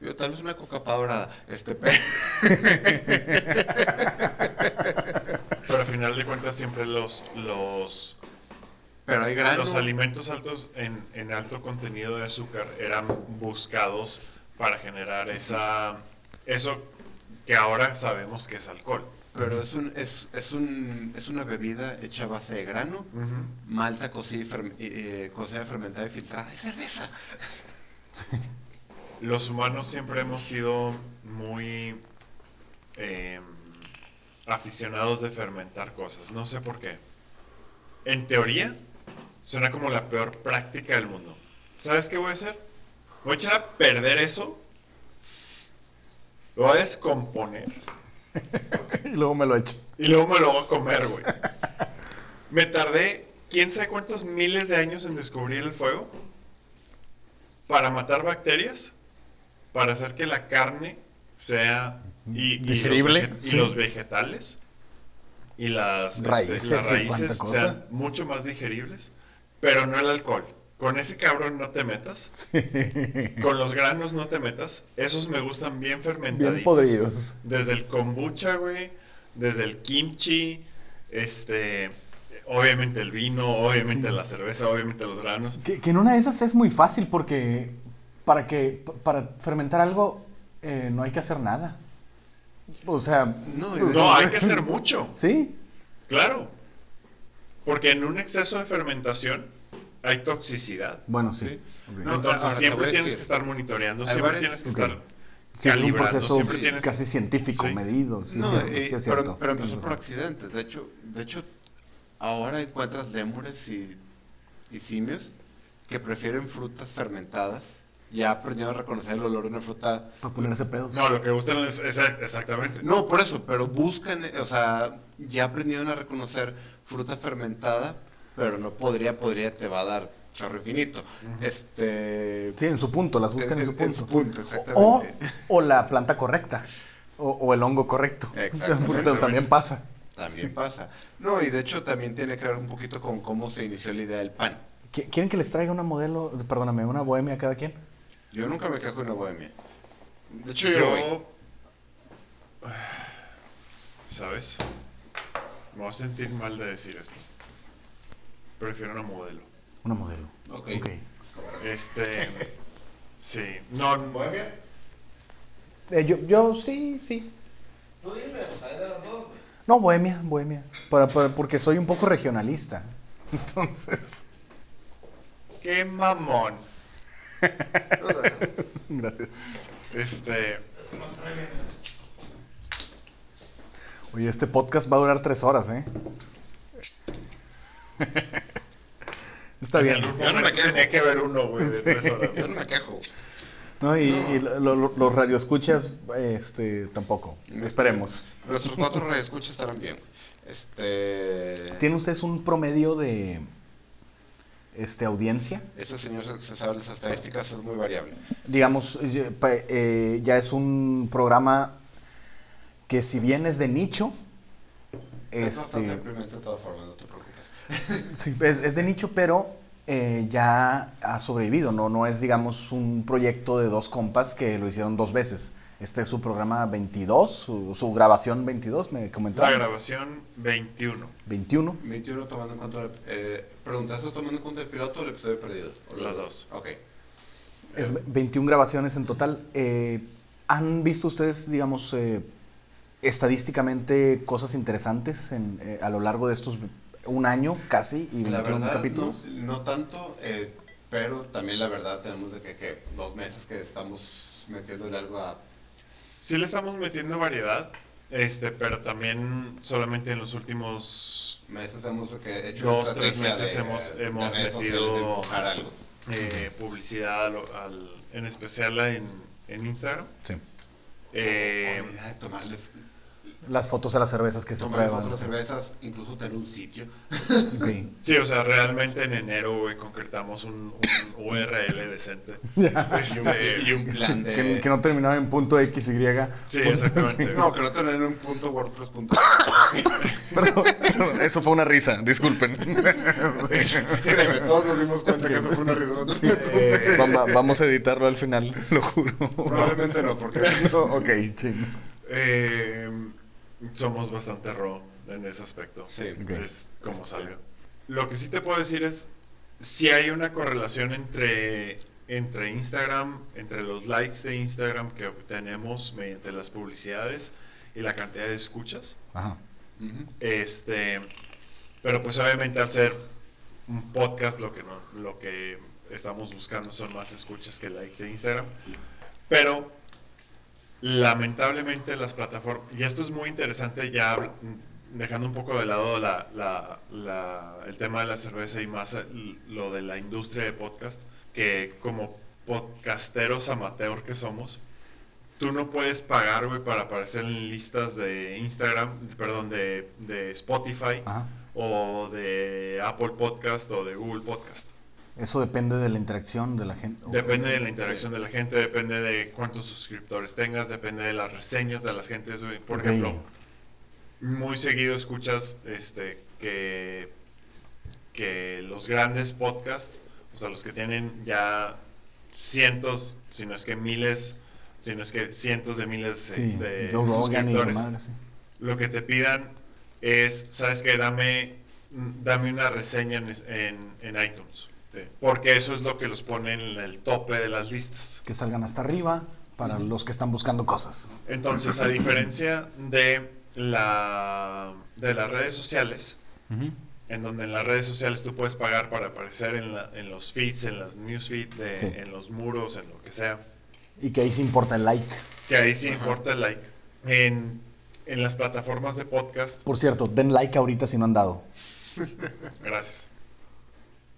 digo, tal vez una coca dorada. Este, pe- Pero al final de cuentas siempre los, los, pero hay grano. los alimentos altos en, en alto contenido de azúcar eran buscados para generar esa eso que ahora sabemos que es alcohol. Pero es, un, es, es, un, es una bebida hecha a base de grano, malta cocida, y ferm- eh, cocida, fermentada y filtrada. Es cerveza. [laughs] Los humanos siempre hemos sido muy eh, aficionados de fermentar cosas. No sé por qué. En teoría, suena como la peor práctica del mundo. ¿Sabes qué voy a hacer? Voy a echar a perder eso. Lo voy a descomponer. [laughs] Y luego me lo echo. Y luego me lo voy a comer, güey. Me tardé quién sabe cuántos miles de años en descubrir el fuego para matar bacterias, para hacer que la carne sea y, Digerible, y sí. los vegetales y las este, Raíces las sean mucho más digeribles, pero no el alcohol. Con ese cabrón no te metas. [laughs] Con los granos no te metas. Esos me gustan bien fermentaditos. Bien podridos. Desde el kombucha, güey. Desde el kimchi. Este. Obviamente el vino, obviamente la cerveza, obviamente los granos. Que, que en una de esas es muy fácil porque para que para fermentar algo eh, no hay que hacer nada. O sea, No, pues, No, hay que [laughs] hacer mucho. sí, Claro. Porque en un exceso de fermentación hay toxicidad. bueno, sí. Sí. Ok. No, Entonces ahora siempre tienes que estar monitoreando, hay siempre tienes que ok. estar Sí, es un proceso tienes casi científico, Sí. medido. sí, no, cierto, eh, sí es pero, cierto. pero empezó por accidentes. De hecho, de hecho ahora encuentras lémures y, y simios que prefieren frutas fermentadas. Ya aprendieron a reconocer el olor de una fruta. Para ponerse pedos. No, lo que gustan es, es- exactamente. No, por eso, pero buscan, eh, o sea, ya aprendieron a reconocer fruta fermentada, pero no podría, podría, te va a dar chorro infinito. Este. Sí, en su punto, las buscan en, su en punto. punto, O, exactamente. o la planta correcta. O, o el hongo correcto. [laughs] Exactamente. También pasa. También pasa. No, y de hecho también tiene que ver un poquito con cómo se inició la idea del pan. ¿Qui- ¿Quieren que les traiga una modelo, perdóname, una bohemia a cada quien? Yo nunca me quejo de una bohemia. De hecho, yo. Yo. [sighs] ¿Sabes? Me voy a sentir mal de decir esto. Prefiero una modelo. Una modelo. Ok. Ok. Este. [laughs] Sí. No. ¿Bohemia? Eh, yo, yo sí, sí. Tú dime, pues de las dos. No, bohemia, bohemia. Para, para- porque soy un poco regionalista. [laughs] Entonces, ¡Qué mamón! [laughs] gracias. Este. Oye, este podcast va a durar tres horas, ¿eh? Está bien. en algún momento tenía que ver uno, güey, de Sí. tres horas. Yo no me quejo. ¿No? Y, y lo- lo- los radioescuchas, este, tampoco. Esperemos. Nuestros cuatro radioescuchas estarán bien. Este. ¿Tienen ustedes un promedio de este, audiencia? Ese señor se, sabe las estadísticas, es muy variable. Digamos, eh, ya es un programa que si bien es de nicho, Es bastante este, deprimente de todas formas, no. [laughs] sí, es, es de nicho, pero eh, ya ha sobrevivido, ¿no? No es, digamos, un proyecto de dos compas que lo hicieron dos veces. Este es su programa 22, su, su grabación 22, me La comentaron. grabación 21. 21. 21 tomando en cuenta. Eh, ¿Preguntaste tomando en cuenta el piloto o el episodio perdido? ¿O Las dos. Ok. Es 21 grabaciones en total. Eh, ¿Han visto ustedes, digamos, eh, estadísticamente cosas interesantes en, eh, a lo largo de estos un año casi y 21 La verdad, no, capítulos? no tanto, eh, pero también la verdad tenemos de que, que dos meses que estamos metiéndole algo a... Sí le estamos metiendo variedad, este, pero también solamente en los últimos Meses hemos de que hecho Dos, tres meses de- hemos- de hemos de metido- algo. eh, publicidad, al- al- en especial en, en Instagram. Sí. Eh, de tomarle, Las fotos de las cervezas que se tomarle prueban. fotos a las cervezas, incluso tener un sitio. Ok. [laughs] sí, o sea, realmente en enero güey, concretamos un, un URL decente. [laughs] Este, Y un plan de... Que, que no terminaba en punto X, Y. Sí, exactamente. No, que no tener un punto WordPress. punto- [laughs] Perdón, eso fue una risa, disculpen. Todos nos dimos cuenta que eso fue una risa. no preocupes. Vamos, vamos a editarlo al final, lo juro. Probablemente no, porque... ok, ching. Eh, somos bastante raw en ese aspecto. Sí. Ok. Es como salga. Lo que sí te puedo decir es si hay una correlación entre, entre Instagram, entre los likes de Instagram que obtenemos mediante las publicidades y la cantidad de escuchas. Ajá. Ujú. Este, pero pues obviamente al ser un podcast lo que no, lo que estamos buscando son más escuchas que likes de Instagram. Pero lamentablemente las plataformas, y esto es muy interesante ya dejando un poco de lado la, la- la- el tema de la cerveza y más lo de la industria de podcast, que como podcasteros amateur que somos, tú no puedes pagar, güey, para aparecer en listas de Instagram, perdón, de, de Spotify Ajá. o de Apple Podcast o de Google Podcast. Eso depende de la interacción de la gente. Depende de la interacción de la gente, depende de cuántos suscriptores tengas, depende de las reseñas de las gentes. Por ejemplo, muy seguido escuchas este que, que los grandes podcasts, o sea, los que tienen ya cientos, si no es que miles, si no es que cientos de miles eh, Sí, de suscriptores, madre, sí. lo que te pidan es, ¿sabes qué? Dame, dame una reseña en, en, en iTunes. Porque eso es lo que los pone en el tope de las listas. Que salgan hasta arriba para los que están buscando cosas. Entonces, a diferencia de, la, de las redes sociales, en donde en las redes sociales tú puedes pagar para aparecer en, la- en los feeds, en las newsfeeds, Sí. en los muros, en lo que sea, Y que ahí sí importa el like. que ahí sí importa el like. En, en las plataformas de podcast, Por cierto, den like ahorita si no han dado. gracias.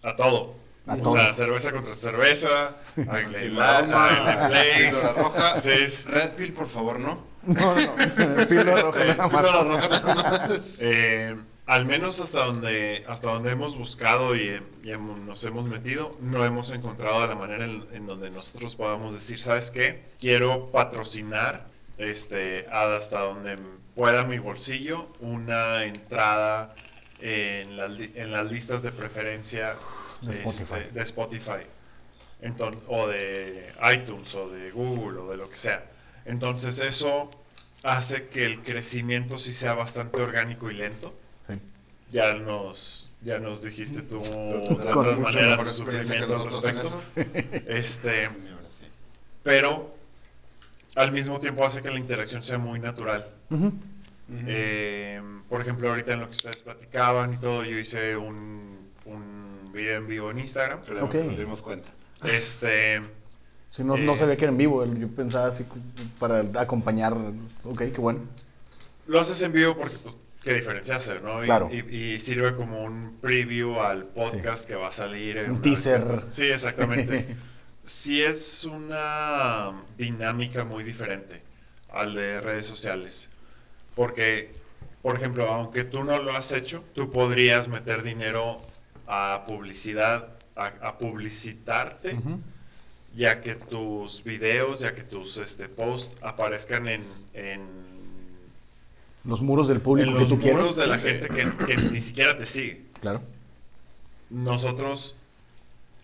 A todo. A o sea, cerveza contra cerveza, Aguilera, Y la roja. Sí, es- [laughs] Red Pill, por favor, ¿no? No, no. [laughs] Píldora roja. Píldora roja. Eh, al menos hasta donde hasta donde hemos buscado y, y hemos- nos hemos metido, no hemos encontrado la manera en, en donde nosotros podamos decir, ¿sabes qué? Quiero patrocinar este, hasta donde pueda mi bolsillo una entrada en, las li- en las listas de preferencia De este, Spotify. de Spotify. O de iTunes o de Google o de lo que sea. Entonces eso hace que el crecimiento sí sea bastante orgánico y lento. Sí. Ya nos, ya nos dijiste tú de otras maneras que sufrimiento al respecto. Este, pero al mismo tiempo hace que la interacción sea muy natural. Eh, por ejemplo, ahorita en lo que ustedes platicaban y todo, yo hice un, un video en vivo en Instagram. Creo Ok. que nos dimos cuenta. Este, Sí, no, no Eh. sabía que era en vivo. Yo pensaba así para acompañar. Ok, qué bueno. lo haces en vivo porque, pues, qué diferencia hace, ¿no? Y, Claro. y, y sirve como un preview al podcast que va a salir. en Un teaser. vez Sí, exactamente. sí es una dinámica muy diferente al de redes sociales. Porque, por ejemplo, aunque tú no lo has hecho, tú podrías meter dinero a publicidad, a, a publicitarte, ya que tus videos, ya que tus este, posts aparezcan en, en, Los muros del en público que los tú muros quieres. de la gente que, que ni siquiera te sigue. Claro. Nosotros,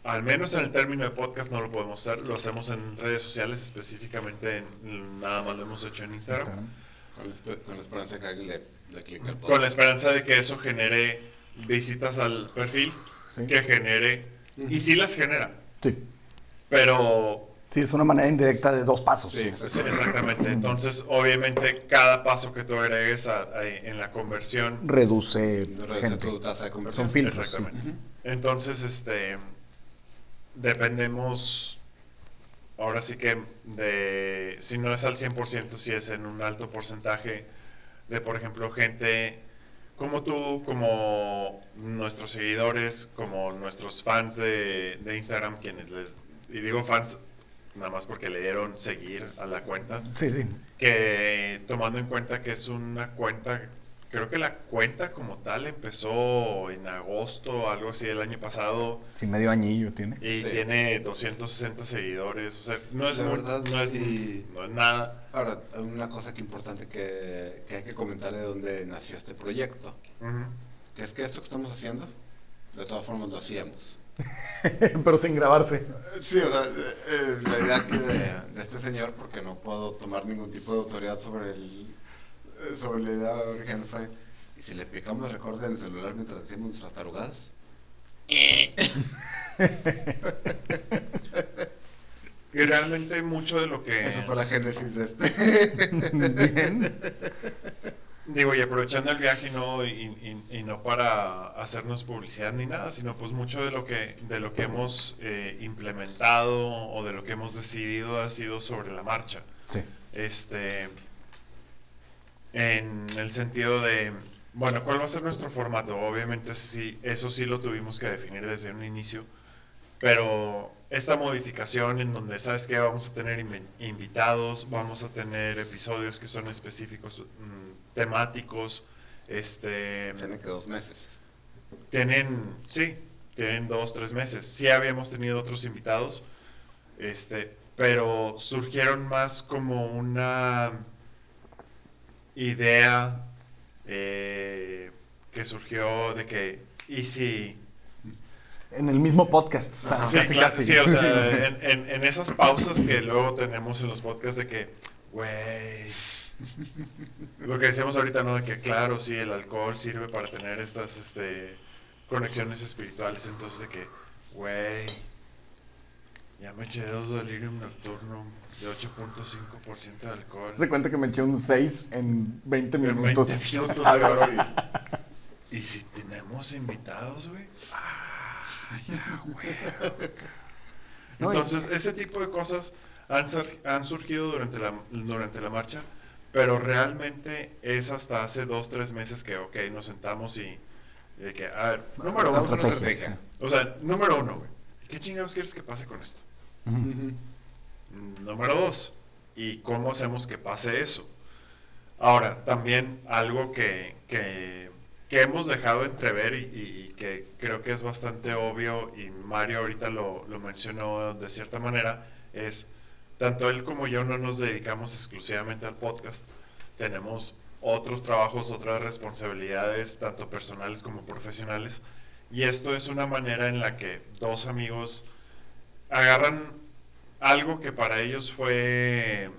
al menos en el término de podcast, no lo podemos hacer. Lo hacemos en redes sociales, específicamente en- nada más lo hemos hecho en Instagram. Instagram. Con la, espe- con la esperanza de que alguien le, le clique al Con la esperanza de que eso genere visitas al perfil, Sí. que genere, y sí las genera, Sí. pero Sí, es una manera indirecta de dos pasos. Sí, sí, exactamente. Entonces, obviamente, cada paso que tú agregues a- a- en la conversión Reduce Reduce gente. tu tasa de conversión. Son filtros. Exactamente. Entonces, este, dependemos, ahora sí que de, si no es al 100%, si es en un alto porcentaje de, por ejemplo, gente como tú, como nuestros seguidores, como nuestros fans de, de Instagram, quienes les, y digo fans nada más porque le dieron seguir a la cuenta, Sí, sí. que tomando en cuenta que es una cuenta, creo que la cuenta como tal empezó en agosto, algo así del año pasado, Sí, medio añillo tiene. y Sí. tiene 260 seguidores, o sea, no es, La verdad, no es, sí. no es nada. Ahora, una cosa que importante que, que hay que comentar de dónde nació este proyecto, Ujú. que es que esto que estamos haciendo, de todas formas lo hacíamos. [laughs] Pero sin grabarse. Sí, o sea, eh, eh, la idea aquí de, de este señor, porque no puedo tomar ningún tipo de autoridad sobre el [laughs] sobre la idea original fue, y si le picamos record en el celular mientras decimos nuestras tarugadas, Y [laughs] realmente mucho de lo que... esa fue la génesis de este. Digo, y aprovechando el viaje no, y, y- y no para hacernos publicidad ni nada, sino pues mucho de lo que, de lo que hemos eh, implementado o de lo que hemos decidido ha sido sobre la marcha. Sí. Este, en el sentido de, bueno, ¿cuál va a ser nuestro formato? Obviamente sí, eso sí lo tuvimos que definir desde un inicio, pero esta modificación en donde, ¿sabes qué? Vamos a tener invi- invitados, vamos a tener episodios que son específicos, mm, temáticos, este... Tiene que dos meses. Tienen, sí, tienen dos, tres meses. Sí habíamos tenido otros invitados, este, pero surgieron más como una idea eh, que surgió de que, ¿y si? En el mismo podcast. sa- Sí, casi, claro, casi. sí, o sea, [laughs] en, en- en esas pausas que luego tenemos en los podcasts de que, güey, lo que decíamos ahorita, ¿no? De que, claro, sí, el alcohol sirve para tener estas este, conexiones espirituales, entonces de que, güey, ya me eché dos delirium nocturno de 8.5% de alcohol. Se cuenta que me eché un 6 en 20 En minutos. 20 minutos, güey. [laughs] Y si tenemos invitados, güey. Ah, ya, güey. Entonces, ese tipo de cosas han, sur- han surgido durante la, durante la marcha, pero realmente es hasta hace dos, tres meses que, ok, nos sentamos y de que, a ver, número uno, estrategia. o sea, número uno, güey, ¿qué chingados quieres que pase con esto? Ujú. Número dos, ¿y cómo hacemos que pase eso? Ahora, también algo que, que, que hemos dejado entrever y, y- y que creo que es bastante obvio, y Mario ahorita lo, lo mencionó de cierta manera, es tanto él como yo no nos dedicamos exclusivamente al podcast. Tenemos otros trabajos, otras responsabilidades, tanto personales como profesionales. Y esto es una manera en la que dos amigos agarran algo que para ellos fue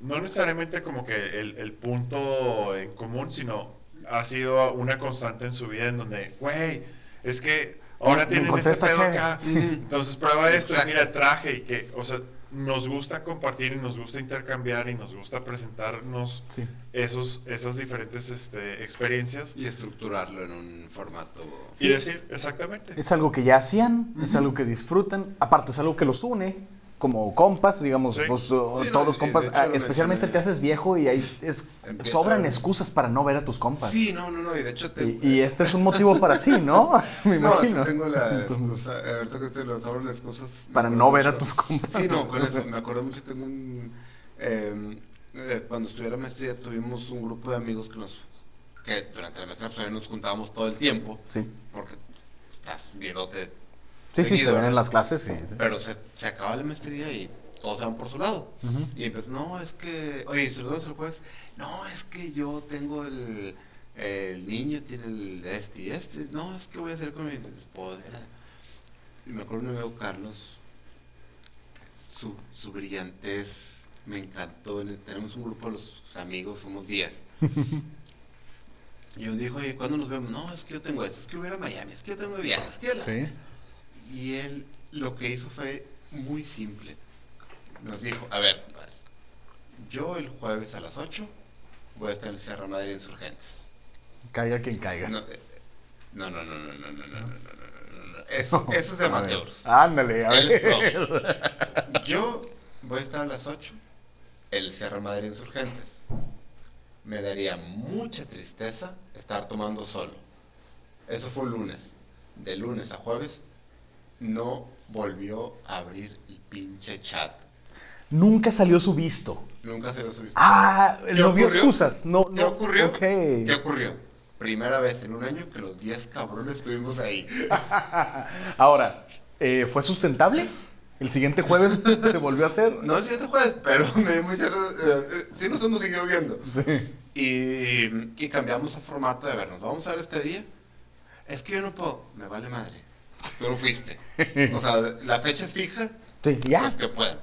no necesariamente como que el, el punto en común, sino ha sido una constante en su vida en donde, güey, es que ahora Me tienen encontré este esta pedo acá, Ujú. entonces prueba esto, y mira, traje y que, o sea, nos gusta compartir y nos gusta intercambiar y nos gusta presentarnos Sí. esos, esas diferentes este, experiencias Y estructurarlo en un formato. y decir, exactamente. Es algo que ya hacían, es algo que disfrutan. Aparte, es algo que los une como compas, digamos, Sí. pues, Sí, no, todos los de compas. hecho ah, especialmente mencioné. te haces viejo y ahí es, sobran excusas para no ver a tus compas. Sí, no, no, no, y de hecho te, Y, y este es un motivo para sí, ¿no? [laughs] [laughs] Me No, imagino. tengo la excusa, ahorita que se lo sobre las [laughs] me Para no ver a mucho. tus compas. Sí, no, con eso, me acuerdo mucho, tengo un... eh, eh, cuando estudié la maestría tuvimos un grupo de amigos que nos... que durante la maestría pues, nos juntábamos todo el tiempo, Sí, porque estás viéndote, sí, sí, se ven en las clases. Sí, sí. pero se, se acaba la maestría y todos se van por su lado. Y pues, no, es que, oye, si lo vemos el jueves, no, es que yo tengo el, el niño, tiene el este y este, no, es que voy a hacer con mi esposa. Y me acuerdo mi amigo Carlos, su, su brillantez me encantó. tenemos un grupo de los amigos, somos 10. [laughs] y un dijo, oye, ¿cuándo nos vemos? No, es que yo tengo esto, es que voy a ir a Miami, es que yo tengo viajes, es que la-". Sí. Y él lo que hizo fue muy simple. Nos dijo, a ver, yo el jueves a las 8 voy a estar en Sierra Madre Insurgentes. Caiga quien caiga. No, eh, no, no, no, no, no, no, no, no, no, no, no, no. Eso, eso es de amateurs. Ándale, a ver. Yo voy a estar a las 8 en el Sierra Madre Insurgentes. me daría mucha tristeza estar tomando solo. Eso fue un lunes. De lunes a jueves no volvió a abrir el pinche chat. Nunca salió su visto. Nunca se lo subí. Ah, ¿Qué no vio excusas. No, ¿Qué ocurrió? ¿Qué ocurrió? Primera vez en un año que los 10 cabrones estuvimos ahí. [laughs] Ahora, eh, ¿fue sustentable? ¿El siguiente jueves [laughs] se volvió a hacer? No el siguiente jueves, pero [laughs] me dio mucha eh, eh, sí nos hemos seguido viendo. Sí. Y, y cambiamos el formato de vernos. Vamos a ver este día. Es que yo no puedo. Me vale madre. [laughs] Tú no fuiste. O sea, la fecha es fija. Sí, ya. Los que puedan.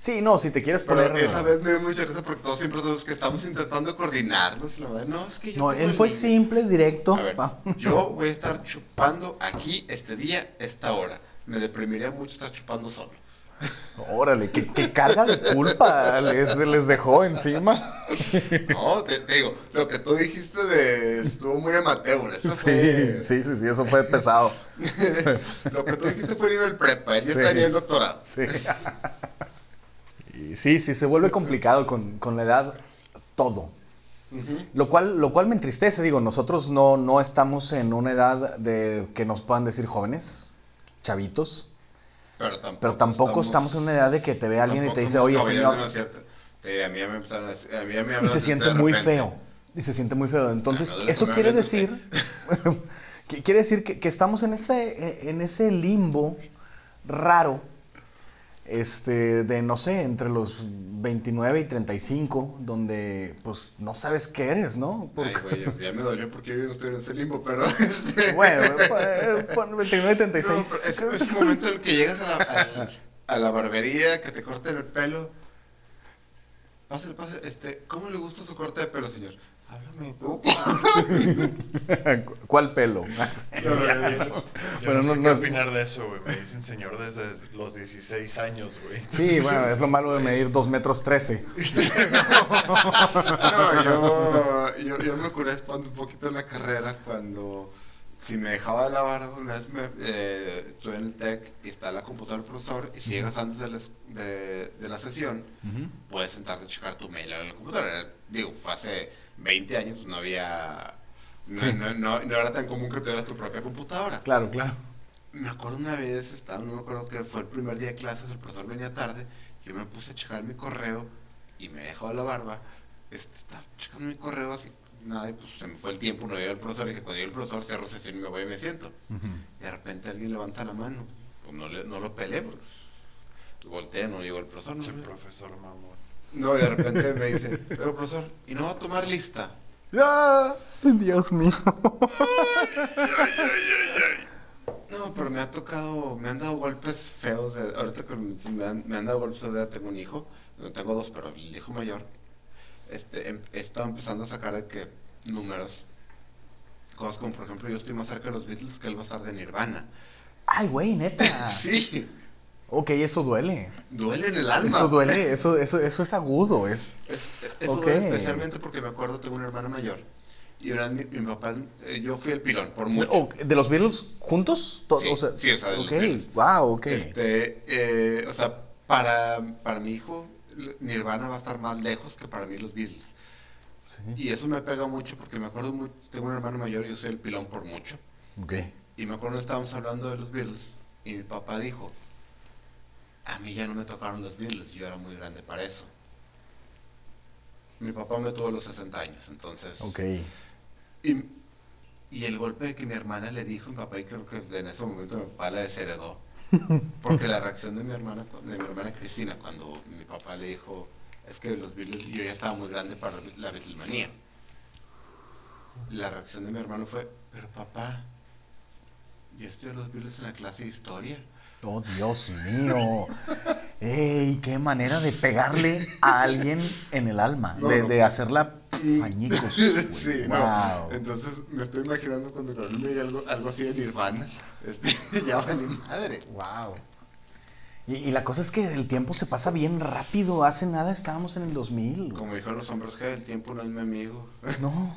Sí, no, si te quieres Pero poner. esa vez me dio mucha risa porque todos siempre somos que estamos intentando coordinarnos. la verdad, no, es que yo No, él fue simple, directo. A ver, yo [laughs] voy a estar chupando aquí este día, esta hora. Me deprimiría mucho estar chupando solo. Órale, qué, qué carga de culpa les, les dejó encima. No, te, te digo, lo que tú dijiste de estuvo muy amateur. Eso Sí, fue, sí, sí, sí, eso fue pesado. [laughs] lo que tú dijiste fue nivel prepa. Él ya Sí. estaría en doctorado. Sí. Y sí, sí, se vuelve complicado con, con la edad todo. Lo cual, lo cual me entristece, digo, nosotros no, no estamos en una edad de que nos puedan decir jóvenes, chavitos, Pero tampoco, pero tampoco estamos, en una edad de que te ve alguien y te dice, oye, señor, diré, a mí ya me empezaron a a mí ya me y se siente muy feo. Y se siente muy feo. Entonces, Ah, no, de eso quiere decir, [laughs] que- quiere decir que, que estamos en ese, en ese limbo raro, este, de no sé, entre los 29 y 35, donde pues no sabes qué eres, ¿no? Ay, Porque- güey, ya, me dolió porque yo no estoy en ese limbo, pero... este, [laughs] bueno, pues, pon 29 y no, 36. pero es, es un momento en el que llegas a la, a, a la barbería, que te corten el pelo. Pásale, pásale, este, ¿cómo le gusta su corte de pelo, señor? Háblame tú. [laughs] ¿Cuál pelo? [laughs] Yo, Bueno, no, no- sé no qué es- opinar de eso, güey. Me dicen señor desde los 16 años, güey. Sí, bueno, es lo malo de medir 2 metros 13. [laughs] No, yo, yo, yo me curé espando un poquito en la carrera cuando si me dejaba la barba, una vez me, eh, estuve en el TEC y está la computadora del profesor y si llegas antes de la, es- de, de la sesión, puedes sentarte a checar tu mail en la computadora. Digo, fue hace 20 años, no había... No, no, no, no era tan común que tuvieras tu propia computadora. Claro, claro. Me acuerdo una vez, estaba, no me acuerdo que fue el primer día de clases, el profesor venía tarde, yo me puse a checar mi correo y me dejó la barba, este, estaba checando mi correo así, nada, y pues se me fue el tiempo, no llega el profesor, y dije, cuando llegue el profesor cierro sesión y me voy y me siento. Y de repente alguien levanta la mano, pues no, le- no lo pelé, porque volteé, no llegó el profesor, no, Che, profesor mamón. no, y de repente me dice, pero profesor, ¿y no va a tomar lista? ¡Ah! Dios mío. No, pero me ha tocado, me han dado golpes feos. De, ahorita que me, me han, me han dado golpes de edad, tengo un hijo, no tengo dos, pero el hijo mayor, este, em- he estado empezando a sacar de que números, cosas como por ejemplo, yo estoy más cerca de los Beatles que él va a estar de Nirvana. Ay, güey, neta. [laughs] Sí, Ok, eso duele. duele en el alma. Eso duele, eso, eso, eso es agudo. Es, Es- eso ok. duele especialmente porque me acuerdo, tengo una hermana mayor. Y una, mi, mi papá, eh, yo fui el pilón, por mucho. Oh, ¿De los Beatles juntos? To- Sí, o sea, sí, o sea, de los ok, Beatles. wow, ok. Este, eh, o sea, para, para mi hijo, Nirvana va a estar más lejos que para mí los Beatles. Sí, Y eso me pega mucho porque me acuerdo tengo un hermano mayor y yo soy el pilón por mucho. ok. Y me acuerdo que estábamos hablando de los Beatles y mi papá dijo, a mí ya no me tocaron los Beatles, yo era muy grande para eso. Mi papá me tuvo a los 60 años, entonces... Ok. Y, y el golpe de que mi hermana le dijo a mi papá, y creo que en ese momento mi papá la desheredó. [laughs] Porque la reacción de mi hermana, de mi hermana Cristina, cuando mi papá le dijo, es que los Beatles, yo ya estaba muy grande para la Beatlemanía. La reacción de mi hermano fue, pero papá, yo estoy a los Beatles en la clase de historia. Oh, Dios mío. Ey, qué manera de pegarle a alguien en el alma. No, de, no. de hacerla fañicos. [laughs] güey. sí, wow. no. Entonces me estoy imaginando cuando me diga algo, algo así de Nirvana, este, [laughs] ya va mi madre. Wow. Y, y la cosa es que el tiempo se pasa bien rápido. Hace nada estábamos en el 2000. Como dijeron los hombres que el tiempo no es mi amigo. [laughs] No.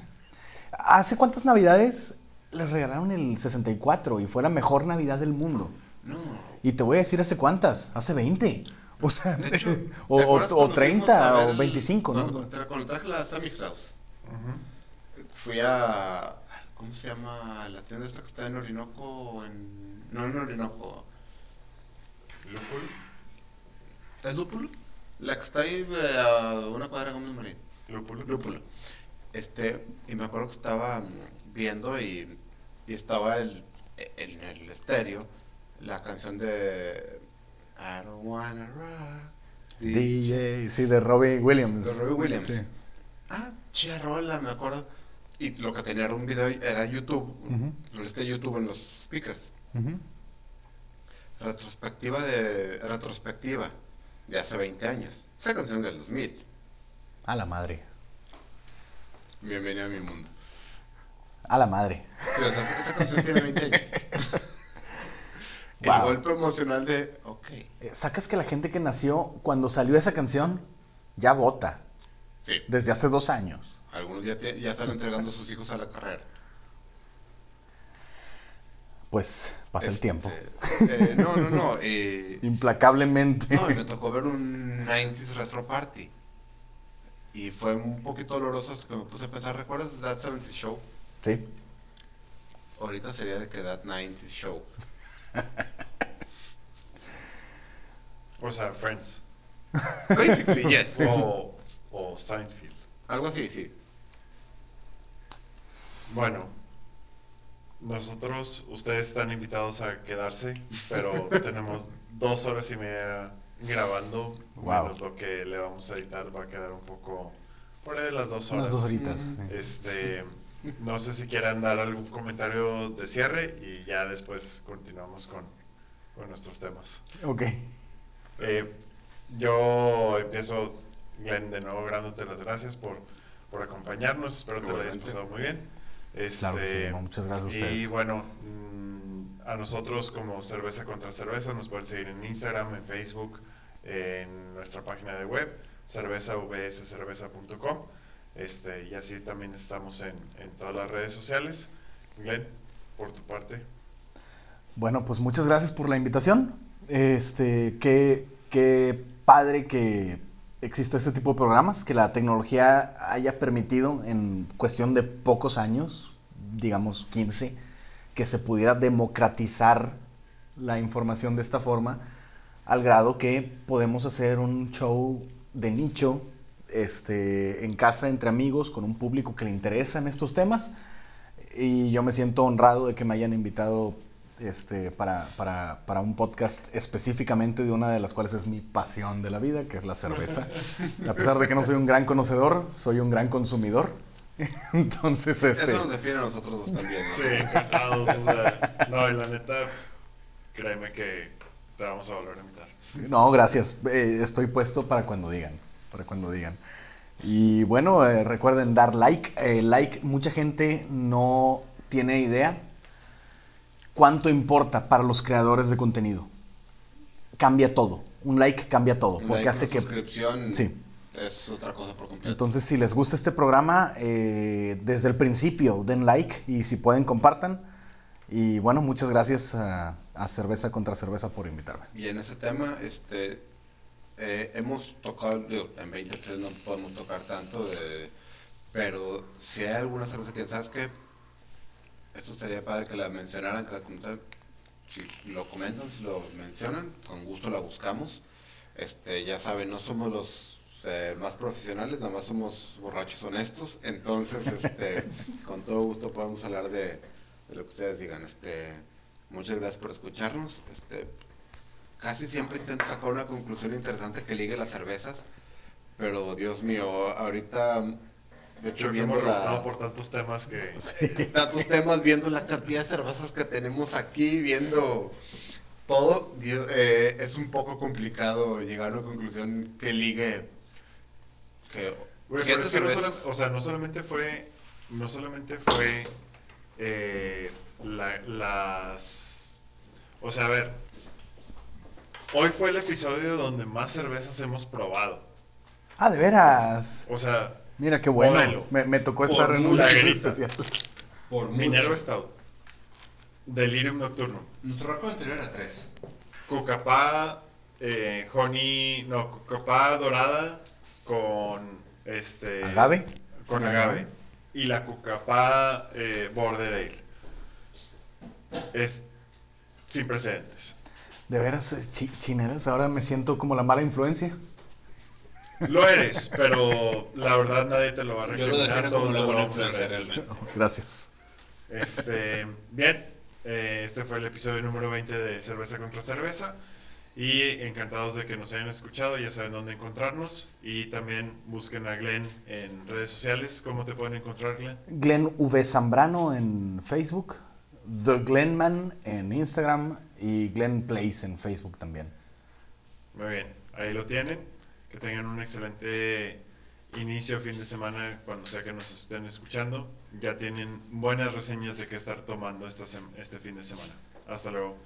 ¿Hace cuántas navidades les regalaron el 64 y fue la mejor Navidad del mundo? No. Y te voy a decir hace cuántas, hace 20. [laughs] O sea, De hecho, [laughs] o, ¿te o- acuerdas o cuando 30 fuimos a ver o el- 25, ¿no? Cuando, cuando traje la Sammy Claus. fui a. ¿Cómo se llama? La tienda esta que está en Orinoco. En, no en Orinoco. Lúpulo. ¿Es Lúpulo? La que está ahí eh, a una cuadra de Gómez Marín. Lúpulo. Lúpulo. Este, y me acuerdo que estaba viendo y, y estaba el, en el estéreo la canción de I don't wanna rock. DJ, sí, de Robbie Williams. De Robbie Williams. Sí. Ah, chida rola, me acuerdo. Y lo que tenía era un video, era YouTube, Ujú. este YouTube en los speakers. Ujú. Retrospectiva de, retrospectiva de hace 20 años. Esa canción del 2000. A la madre. Bienvenido a mi mundo. A la madre. Sí, o sea, esa canción tiene 20 años. [laughs] El Wow. golpe emocional de, ok, ¿Sacas que la gente que nació cuando salió esa canción ya vota? sí, Desde hace dos años. algunos ya, te- ya están entregando a sus hijos a la carrera. Pues pasa el Este, tiempo. eh, no, no, no. eh, [laughs] Implacablemente. no, y me tocó ver un 90s Retro Party. Y fue un poquito doloroso que me puse a pensar, ¿recuerdas That 70s Show? Sí. Ahorita sería de que That 90s Show. [laughs] O sea, Friends. [laughs] Basically, yes. O, o Seinfeld. Algo así, sí. Bueno, nosotros, ustedes están invitados a quedarse, pero [laughs] tenemos dos horas y media grabando. Wow. Menos lo que le vamos a editar va a quedar un poco por ahí de las dos horas. Unas dos horitas. Sí. Este, [laughs] no sé si quieran dar algún comentario de cierre y ya después continuamos con, con nuestros temas. Ok. Eh, yo empiezo, Glenn, de nuevo dándote las gracias por, por acompañarnos. Espero te lo hayas pasado muy bien. Este, Claro que sí, no, muchas gracias a Y ustedes. bueno, mm, a nosotros como Cerveza contra Cerveza nos pueden seguir en Instagram, en Facebook, en nuestra página de web, cervezavscerveza.com. Este, y así también estamos en, en todas las redes sociales. Glenn, por tu parte. Bueno, pues muchas gracias por la invitación. Este, qué, qué padre que exista este tipo de programas, que la tecnología haya permitido en cuestión de pocos años, digamos 15, que se pudiera democratizar la información de esta forma, al grado que podemos hacer un show de nicho este, en casa entre amigos, con un público que le interesan estos temas. Y yo me siento honrado de que me hayan invitado este, para, para, para un podcast específicamente de una de las cuales es mi pasión de la vida, que es la cerveza. [laughs] A pesar de que no soy un gran conocedor, soy un gran consumidor. [laughs] Entonces, este... Eso nos define a nosotros dos también. ¿no? Sí, encantados. o sea, no, y la neta, créeme que te vamos a volver a invitar. No, gracias. Eh, estoy puesto para cuando digan. Para cuando digan. Y bueno, eh, recuerden dar like. Eh, like, mucha gente no tiene idea cuánto importa para los creadores de contenido. Cambia todo. Un like cambia todo. Un Porque like, hace una que. suscripción Sí. es otra cosa por completo. Entonces, si les gusta este programa, eh, desde el principio den like y si pueden, compartan. Y bueno, muchas gracias a, a Cerveza contra Cerveza por invitarme. Y en ese tema, este, eh, hemos tocado, digo, en 23 no podemos tocar tanto, de- pero si hay alguna cerveza que sabes que esto sería padre que la mencionaran, que la comentaran, si lo comentan, si lo mencionan, con gusto la buscamos. Este, ya saben, no somos los eh, más profesionales, nada más somos borrachos honestos, entonces, este, [laughs] con todo gusto podemos hablar de, de lo que ustedes digan. Este, muchas gracias por escucharnos. Este, casi siempre intento sacar una conclusión interesante que ligue las cervezas, pero Dios mío, ahorita, de hecho, Creo que hemos viendo la, por tantos temas que... [laughs] tantos temas, viendo la cantidad de cervezas que tenemos aquí, viendo todo, eh, es un poco complicado llegar a una conclusión que ligue que pero es que no cervezas- sola- o sea, no solamente fue, no solamente fue eh, la- las, o sea, a ver, hoy fue el episodio donde más cervezas hemos probado. Ah, de veras. O sea, Mira qué bueno. Me, me tocó Por estar en un especial. por Minero. Stout, Delirium Nocturno, Nuestro récord anterior era tres. Cucapá, eh, Honey, no, Cucapá dorada con este Agave. con agave. y la Cucapá eh, Border Ale. Es sin precedentes. De veras, eh, chi- chineras, ahora me siento como la mala influencia. Lo eres, pero la verdad nadie te lo va a Yo lo recriminar. defino todos como la buena influencia realmente. Gracias. Este, bien, eh, este fue el episodio número 20 de Cerveza contra Cerveza. Y encantados de que nos hayan escuchado, ya saben dónde encontrarnos. Y también busquen a Glenn en redes sociales. ¿Cómo te pueden encontrar, Glenn? Glenn V. Zambrano en Facebook, The Glenman en Instagram y Glenn Place en Facebook también. Muy bien, ahí lo tienen. Que tengan un excelente inicio, fin de semana, cuando sea que nos estén escuchando. Ya tienen buenas reseñas de qué estar tomando esta este fin de semana. Hasta luego.